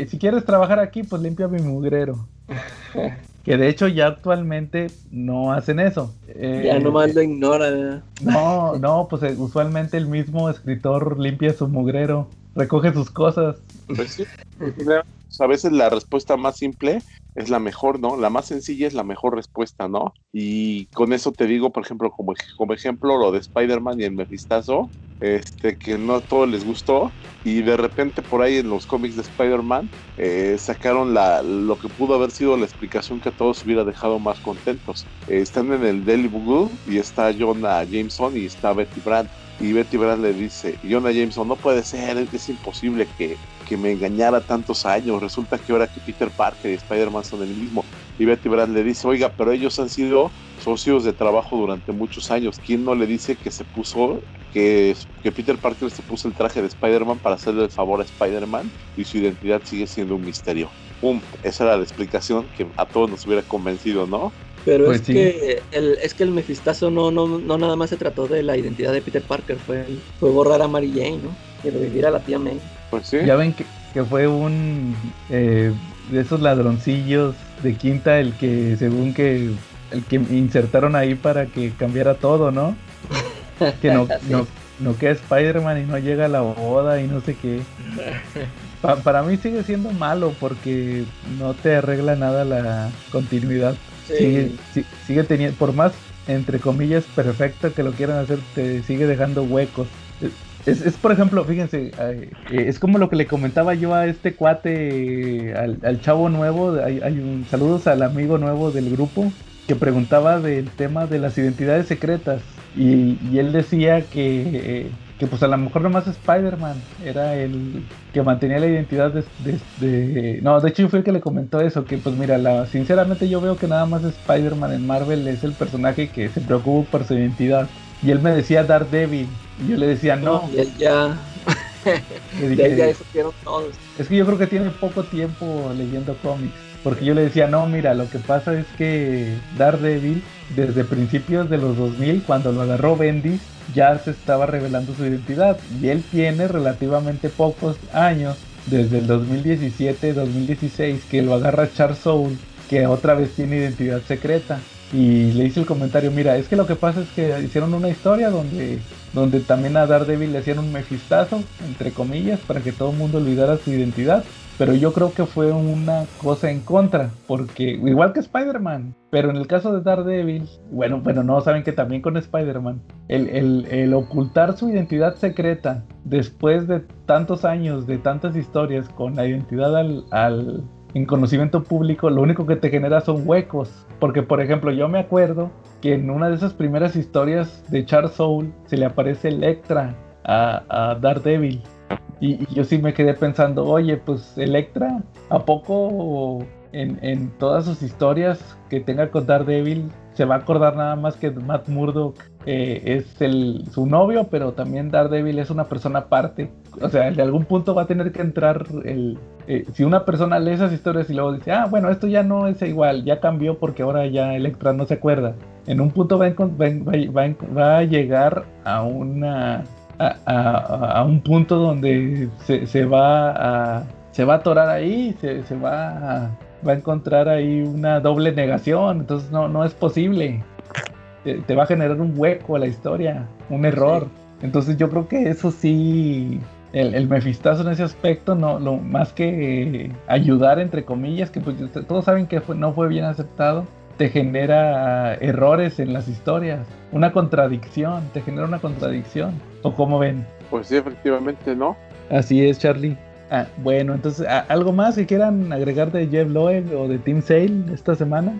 si, quieres trabajar aquí, pues limpia mi mugrero. Que de hecho ya actualmente no hacen eso. Eh, ya nomás lo ignora. No, no, pues eh, usualmente el mismo escritor limpia su mugrero, recoge sus cosas. Pues sí, a veces la respuesta más simple es la mejor, ¿no? La más sencilla es la mejor respuesta, ¿no? Y con eso te digo, por ejemplo, como, como ejemplo, lo de Spider-Man y el Mephistazo, este, que no a todos les gustó, y de repente por ahí en los cómics de Spider-Man eh, sacaron la, lo que pudo haber sido la explicación que a todos hubiera dejado más contentos. Eh, están en el Daily Bugle y está Jonah Jameson y está Betty Brant y Betty Brant le dice, Jonah Jameson, no puede ser, es, imposible que, que, me engañara tantos años, resulta que ahora que Peter Parker y Spider-Man son el mismo. Y Betty Brant le dice, oiga, pero ellos han sido socios de trabajo durante muchos años, ¿quién no le dice que se puso, que, que Peter Parker se puso el traje de Spider-Man para hacerle el favor a Spider-Man y su identidad sigue siendo un misterio? ¡Pum! Esa era la explicación que a todos nos hubiera convencido, ¿no? Pero pues es, que el, es que el mefistazo no, no, no nada más se trató de la identidad de Peter Parker, fue, fue borrar a Mary Jane, ¿no? Y revivir a la tía May. Pues sí. Ya ven que, que fue un eh, de esos ladroncillos de quinta el que según que el que insertaron ahí para que cambiara todo, ¿no? Que no, no, no queda Spider-Man y no llega a la boda y no sé qué. para mí sigue siendo malo porque no te arregla nada la continuidad. Sigue, sigue teniendo, por más entre comillas perfecto que lo quieran hacer, te sigue dejando huecos. Es, es, por ejemplo, fíjense, es como lo que le comentaba yo a este cuate, al, chavo nuevo, hay, hay, un saludos al amigo nuevo del grupo, que preguntaba del tema de las identidades secretas. Y, y él decía que, que pues a lo mejor nomás Spider-Man era el que mantenía la identidad de, No, de hecho fue el que le comentó eso, que pues mira, la, sinceramente yo veo que nada más Spider-Man en Marvel es el personaje que se preocupa por su identidad. Y él me decía Daredevil, y yo le decía no. y él ya... ya supieron todos. Es que yo creo que tiene poco tiempo leyendo cómics. Porque yo le decía, no, mira, lo que pasa es que Daredevil, desde principios de los 2000, cuando lo agarró Bendis, ya se estaba revelando su identidad. Y él tiene relativamente pocos años, desde el 2017-2016, que lo agarra Charles Soule, que otra vez tiene identidad secreta. Y le hice el comentario, mira, es que lo que pasa es que hicieron una historia donde, donde también a Daredevil le hacían un mefistazo, entre comillas, para que todo el mundo olvidara su identidad. Pero yo creo que fue una cosa en contra, porque igual que Spider-Man, pero en el caso de Daredevil, bueno, bueno, no saben que también con Spider-Man, el, el, ocultar su identidad secreta después de tantos años, de tantas historias con la identidad al, al en conocimiento público, lo único que te genera son huecos. Porque, por ejemplo, yo me acuerdo que en una de esas primeras historias de Charles Soule se le aparece Electra a, a Daredevil y, yo sí me quedé pensando, oye, pues Electra, ¿a poco en, todas sus historias que tenga con Daredevil se va a acordar nada más que Matt Murdock eh, es el, su novio, pero también Daredevil es una persona aparte? O sea, de algún punto va a tener que entrar el... Eh, si una persona lee esas historias y luego dice, ah, bueno, esto ya no es igual, ya cambió porque ahora ya Electra no se acuerda. En un punto va va a llegar a una a, un punto donde se, va a se va a atorar ahí, se, se va, a, va a encontrar ahí una doble negación, entonces no, no es posible. Te, va a generar un hueco a la historia, un error. Entonces yo creo que eso sí, el, el mefistazo en ese aspecto, no, lo más que ayudar entre comillas, que pues todos saben que no fue bien aceptado, te genera errores en las historias, una contradicción, te genera una contradicción. ¿O cómo ven? Pues sí, efectivamente, ¿no? Así es, Charlie. Ah, bueno, entonces, ¿algo más que quieran agregar de Jeff Loeb o de Team Sale esta semana?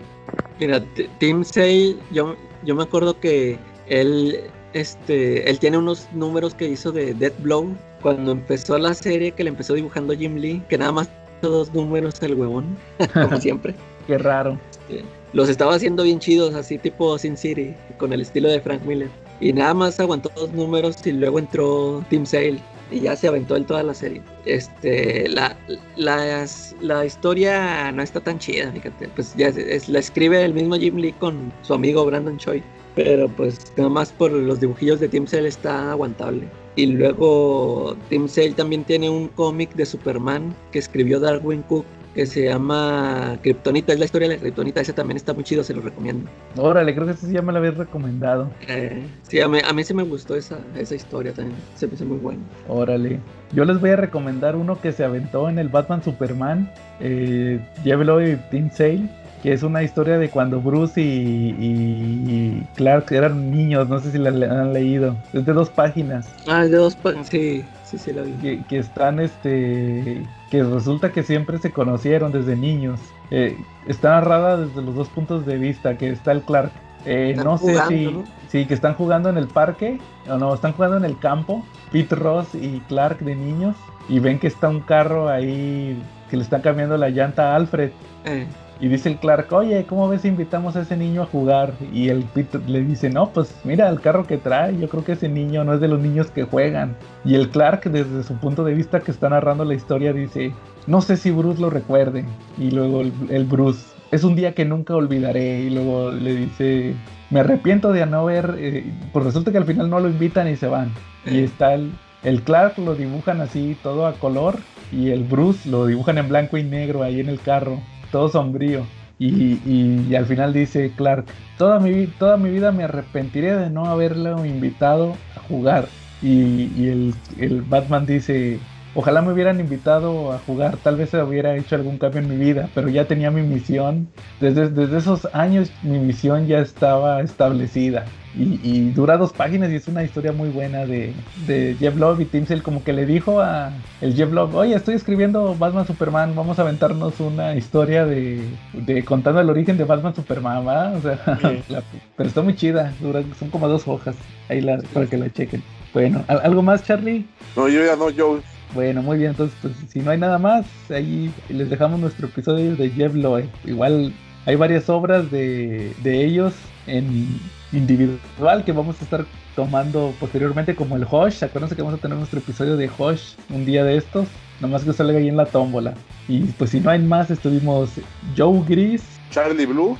Mira, Team Sale, yo, yo me acuerdo que él, este, él tiene unos números que hizo de Dead Blow cuando empezó la serie que le empezó dibujando Jim Lee, que nada más dos números el huevón, como siempre. Qué raro. Este, los estaba haciendo bien chidos, así tipo Sin City, con el estilo de Frank Miller. Y nada más aguantó dos números y luego entró Team Sale y ya se aventó en toda la serie. Este, la, la, historia no está tan chida, fíjate. Pues ya la escribe el mismo Jim Lee con su amigo Brandon Choi. Pero pues nada más por los dibujillos de Team Sale está aguantable. Y luego Team Sale también tiene un cómic de Superman que escribió Darwin Cook que se llama Kryptonita, es la historia de la Kryptonita, ese también está muy chido, se lo recomiendo. Órale, creo que ese sí ya me lo habías recomendado. Eh, sí, a mí, a mí sí me gustó esa, esa historia también, se me hizo muy bueno. Órale, yo les voy a recomendar uno que se aventó en el Batman Superman, eh, Llévelo y Team Sale, que es una historia de cuando Bruce y, Clark eran niños, no sé si la han leído, es de dos páginas. Ah, de dos páginas, sí. Sí, sí, la vi. Que, que, están, este, que resulta que siempre se conocieron desde niños. Eh, está narrada desde los dos puntos de vista, que está el Clark Eh, no sé si, sí, que están jugando en el parque, o no, están jugando en el campo, Pete Ross y Clark de niños, y ven que está un carro ahí que le están cambiando la llanta a Alfred. Eh. Y dice el Clark, oye, ¿cómo ves si invitamos a ese niño a jugar? Y el Pete le dice, no, pues mira el carro que trae, yo creo que ese niño no es de los niños que juegan. Y el Clark, desde su punto de vista que está narrando la historia, dice, no sé si Bruce lo recuerde. Y luego el, Bruce, es un día que nunca olvidaré. Y luego le dice, me arrepiento de no haber, eh, pues resulta que al final no lo invitan y se van. Y eh. está el, el Clark, lo dibujan así, todo a color. Y el Bruce lo dibujan en blanco y negro ahí en el carro todo sombrío. Y, al final dice Clark, toda mi, toda mi vida me arrepentiré de no haberlo invitado a jugar. Y, el, el, Batman dice, ojalá me hubieran invitado a jugar, tal vez se hubiera hecho algún cambio en mi vida, pero ya tenía mi misión. Desde, desde esos años mi misión ya estaba establecida. Y, dura dos páginas y es una historia muy buena de, de Jeff Love y Tim Sale como que le dijo a el Jeff Love, oye estoy escribiendo Batman Superman, vamos a aventarnos una historia de, de contando el origen de Batman Superman, ¿va? O sea, pero está muy chida, dura, son como dos hojas, ahí la, para que la chequen. Bueno, ¿algo más Charlie? No, yo ya no, yo. Bueno, muy bien, entonces pues, si no hay nada más, ahí les dejamos nuestro episodio de Jeff Loeb. Igual hay varias obras de, de ellos en individual que vamos a estar tomando posteriormente como el Hosh. Acuérdense que vamos a tener nuestro episodio de Hosh un día de estos. Nomás que salga ahí en la tómbola. Y pues si no hay más, estuvimos Joe Gris. Charlie Blue.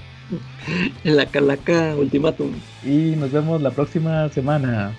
En la Calaca Ultimatum. Y nos vemos la próxima semana.